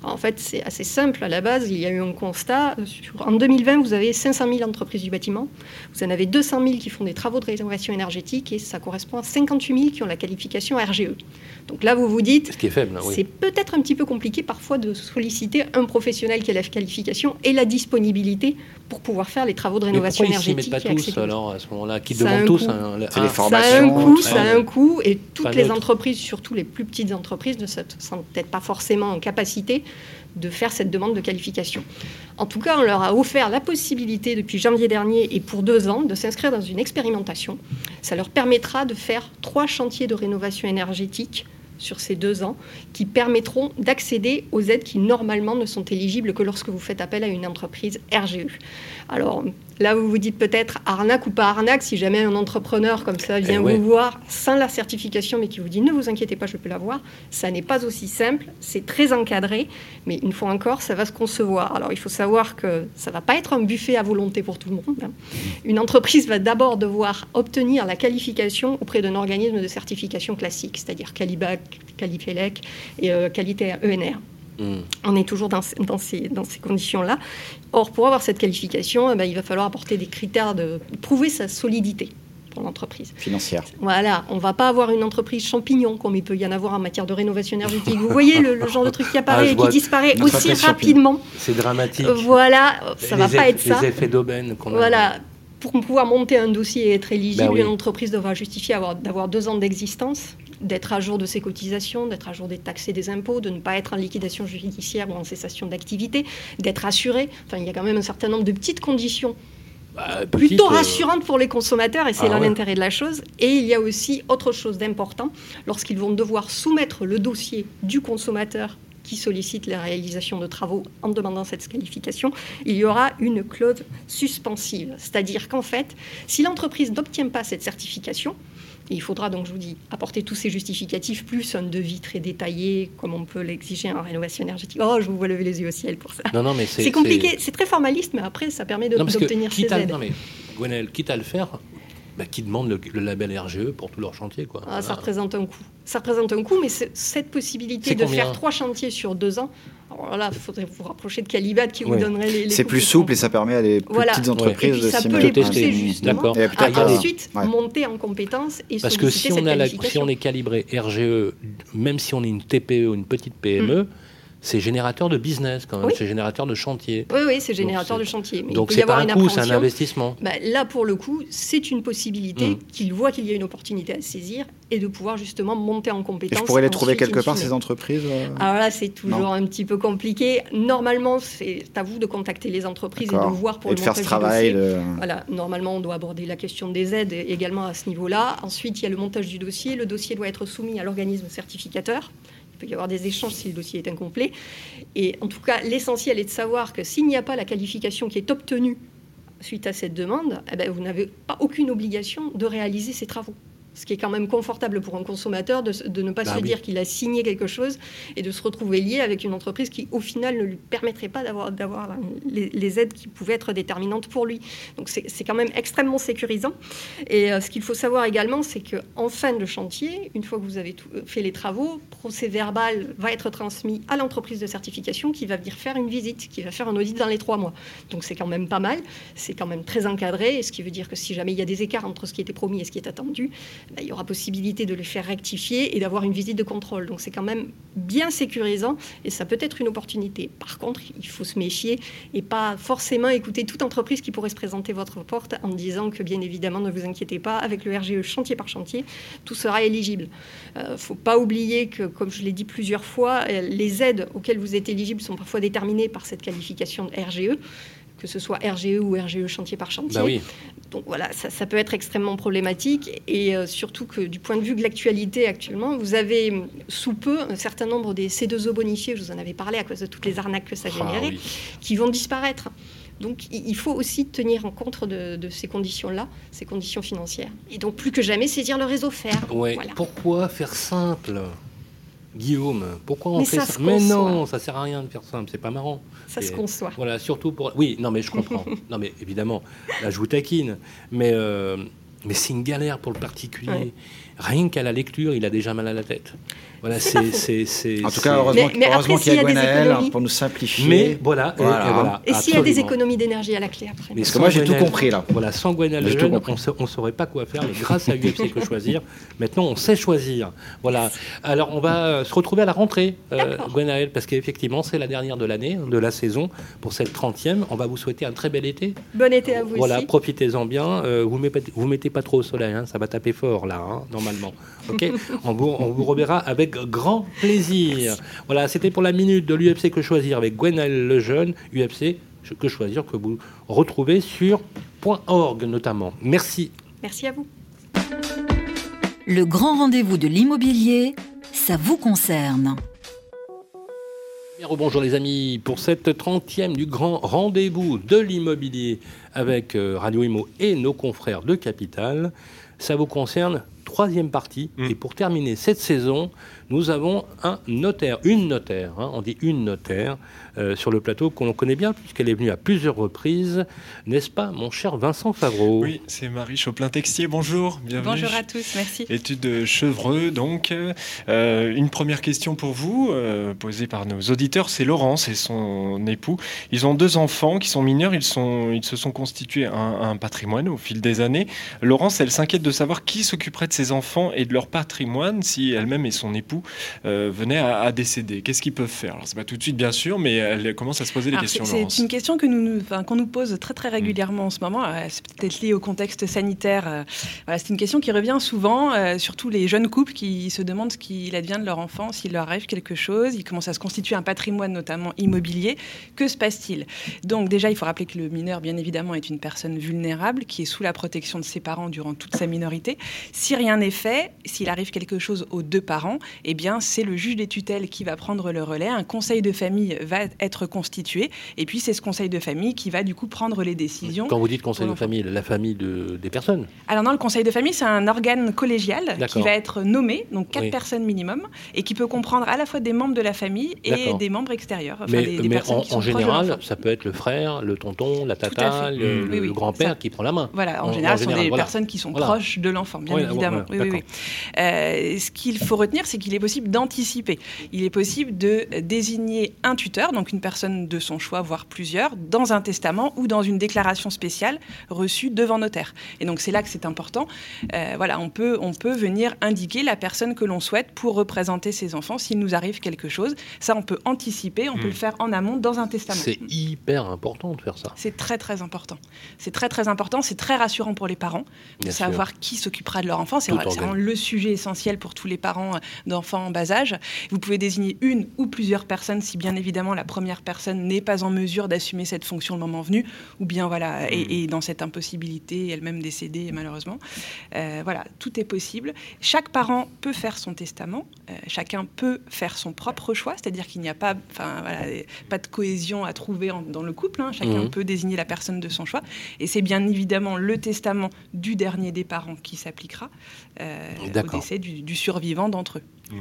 en fait, c'est assez simple. À la base, il y a eu un constat. en 2020, vous avez 500 000 entreprises du bâtiment, vous en avez 200 000 qui font des travaux de rénovation énergétique et ça correspond à 58 000 qui ont la qualification RGE. Donc là, vous vous dites, c'est peut-être un petit peu compliqué parfois de solliciter un professionnel qui a la qualification et la disponibilité pour pouvoir faire les travaux de rénovation Mais énergétique. Ils pas tous alors à ce moment-là? Qui demandent tous un, les formations. Ça a un coût, ça a un coût, et toutes les entreprises, surtout les plus petites entreprises, ne sont peut-être pas forcément en capacité de faire cette demande de qualification. En tout cas, on leur a offert la possibilité depuis janvier dernier et pour deux ans de s'inscrire dans une expérimentation. Ça leur permettra de faire trois chantiers de rénovation énergétique sur ces deux ans qui permettront d'accéder aux aides qui normalement ne sont éligibles que lorsque vous faites appel à une entreprise RGE. Alors là, vous vous dites peut-être arnaque ou pas arnaque si jamais un entrepreneur comme ça vient eh vous voir sans la certification mais qui vous dit ne vous inquiétez pas, je peux l'avoir. Ça n'est pas aussi simple, c'est très encadré, mais une fois encore, ça va se concevoir. Alors il faut savoir que ça ne va pas être un buffet à volonté pour tout le monde. Hein. Une entreprise va d'abord devoir obtenir la qualification auprès d'un organisme de certification classique, c'est-à-dire Calibac, Califelec et euh, Qualité ENR. Hmm. On est toujours dans, dans ces, dans ces conditions-là. Or, pour avoir cette qualification, eh ben, il va falloir apporter des critères de prouver sa solidité pour l'entreprise. Financière. Voilà, on ne va pas avoir une entreprise champignon comme il peut y en avoir en matière de rénovation énergétique. Vous voyez le, genre de truc qui [LAUGHS] apparaît ah, et qui disparaît aussi rapidement. C'est dramatique. Voilà, ça ne va pas être ça. Les effets d'aubaine qu'on Voilà, pour pouvoir monter un dossier et être éligible, ben une entreprise devra justifier d'avoir deux ans d'existence, d'être à jour de ses cotisations, d'être à jour des taxes et des impôts, de ne pas être en liquidation judiciaire ou en cessation d'activité, d'être assuré. Enfin, il y a quand même un certain nombre de petites conditions bah, plutôt euh, rassurantes pour les consommateurs, et c'est ah, l'intérêt de la chose. Et il y a aussi autre chose d'important, lorsqu'ils vont devoir soumettre le dossier du consommateur qui sollicite la réalisation de travaux en demandant cette qualification, il y aura une clause suspensive. C'est-à-dire qu'en fait, si l'entreprise n'obtient pas cette certification, il faudra donc, je vous dis, apporter tous ces justificatifs, plus un devis très détaillé, comme on peut l'exiger en rénovation énergétique. Oh, je vous vois lever les yeux au ciel pour ça. Non, non, mais c'est compliqué, c'est très formaliste, mais après, ça permet d'obtenir ces aides. Non, mais quitte à le faire, bah, qui demandent le, label RGE pour tout leur chantier. Quoi. Ah, ça représente un coût. Ça représente un coût, mais cette possibilité de faire trois chantiers sur deux ans, alors là, il faudrait vous rapprocher de Calibat qui vous donnerait les. c'est plus souple et ça permet à les petites entreprises de s'y mettre. Ça peut les pousser justement à ensuite monter en compétences et Parce que si on, a si on est calibré RGE, même si on est une TPE ou une petite PME, c'est générateur de business quand même, c'est générateur de chantier. Oui, oui, c'est générateur de chantier. Mais donc c'est pas un coût, c'est un investissement. Bah, là, pour le coup, c'est une possibilité mmh. qu'il voit qu'il y a une opportunité à saisir et de pouvoir justement monter en compétence. Et je pourrais les trouver quelque part, ces entreprises euh Alors là, c'est toujours un petit peu compliqué. Normalement, c'est à vous de contacter les entreprises et de voir pour et de faire ce travail. Voilà, normalement, on doit aborder la question des aides également à ce niveau-là. Ensuite, il y a le montage du dossier. Le dossier doit être soumis à l'organisme certificateur peut y avoir des échanges si le dossier est incomplet. Et en tout cas, l'essentiel est de savoir que s'il n'y a pas la qualification qui est obtenue suite à cette demande, eh ben, vous n'avez pas aucune obligation de réaliser ces travaux. Ce qui est quand même confortable pour un consommateur de, ne pas bah se dire qu'il a signé quelque chose et de se retrouver lié avec une entreprise qui, au final, ne lui permettrait pas d'avoir, d'avoir les, aides qui pouvaient être déterminantes pour lui. Donc c'est, quand même extrêmement sécurisant. Et euh, ce qu'il faut savoir également, c'est qu'en fin de chantier, une fois que vous avez fait les travaux, procès verbal va être transmis à l'entreprise de certification qui va venir faire une visite, qui va faire un audit dans les trois mois. Donc c'est quand même pas mal, c'est quand même très encadré, ce qui veut dire que si jamais il y a des écarts entre ce qui était promis et ce qui est attendu, il y aura possibilité de les faire rectifier et d'avoir une visite de contrôle. Donc c'est quand même bien sécurisant et ça peut être une opportunité. Par contre, il faut se méfier et pas forcément écouter toute entreprise qui pourrait se présenter votre porte en disant que bien évidemment, ne vous inquiétez pas, avec le RGE chantier par chantier, tout sera éligible. Il euh, ne faut pas oublier que, comme je l'ai dit plusieurs fois, euh, les aides auxquelles vous êtes éligible sont parfois déterminées par cette qualification de RGE que ce soit RGE ou RGE chantier par chantier. Bah Donc voilà, ça, peut être extrêmement problématique et euh, surtout que du point de vue de l'actualité actuellement, vous avez hum, sous peu un certain nombre des C2O bonifiés, je vous en avais parlé à cause de toutes les arnaques que ça ah générait, qui vont disparaître. Donc il faut aussi tenir en compte de, ces conditions-là, ces conditions financières. Et donc plus que jamais saisir le réseau fer. Pourquoi faire simple? Guillaume, pourquoi on fait ça, Mais non, ça sert à rien de faire simple, c'est pas marrant. Ça se conçoit. Voilà, surtout pour. Oui, non, mais je comprends. [LAUGHS] non, mais évidemment, là, je vous taquine. Mais, euh, mais c'est une galère pour le particulier. Rien qu'à la lecture, il a déjà mal à la tête. Voilà, c'est, En tout cas, heureusement, heureusement qu'il y a, Gwenaël pour nous simplifier. Mais voilà. Et, s'il y a des économies d'énergie à la clé après Parce que moi, j'ai tout compris là. Voilà, sans Gwenaël on ne saurait pas quoi faire. Mais grâce à UFC Que Choisir, maintenant, on sait choisir. Voilà. Alors, on va euh, se retrouver à la rentrée, euh, Gwenaël, parce qu'effectivement, c'est la dernière de l'année, de la saison, pour cette 30e. On va vous souhaiter un très bel été. Bon été à vous Voilà, profitez-en bien. Euh, vous ne mettez, vous mettez pas trop au soleil, hein, ça va taper fort là, hein, normalement. Ok [LAUGHS] on, vous, on vous reverra avec grand plaisir. Voilà, c'était pour la minute de l'UFC Que Choisir avec Gwenaël Lejeune, UFC Que Choisir, que vous retrouvez sur .org notamment. Merci. Merci à vous. Le grand rendez-vous de l'immobilier, ça vous concerne. Bonjour les amis, pour cette 30e du grand rendez-vous de l'immobilier avec euh, Radio Imo et nos confrères de Capital, ça vous concerne troisième partie. Mm. Et pour terminer cette saison, nous avons un notaire, une notaire, hein, on dit une notaire, euh, sur le plateau qu'on connaît bien puisqu'elle est venue à plusieurs reprises, n'est-ce pas, mon cher Vincent Favreau? Oui, c'est Marie Choplin-Textier. Bonjour, bienvenue. Bonjour à tous, merci. Étude de Chevreux, donc. Euh, une première question pour vous, euh, posée par nos auditeurs, c'est Laurence et son époux. Ils ont deux enfants qui sont mineurs, ils, sont, ils se sont constitués un, un patrimoine au fil des années. Laurence, elle s'inquiète de savoir qui s'occuperait de ses enfants et de leur patrimoine si elle-même et son époux euh, venaient à, décéder Qu'est-ce qu'ils peuvent faire? Alors, c'est pas tout de suite, bien sûr, mais elle commence à se poser des questions. C'est une question que nous, qu'on nous pose très très régulièrement en ce moment. Euh, c'est peut-être lié au contexte sanitaire. Euh, voilà, c'est une question qui revient souvent, surtout les jeunes couples qui se demandent ce qu'il advient de leur enfant, s'il leur arrive quelque chose. Ils commencent à se constituer un patrimoine, notamment immobilier. Que se passe-t-il? Donc déjà, il faut rappeler que le mineur, bien évidemment, est une personne vulnérable qui est sous la protection de ses parents durant toute sa minorité. Si rien n'est fait, s'il arrive quelque chose aux deux parents, eh bien, c'est le juge des tutelles qui va prendre le relais. Un conseil de famille va être constitué. Et puis, c'est ce conseil de famille qui va, du coup, prendre les décisions. Quand vous dites conseil de famille, la famille de, des personnes Alors, non, le conseil de famille, c'est un organe collégial qui va être nommé, donc quatre personnes minimum, et qui peut comprendre à la fois des membres de la famille et des membres extérieurs. mais, des, en, général, ça peut être le frère, le tonton, la tata, le, grand-père qui prend la main. Voilà, en, général, ce sont des personnes qui sont proches de l'enfant, bien évidemment. euh, ce qu'il faut retenir, c'est qu'il est possible d'anticiper. Il est possible de désigner un tuteur, donc une personne de son choix, voire plusieurs, dans un testament ou dans une déclaration spéciale reçue devant notaire. Et donc c'est là que c'est important. Euh, voilà, on peut, on peut venir indiquer la personne que l'on souhaite pour représenter ses enfants s'il nous arrive quelque chose. Ça, on peut anticiper, on peut le hmm. faire en amont dans un testament. C'est hyper important de faire ça. C'est très très important. C'est très très important. C'est très rassurant pour les parents de savoir qui s'occupera de leur enfant. C'est vraiment le sujet essentiel pour tous les parents d'enfants en bas âge. Vous pouvez désigner une ou plusieurs personnes si bien évidemment la première personne n'est pas en mesure d'assumer cette fonction le moment venu, ou bien voilà, et, hmm. dans cette impossibilité, elle-même décédée malheureusement. Euh, voilà, tout est possible. Chaque parent peut faire son testament, euh, chacun peut faire son propre choix, c'est-à-dire qu'il n'y a pas, enfin voilà, pas de cohésion à trouver dans le couple. Hein. Chacun hmm. peut désigner la personne de son choix, et c'est bien évidemment le testament du dernier des parents qui s'appliquera. Au décès du, survivant d'entre eux. Mmh.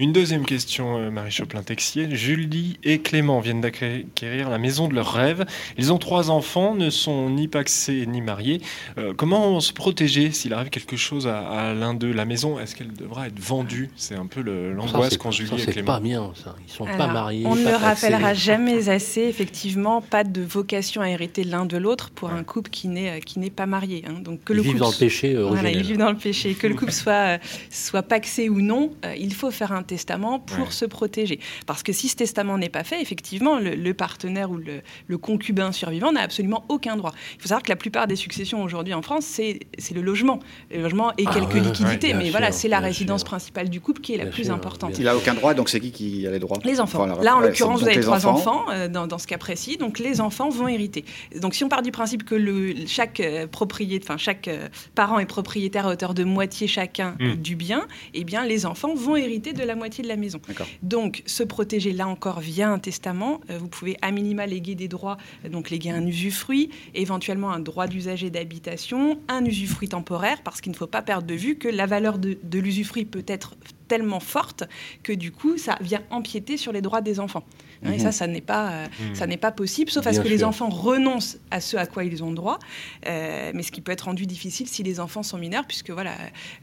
Une deuxième question, euh, Marie Choplin-Texier. Julie et Clément viennent d'acquérir la maison de leurs rêves. Ils ont trois enfants, ne sont ni paxés ni mariés. Euh, comment se protéger s'il arrive quelque chose à, l'un d'eux? La maison, est-ce qu'elle devra être vendue? C'est un peu l'angoisse quand Julie et Clément. pas bien, ça. Ils sont pas mariés. On ne le rappellera jamais assez, effectivement, pas de vocation à hériter l'un de l'autre pour un couple qui n'est qui n'est pas marié. Hein. Donc que ils le vivent dans le péché. Voilà, ils vivent dans le péché. Que le couple soit soit paxé ou non, euh, il faut faire un testament pour se protéger. Parce que si ce testament n'est pas fait, effectivement, le, partenaire ou le, concubin survivant n'a absolument aucun droit. Il faut savoir que la plupart des successions aujourd'hui en France, c'est le logement. Le logement et ah quelques liquidités, mais voilà, c'est la résidence principale du couple qui est la plus importante. Il n'a aucun droit, donc c'est qui qui a les droits? Les enfants. Là, en l'occurrence, vous avez trois enfants, euh, dans, ce cas précis, donc les enfants vont hériter. Donc si on part du principe que le, chaque euh, propriétaire, enfin chaque euh, parent est propriétaire à hauteur de moitié chacun hmm. du bien, eh bien les enfants vont hériter de la moitié de la maison. Donc, se protéger là encore via un testament, euh, vous pouvez à minima léguer des droits, donc léguer un usufruit, éventuellement un droit d'usage et d'habitation, un usufruit temporaire, parce qu'il ne faut pas perdre de vue que la valeur de, de l'usufruit peut être tellement forte que du coup, ça vient empiéter sur les droits des enfants. Hein, et ça, mhm. ça n'est pas, euh, mhm. ça n'est pas possible, sauf à ce que les enfants renoncent à ce à quoi ils ont droit. Euh, mais ce qui peut être rendu difficile si les enfants sont mineurs, puisque voilà,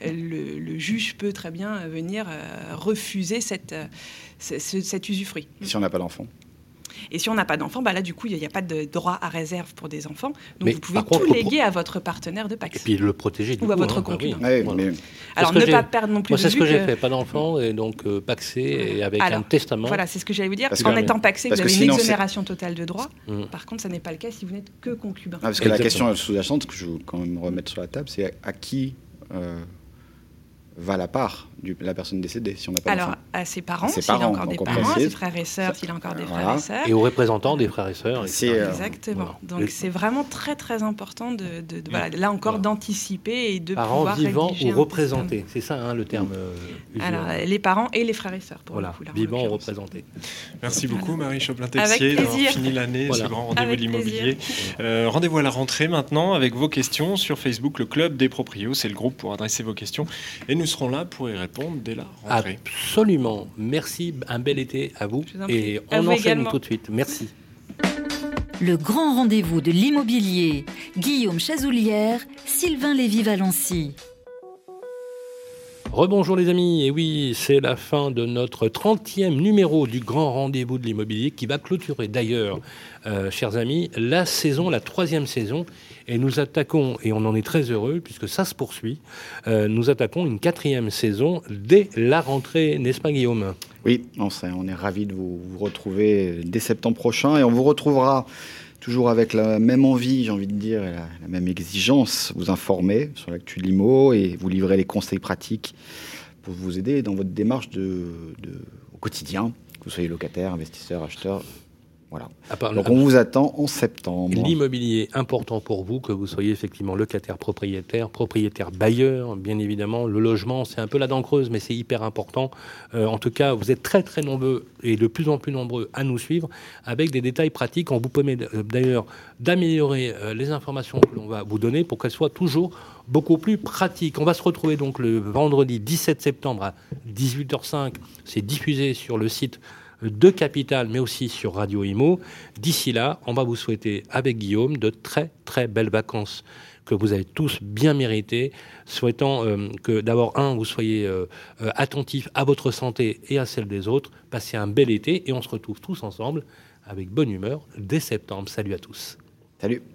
le, juge peut très bien venir euh, refuser cette, cet usufruit. Si on n'a pas d'enfant et si on n'a pas d'enfant, bah là, du coup, il n'y a, pas de droit à réserve pour des enfants. Donc, vous pouvez tout léguer à votre partenaire de Pax. Et puis le protéger du Ou à votre hein, concubin. Alors, ne pas perdre non plus Moi, c'est ce que j'ai fait. Pas d'enfant, et donc euh, paxé, et avec un testament. Voilà, c'est ce que j'allais vous dire. en étant paxé, vous avez une exonération totale de droits. Mm. Par contre, ça n'est pas le cas si vous n'êtes que concubin. Ah, parce que la question sous-jacente que je veux quand même remettre sur la table, c'est à qui va la part de la personne décédée si on n'a pas Alors, à ses parents, s'il a encore des parents, à ses frères et sœurs, s'il a encore des frères et sœurs. Et aux représentants des frères et sœurs. Euh, Exactement. Donc, c'est vraiment très, très important, de, là encore, d'anticiper et de parents pouvoir vivants ou représentés. C'est ça, hein, le terme. Euh, Alors, les parents et les frères et sœurs, pour voilà, le coup, vivants ou représentés. Merci beaucoup, Marie Choplin-Texier, d'avoir fini l'année, ce grand rendez-vous de l'immobilier. Euh, rendez-vous à la rentrée maintenant avec vos questions sur Facebook, le Club des Proprios. C'est le groupe pour adresser vos questions. Et nous nous serons là pour y répondre dès la rentrée. Absolument. Merci. Un bel été à vous. Et on enchaîne tout de suite. Merci. Le grand rendez-vous de l'immobilier. Guillaume Chazoulière, Sylvain Lévy-Valency. Rebonjour les amis, et oui, c'est la fin de notre 30e numéro du grand rendez-vous de l'immobilier qui va clôturer d'ailleurs, euh, chers amis, la saison, la troisième saison. Et nous attaquons, et on en est très heureux puisque ça se poursuit, euh, nous attaquons une quatrième saison dès la rentrée, n'est-ce pas Guillaume? Oui, on, on est ravis de vous, retrouver dès septembre prochain. Et on vous retrouvera toujours avec la même envie, j'ai envie de dire, et la, même exigence, vous informer sur l'actu de l'IMO et vous livrer les conseils pratiques pour vous aider dans votre démarche au quotidien, que vous soyez locataire, investisseur, acheteur, voilà. Donc on vous attend en septembre. L'immobilier important pour vous, que vous soyez effectivement locataire, propriétaire, propriétaire bailleur, bien évidemment. Le logement, c'est un peu la dent creuse, mais c'est hyper important. Euh, en tout cas, vous êtes très très nombreux et de plus en plus nombreux à nous suivre avec des détails pratiques. On vous permet d'ailleurs d'améliorer euh, les informations que l'on va vous donner pour qu'elles soient toujours beaucoup plus pratiques. On va se retrouver donc le vendredi 17 septembre à 18h05. C'est diffusé sur le site de Capital, mais aussi sur Radio Imo. D'ici là, on va vous souhaiter avec Guillaume de très très belles vacances que vous avez tous bien méritées, souhaitant euh, que d'abord, un, vous soyez euh, euh, attentifs à votre santé et à celle des autres, passez un bel été et on se retrouve tous ensemble avec bonne humeur dès septembre. Salut à tous. Salut.